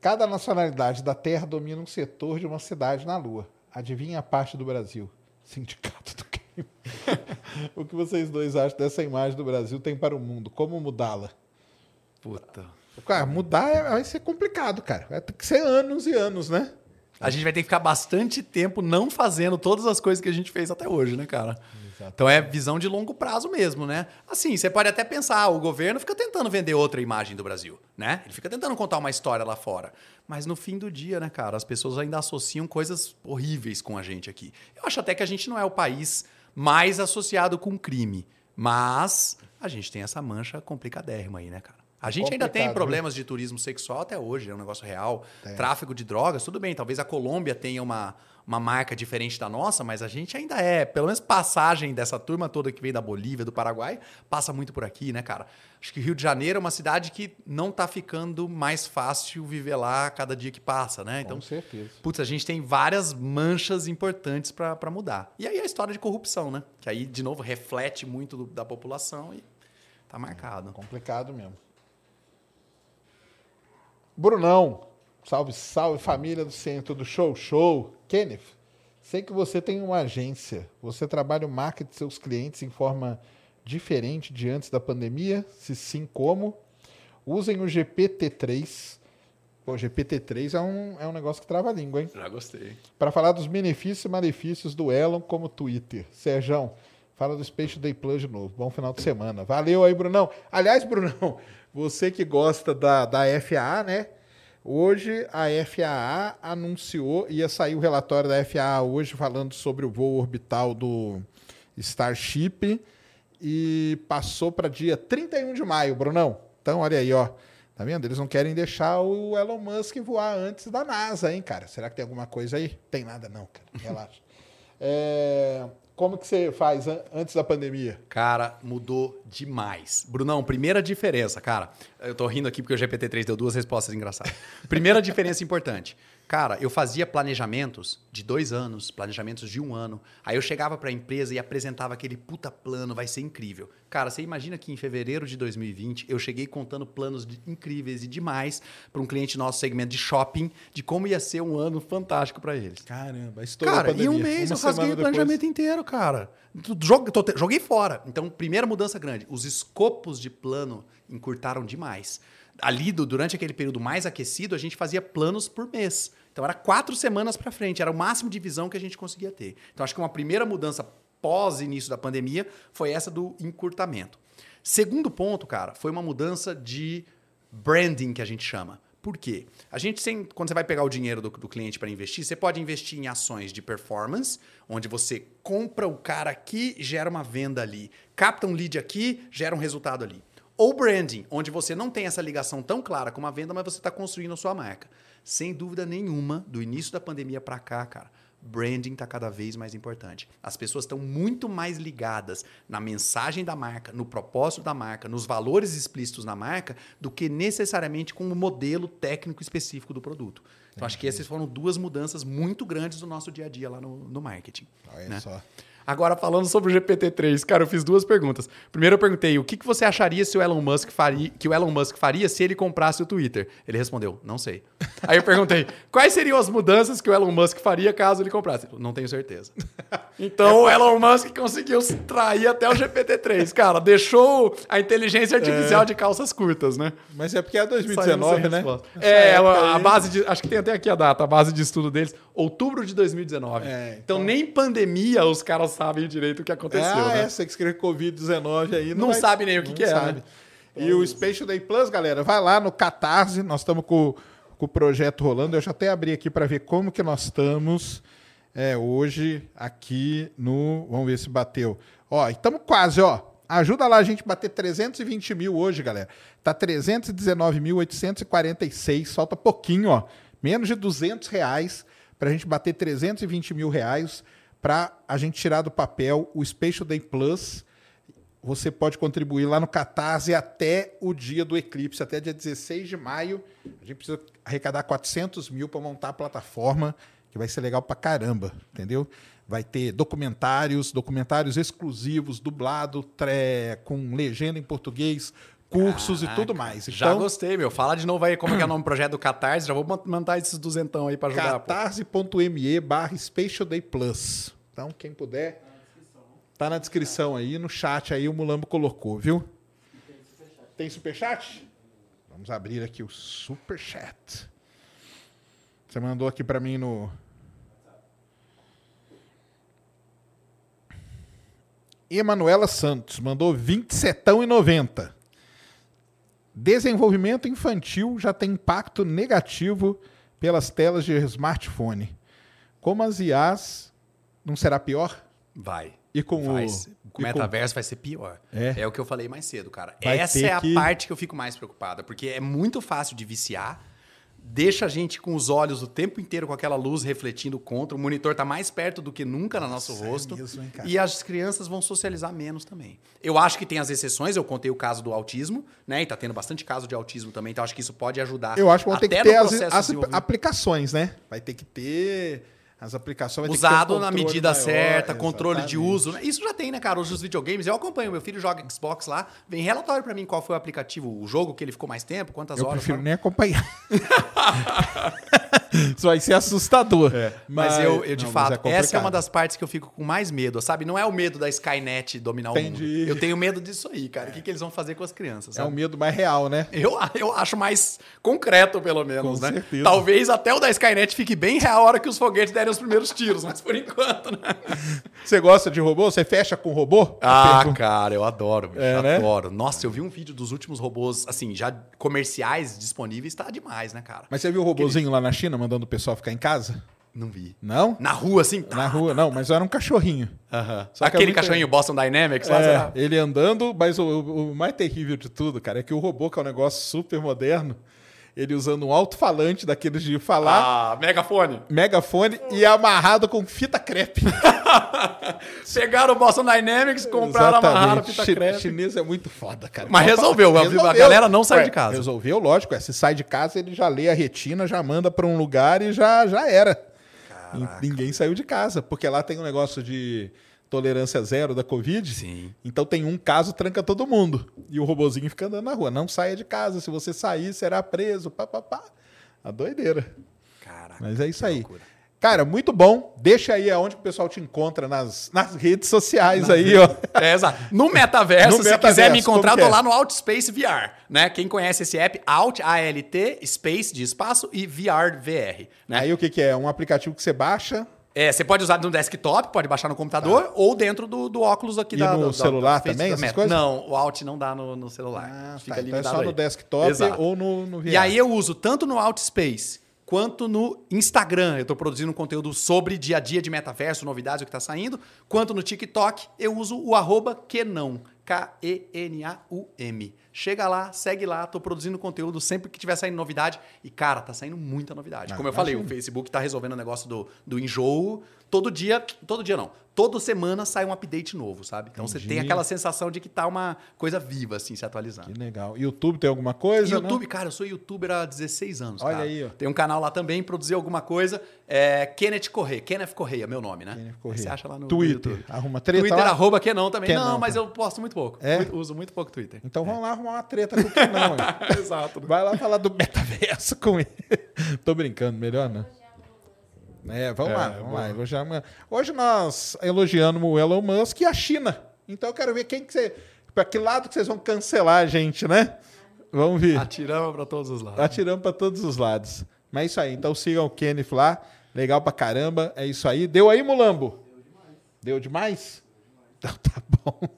Cada nacionalidade da Terra domina um setor de uma cidade na Lua. Adivinha a parte do Brasil? Sindicato do crime. o que vocês dois acham dessa imagem do Brasil tem para o mundo? Como mudá-la? Puta. Cara, mudar é- vai ser complicado, cara. Vai ter que ser anos e anos, né? A gente vai ter que ficar bastante tempo não fazendo todas as coisas que a gente fez até hoje, né, cara? Então é visão de longo prazo mesmo, né? Assim, você pode até pensar, ah, o governo fica tentando vender outra imagem do Brasil, né? Ele fica tentando contar uma história lá fora. Mas no fim do dia, né, cara, as pessoas ainda associam coisas horríveis com a gente aqui. Eu acho até que a gente não é o país mais associado com crime, mas a gente tem essa mancha complicadérrima aí, né, cara? A gente ainda tem Complicado, problemas de turismo sexual até hoje, é um negócio real. Tráfico de drogas, tudo bem. Talvez a Colômbia tenha uma, uma marca diferente da nossa, mas a gente ainda é, pelo menos passagem dessa turma toda que veio da Bolívia, do Paraguai, passa muito por aqui, né, cara? Acho que Rio de Janeiro é uma cidade que não tá ficando mais fácil viver lá a cada dia que passa, né? Então, Com certeza. Putz, a gente tem várias manchas importantes para mudar. E aí a história de corrupção, né? Que aí, de novo, reflete muito do- da população e tá marcado. Complicado mesmo. Brunão, salve, salve família do centro do Show Show. Kenneth, sei que você tem uma agência. Você trabalha o marketing de seus clientes em forma diferente de antes da pandemia? Se sim, como? Usem o GPT-3. Pô, GPT-3 é um, é um negócio que trava a língua, hein? Já gostei. Para falar dos benefícios e malefícios do Elon como Twitter. Serjão, fala do Space Day Plus de novo. Bom final de semana. Valeu aí, Brunão. Aliás, Brunão, você que gosta da, da FAA, né? Hoje a FAA anunciou, ia sair o relatório da FAA hoje falando sobre o voo orbital do Starship e passou para dia 31 de maio, Brunão. Então, olha aí, ó. Tá vendo? Eles não querem deixar o Elon Musk voar antes da NASA, hein, cara? Será que tem alguma coisa aí? Tem nada, não, cara. Relaxa. É, Como que você faz an- antes da pandemia? Cara, mudou demais. Brunão, primeira diferença, cara. Eu tô rindo aqui porque o GPT-3 deu duas respostas engraçadas. Primeira diferença importante. Cara, eu fazia planejamentos de dois anos, planejamentos de um ano. Aí eu chegava pra empresa e apresentava aquele puta plano, vai ser incrível. Cara, você imagina que em fevereiro de 2020 eu cheguei contando planos de- incríveis e demais para um cliente nosso segmento de shopping, de como ia ser um ano fantástico pra eles. Caramba, estourou Cara, a em um mês Uma eu rasguei o depois. planejamento inteiro, cara. Joguei fora. Então, primeira mudança grande. Os escopos de plano encurtaram demais. Ali, durante aquele período mais aquecido, a gente fazia planos por mês. Então, era quatro semanas para frente. Era o máximo de visão que a gente conseguia ter. Então, acho que uma primeira mudança pós-início da pandemia foi essa do encurtamento. Segundo ponto, cara, foi uma mudança de branding que a gente chama. Por quê? A gente sem, quando você vai pegar o dinheiro do, do cliente para investir, você pode investir em ações de performance, onde você compra o cara aqui, gera uma venda ali, capta um lead aqui, gera um resultado ali. Ou branding, onde você não tem essa ligação tão clara com uma venda, mas você está construindo a sua marca. Sem dúvida nenhuma, do início da pandemia para cá, cara, branding está cada vez mais importante. As pessoas estão muito mais ligadas na mensagem da marca, no propósito da marca, nos valores explícitos na marca, do que necessariamente com o modelo técnico específico do produto. Então, acho que essas foram duas mudanças muito grandes do nosso dia a dia lá no, no marketing. Olha né? só. Agora, falando sobre o GPT-3, cara, eu fiz duas perguntas. Primeiro, eu perguntei o que, que você acharia se o Elon Musk faria, que o Elon Musk faria se ele comprasse o Twitter. Ele respondeu, não sei. Aí eu perguntei, quais seriam as mudanças que o Elon Musk faria caso ele comprasse? Não tenho certeza. Então, o Elon Musk conseguiu trair até o GPT-3, cara. Deixou a inteligência artificial de calças curtas, né? Mas é porque é Saiu 2019, sem né? É, a, a base de. Acho que tem até aqui a data, a base de estudo deles, outubro de 2019. É, então, nem pandemia os caras sabem direito o que aconteceu. ah, né? é, você que escreveu Covid-19 aí. Não vai- sabe nem o que não que é, sabe. né? E o Special Day Plus, galera, vai lá no Catarse, nós estamos com, com o projeto rolando. Eu já até abri aqui para ver como que nós estamos é, hoje aqui no... Vamos ver se bateu. Ó, estamos quase, ó. Ajuda lá a gente bater 320 mil hoje, galera. Tá 319.846, falta pouquinho, ó. Menos de 200 reais para a gente bater 320 mil reais para a gente tirar do papel o Special Day Plus. Você pode contribuir lá no Catarse até o dia do eclipse, até dia 16 de maio. A gente precisa arrecadar 400 mil para montar a plataforma, que vai ser legal pra caramba, entendeu? Vai ter documentários, documentários exclusivos, dublado, com legenda em português, cursos e tudo mais. Já gostei, meu. Fala de novo aí como é que é o nome do projeto do Catarse. Já vou man- mandar esses duzentão aí pra ajudar. catarse.me barra Special Day Plus. Então, quem puder, tá na descrição aí, no chat aí o Mulambo colocou, viu? Tem superchat? Vamos abrir aqui o superchat. Você mandou aqui pra mim no... Emanuela Santos mandou 27,90. Desenvolvimento infantil já tem impacto negativo pelas telas de smartphone. Como as IAs, não será pior? Vai. E com vai o- com o com- metaverso vai ser pior. É. É. o que eu falei mais cedo, cara. Vai Essa é a que- parte que eu fico mais preocupada, porque é muito fácil de viciar. Deixa a gente com os olhos o tempo inteiro com aquela luz refletindo contra. O monitor tá mais perto do que nunca no nosso Nossa, é rosto. mesmo, hein, e as crianças vão socializar menos também. Eu acho que tem as exceções. Eu contei o caso do autismo, né? E tá tendo bastante caso de autismo também. Então acho que isso pode ajudar. Eu acho que vão ter até que ter no as, as aplicações, né? Vai ter que ter as aplicações. um Usado na medida maior, certa, controle de uso. né? Isso já tem, né, cara? Hoje os videogames, eu acompanho, meu filho joga Xbox lá, vem relatório pra mim qual foi o aplicativo, o jogo que ele ficou mais tempo, quantas Eu horas. prefiro tal. nem acompanhar. Isso vai ser assustador. É, Mas, eu, eu, de não, mas fato, essa é uma das partes que eu fico com mais medo, sabe? Não é o medo da Skynet dominar o Entendi. mundo. Eu tenho medo disso aí, cara. O que, que eles vão fazer com as crianças? É um sabe? medo mais real, né? Eu, eu acho mais concreto, pelo menos, Com né? certeza. Talvez até o da Skynet fique bem real a hora que os foguetes derem os primeiros tiros, mas por enquanto, né? Você gosta de robô? Você fecha com robô? Ah, Pergunta. cara, eu adoro, bicho, É, né? adoro. Nossa, eu vi um vídeo dos últimos robôs, assim, já comerciais disponíveis, tá demais, né, cara? Mas você viu o robozinho lá na China mandando o pessoal ficar em casa? Não vi. Não? Na rua, assim? Na rua, não, mas era um cachorrinho. Que é Aquele muito- cachorrinho Boston Dynamics lá, É, será? ele andando, mas o- o mais terrível de tudo, cara, é que o robô, que é um negócio super moderno, ele usando um alto-falante daqueles de falar, Ah, megafone. megafone e amarrado com fita crepe. Pegaram o Boston Dynamics, compraram, amarraram a fita crepe. chinês é muito foda, cara. Mas resolveu, a galera não sai de casa. Resolveu, lógico. é, se sai de casa, ele já lê a retina, já manda pra um lugar e já, já era. E Ninguém saiu de casa, porque lá tem um negócio de tolerância zero da Covid. Sim. Então tem um caso, tranca todo mundo. E o robozinho fica andando na rua. Não saia de casa. Se você sair, será preso. Pá, pá, pá. A doideira. Caraca. Mas é isso aí. loucura. Cara, muito bom. Deixa aí aonde o pessoal te encontra nas, nas redes sociais aí, ó. É, exato. No metaverso, No se metaverso, quiser me encontrar, tô é? lá no Outspace VR, né? Quem conhece esse app, Alt, A-L-T, Space de espaço e VR, VR, né? Aí o que, que é? Um aplicativo que você baixa É, você pode usar no desktop, pode baixar no computador, ou dentro do, do óculos aqui Tá. E da no da- celular também, da essas Meta. coisas? Não, o Alt não dá no, no celular. Ah, Fica tá. Então é limitado só aí. no desktop Exato. ou no, no VR. E aí eu uso tanto no Outspace quanto no Instagram. Eu tô produzindo um conteúdo sobre dia a dia de metaverso, novidades, o que tá saindo. Quanto no TikTok, eu uso o arroba que não. K-E-N-A-U-M. Chega lá, segue lá, tô produzindo conteúdo sempre que tiver saindo novidade. E, cara, tá saindo muita novidade. Ah, Como eu falei, o. Facebook tá resolvendo o negócio do, do enjoo. Todo dia, todo dia não, toda semana sai um update novo, sabe? Então você Entendi. tem aquela sensação de que tá uma coisa viva, assim, se atualizando. Que legal. YouTube tem alguma coisa? YouTube, Não? cara, eu sou youtuber há 16 anos. Olha cara. aí, ó. Tem um canal lá também, produzi alguma coisa. É Kenneth Correia. Kenneth Correia, meu nome, né? Kenneth Correia. Você acha lá no Twitter. YouTube. Arruma treta Twitter, lá? arroba Kenon também. Kenon, não, mas eu posto muito pouco. É? Muito- uso muito pouco Twitter. Então vamos lá arrumar uma treta com o hein? Exato. Vai lá falar do metaverso com ele. Tô brincando, melhor não. É, vamos É, lá, vamos boa. lá. Elogiar... Hoje nós elogiamos o Elon Musk e a China. Então eu quero ver quem que você. Pra que lado que vocês vão cancelar a gente, né? Vamos ver. Atiramos pra todos os lados. Atirando pra todos os lados. Mas é isso aí. Então sigam o Kenneth lá. Legal pra caramba. É isso aí. Deu aí, Mulambo? Deu demais? Então tá bom.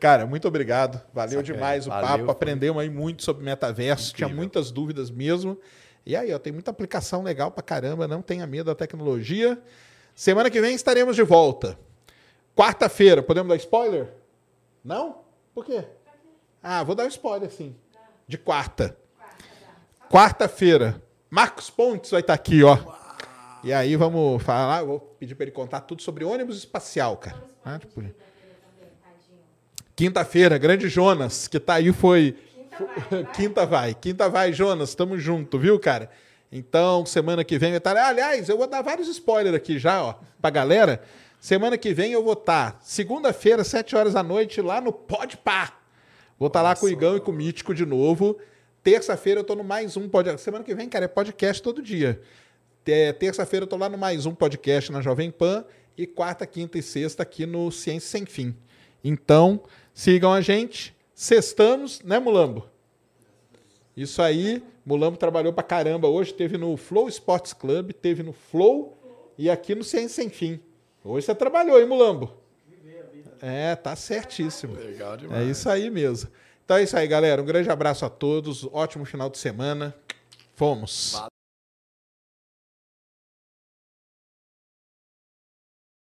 Cara, muito obrigado. Valeu Saquei. demais o Valeu, papo. foi. Aprendemos aí muito sobre metaverso. Tinha Incrível. muitas dúvidas mesmo. E aí, ó, tem muita aplicação legal pra caramba. Não tenha medo da tecnologia. Semana que vem estaremos de volta. Quarta-feira, podemos dar spoiler? Não? Por quê? Ah, vou dar um spoiler sim. De quarta. Quarta-feira. Marcos Pontes vai estar aqui, ó. E aí vamos falar, eu vou pedir para ele contar tudo sobre ônibus espacial, cara. Ah, tipo, Quinta-feira, grande Jonas, que tá aí foi Quinta vai, quinta vai, Jonas, tamo junto, viu, cara? Então, semana que vem vai estar. Aliás, eu vou dar vários spoilers aqui já, ó, pra galera. Semana que vem eu vou estar, segunda-feira, sete horas da noite, lá no Pode Pá. Vou estar lá com o Igão e com o Mítico de novo. Terça-feira eu tô no mais um podcast. Semana que vem, cara, é podcast todo dia. É, Terça-feira eu tô lá no mais um podcast na Jovem Pan. E quarta, quinta e sexta aqui no Ciência Sem Fim. Então, sigam a gente. Sextamos, né, Mulambo? Isso aí. Mulambo trabalhou pra caramba hoje. Teve no Flow Sports Club, teve no Flow e aqui no Ciência Sem Fim. Hoje você trabalhou, hein, Mulambo? É, tá certíssimo. Legal É demais. isso aí mesmo. Então é isso aí, galera. Um grande abraço a todos. Ótimo final de semana. Fomos.